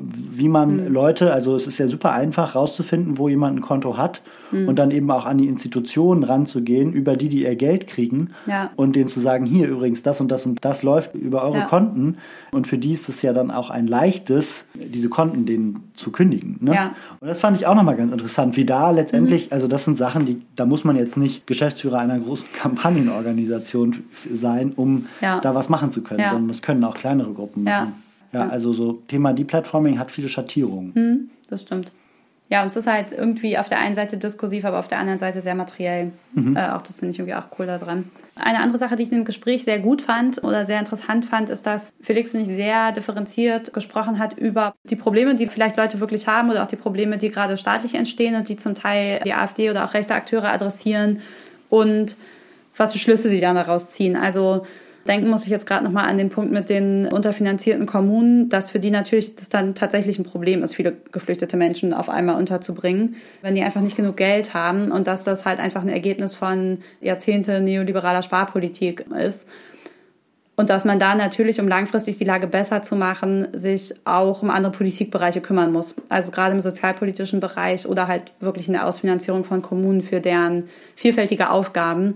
wie man mhm. Leute, also es ist ja super einfach rauszufinden, wo jemand ein Konto hat mhm. und dann eben auch an die Institutionen ranzugehen, über die die ihr Geld kriegen ja. und denen zu sagen, hier übrigens das und das und das läuft über eure ja. Konten und für die ist es ja dann auch ein leichtes, diese Konten denen zu kündigen. Ne? Ja. Und das fand ich auch nochmal ganz interessant, wie da letztendlich, mhm. also das sind Sachen, die, da muss man jetzt nicht Geschäftsführer einer großen Kampagnenorganisation sein, um da was machen zu können, sondern das können auch kleinere Gruppen machen. Ja, also so Thema Deplatforming hat viele Schattierungen. Hm, das stimmt. Ja, und es ist halt irgendwie auf der einen Seite diskursiv, aber auf der anderen Seite sehr materiell. Mhm. Äh, auch das finde ich irgendwie auch cool daran. Eine andere Sache, die ich in dem Gespräch sehr gut fand oder sehr interessant fand, ist, dass Felix, finde ich, sehr differenziert gesprochen hat über die Probleme, die vielleicht Leute wirklich haben oder auch die Probleme, die gerade staatlich entstehen und die zum Teil die AfD oder auch rechte Akteure adressieren und was für Schlüsse sie dann daraus ziehen. Also Denken muss ich jetzt gerade nochmal an den Punkt mit den unterfinanzierten Kommunen, dass für die natürlich das dann tatsächlich ein Problem ist, viele geflüchtete Menschen auf einmal unterzubringen, wenn die einfach nicht genug Geld haben und dass das halt einfach ein Ergebnis von Jahrzehnte neoliberaler Sparpolitik ist. Und dass man da natürlich, um langfristig die Lage besser zu machen, sich auch um andere Politikbereiche kümmern muss. Also gerade im sozialpolitischen Bereich oder halt wirklich in der Ausfinanzierung von Kommunen für deren vielfältige Aufgaben.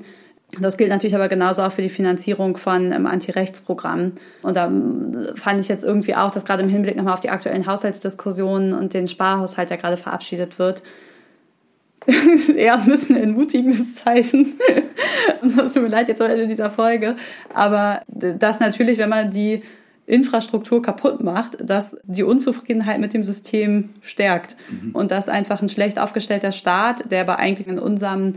Das gilt natürlich aber genauso auch für die Finanzierung von ähm, Antirechtsprogrammen. Und da ähm, fand ich jetzt irgendwie auch, dass gerade im Hinblick nochmal auf die aktuellen Haushaltsdiskussionen und den Sparhaushalt, der gerade verabschiedet wird, eher ein bisschen ein entmutigendes Zeichen. und das tut mir leid jetzt am Ende dieser Folge. Aber das natürlich, wenn man die Infrastruktur kaputt macht, dass die Unzufriedenheit mit dem System stärkt. Mhm. Und dass einfach ein schlecht aufgestellter Staat, der aber eigentlich in unserem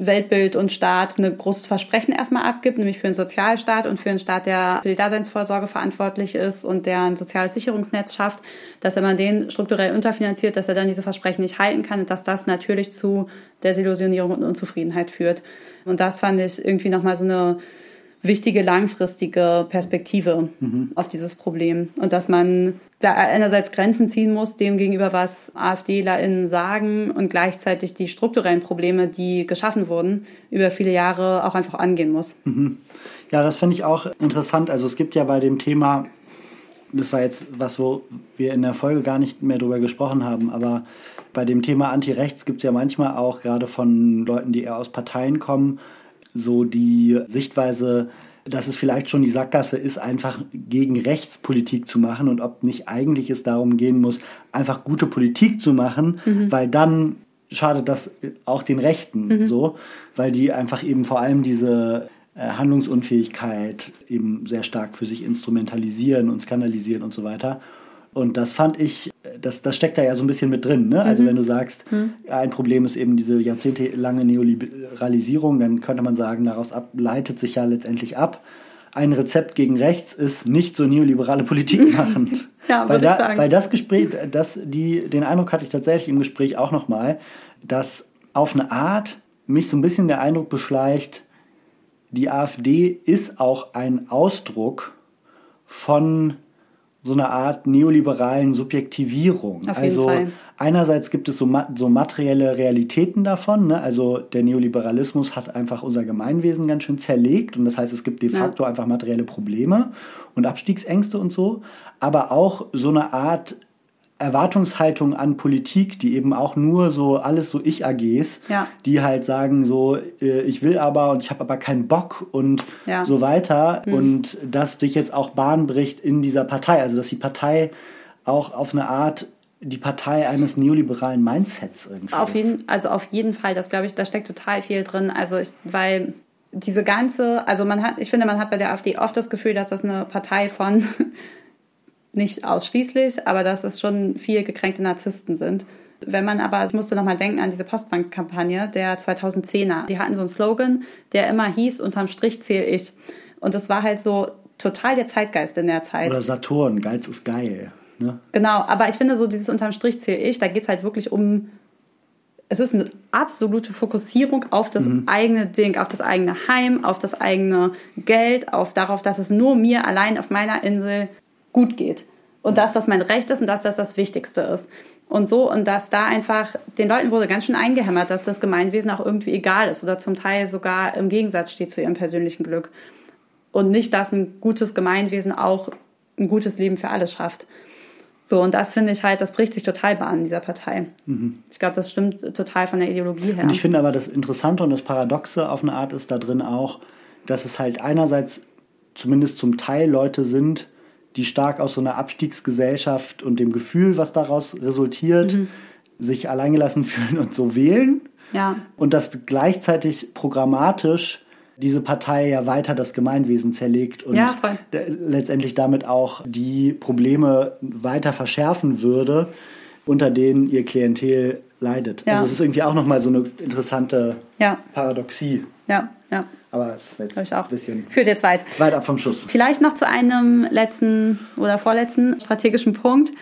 Weltbild und Staat ein großes Versprechen erstmal abgibt, nämlich für einen Sozialstaat und für einen Staat, der für die Daseinsvorsorge verantwortlich ist und der ein soziales Sicherungsnetz schafft, dass wenn man den strukturell unterfinanziert, dass er dann diese Versprechen nicht halten kann und dass das natürlich zu Desillusionierung und Unzufriedenheit führt. Und das fand ich irgendwie nochmal so eine wichtige langfristige Perspektive mhm. auf dieses Problem. Und dass man da einerseits Grenzen ziehen muss, dem gegenüber, was AfDlerInnen sagen und gleichzeitig die strukturellen Probleme, die geschaffen wurden, über viele Jahre auch einfach angehen muss. Mhm. Ja, das finde ich auch interessant. Also es gibt ja bei dem Thema, das war jetzt was, wo wir in der Folge gar nicht mehr drüber gesprochen haben, aber bei dem Thema Anti-Rechts gibt es ja manchmal auch gerade von Leuten, die eher aus Parteien kommen, so die Sichtweise, dass es vielleicht schon die Sackgasse ist, einfach gegen Rechtspolitik zu machen und ob nicht eigentlich es darum gehen muss, einfach gute Politik zu machen, mhm. weil dann schadet das auch den Rechten mhm. so, weil die einfach eben vor allem diese äh, Handlungsunfähigkeit eben sehr stark für sich instrumentalisieren und skandalisieren und so weiter. Und das fand ich, das, das steckt da ja so ein bisschen mit drin. Ne? Also mhm. wenn du sagst, mhm. ein Problem ist eben diese jahrzehntelange Neoliberalisierung, dann könnte man sagen, daraus ab, leitet sich ja letztendlich ab, ein Rezept gegen rechts ist nicht so neoliberale Politik machen. ja, weil, da, weil das Gespräch, das, die, den Eindruck hatte ich tatsächlich im Gespräch auch nochmal, dass auf eine Art mich so ein bisschen der Eindruck beschleicht, die AfD ist auch ein Ausdruck von so eine Art neoliberalen Subjektivierung. Also Fall. einerseits gibt es so, so materielle Realitäten davon. Ne? Also der Neoliberalismus hat einfach unser Gemeinwesen ganz schön zerlegt und das heißt, es gibt de facto ja. einfach materielle Probleme und Abstiegsängste und so. Aber auch so eine Art Erwartungshaltung an Politik, die eben auch nur so alles so Ich-AGs, ja. die halt sagen so, äh, ich will aber und ich habe aber keinen Bock und ja. so weiter hm. und das dich jetzt auch Bahn bricht in dieser Partei, also dass die Partei auch auf eine Art die Partei eines neoliberalen Mindsets irgendwie auf jeden, Also auf jeden Fall, das glaube ich, da steckt total viel drin, also ich, weil diese ganze, also man hat, ich finde, man hat bei der AfD oft das Gefühl, dass das eine Partei von nicht ausschließlich, aber dass es schon viel gekränkte Narzissten sind. Wenn man aber, ich musste nochmal denken an diese Postbank-Kampagne der 2010er. Die hatten so einen Slogan, der immer hieß, unterm Strich zähle ich. Und das war halt so total der Zeitgeist in der Zeit. Oder Saturn, Geiz ist geil. Ne? Genau, aber ich finde so dieses unterm Strich zähle ich, da geht es halt wirklich um, es ist eine absolute Fokussierung auf das mhm. eigene Ding, auf das eigene Heim, auf das eigene Geld, auf darauf, dass es nur mir allein auf meiner Insel gut geht. Und dass das mein Recht ist und dass das das Wichtigste ist. Und so, und dass da einfach, den Leuten wurde ganz schön eingehämmert, dass das Gemeinwesen auch irgendwie egal ist oder zum Teil sogar im Gegensatz steht zu ihrem persönlichen Glück. Und nicht, dass ein gutes Gemeinwesen auch ein gutes Leben für alle schafft. So, und das finde ich halt, das bricht sich total Bahn in dieser Partei. Mhm. Ich glaube, das stimmt total von der Ideologie her. Und ich finde aber das Interessante und das Paradoxe auf eine Art ist da drin auch, dass es halt einerseits zumindest zum Teil Leute sind, die stark aus so einer Abstiegsgesellschaft und dem Gefühl, was daraus resultiert, mhm. sich alleingelassen fühlen und so wählen. Ja. Und das gleichzeitig programmatisch diese Partei ja weiter das Gemeinwesen zerlegt und Ja, letztendlich damit auch die Probleme weiter verschärfen würde, unter denen ihr Klientel leidet. Ja. Also es ist irgendwie auch nochmal so eine interessante Ja, Paradoxie. ja, ja. Aber es ist jetzt ein bisschen Führt jetzt weit. weit ab vom Schuss. Vielleicht noch zu einem letzten oder vorletzten strategischen Punkt,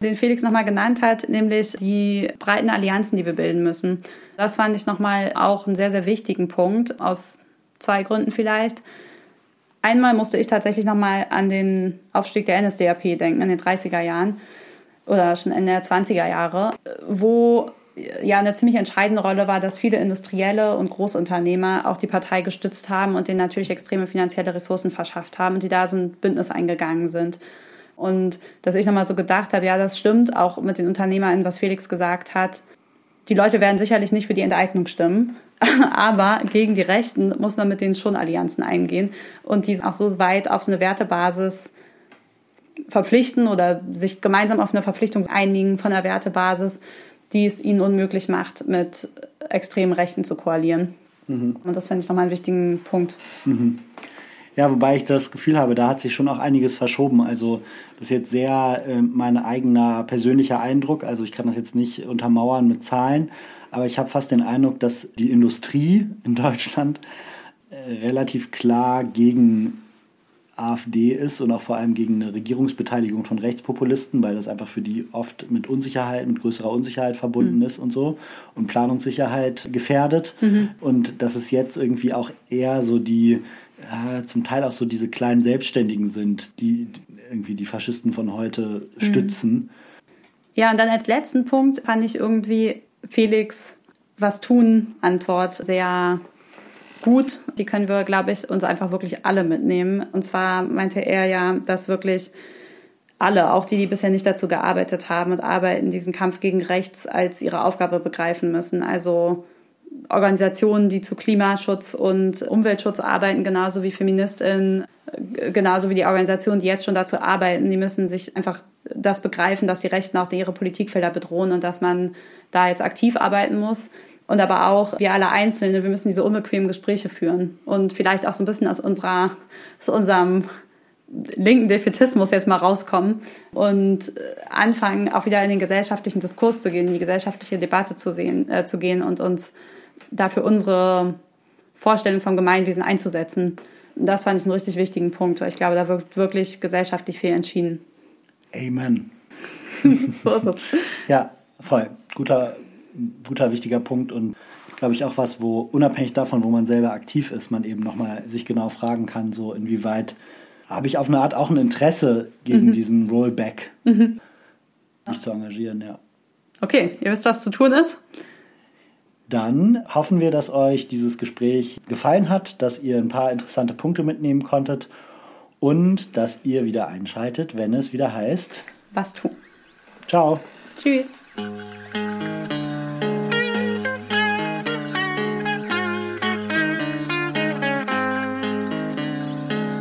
den Felix nochmal genannt hat, nämlich die breiten Allianzen, die wir bilden müssen. Das fand ich nochmal auch einen sehr, sehr wichtigen Punkt, aus zwei Gründen vielleicht. Einmal musste ich tatsächlich nochmal an den Aufstieg der NSDAP denken, in den 30er Jahren oder schon Ende der 20er Jahre, wo ja eine ziemlich entscheidende Rolle war, dass viele Industrielle und Großunternehmer auch die Partei gestützt haben und denen natürlich extreme finanzielle Ressourcen verschafft haben und die da so ein Bündnis eingegangen sind. Und dass ich nochmal so gedacht habe, ja, das stimmt, auch mit den UnternehmerInnen, was Felix gesagt hat. Die Leute werden sicherlich nicht für die Enteignung stimmen, aber gegen die Rechten muss man mit denen schon Allianzen eingehen und die auch so weit auf so eine Wertebasis verpflichten oder sich gemeinsam auf eine Verpflichtung einigen von der Wertebasis, die es ihnen unmöglich macht, mit extremen Rechten zu koalieren. Und das finde ich nochmal einen wichtigen Punkt. Ja, wobei ich das Gefühl habe, da hat sich schon auch einiges verschoben. Also das ist jetzt sehr äh, mein eigener persönlicher Eindruck. Also ich kann das jetzt nicht untermauern mit Zahlen, aber ich habe fast den Eindruck, dass die Industrie in Deutschland äh, relativ klar gegen AfD ist und auch vor allem gegen eine Regierungsbeteiligung von Rechtspopulisten, weil das einfach für die oft mit Unsicherheit, mit größerer Unsicherheit verbunden ist und so und Planungssicherheit gefährdet. Und dass es jetzt irgendwie auch eher so die, ja, zum Teil auch so diese kleinen Selbstständigen sind, die die irgendwie die Faschisten von heute stützen. Ja, und dann als letzten Punkt fand ich irgendwie Felix was tun Antwort sehr gut. Die können wir, glaube ich, uns einfach wirklich alle mitnehmen. Und zwar meinte er ja, dass wirklich alle, auch die, die bisher nicht dazu gearbeitet haben und arbeiten, diesen Kampf gegen Rechts als ihre Aufgabe begreifen müssen. Also Organisationen, die zu Klimaschutz und Umweltschutz arbeiten, genauso wie Feministinnen, äh, genauso wie die Organisationen, die jetzt schon dazu arbeiten, die müssen sich einfach das begreifen, dass die Rechten auch ihre Politikfelder bedrohen und dass man da jetzt aktiv arbeiten muss. Und aber auch wir alle Einzelne, wir müssen diese unbequemen Gespräche führen und vielleicht auch so ein bisschen aus unserer, aus unserem linken Defetismus jetzt mal rauskommen und äh, anfangen, auch wieder in den gesellschaftlichen Diskurs zu gehen, in die gesellschaftliche Debatte zu, sehen, äh, zu gehen und uns dafür unsere Vorstellung vom Gemeinwesen einzusetzen. Und das fand ich einen richtig wichtigen Punkt, weil ich glaube, da wird wirklich gesellschaftlich viel entschieden. Amen. Ja, voll. Guter, guter, wichtiger Punkt und glaube ich auch was, wo unabhängig davon, wo man selber aktiv ist, man eben nochmal sich genau fragen kann, so inwieweit habe ich auf eine Art auch ein Interesse gegen diesen Rollback, mich zu engagieren, ja. Okay, ihr wisst, was zu tun ist. Dann hoffen wir, dass euch dieses Gespräch gefallen hat, dass ihr ein paar interessante Punkte mitnehmen konntet und dass ihr wieder einschaltet, wenn es wieder heißt. Was tun. Ciao. Tschüss.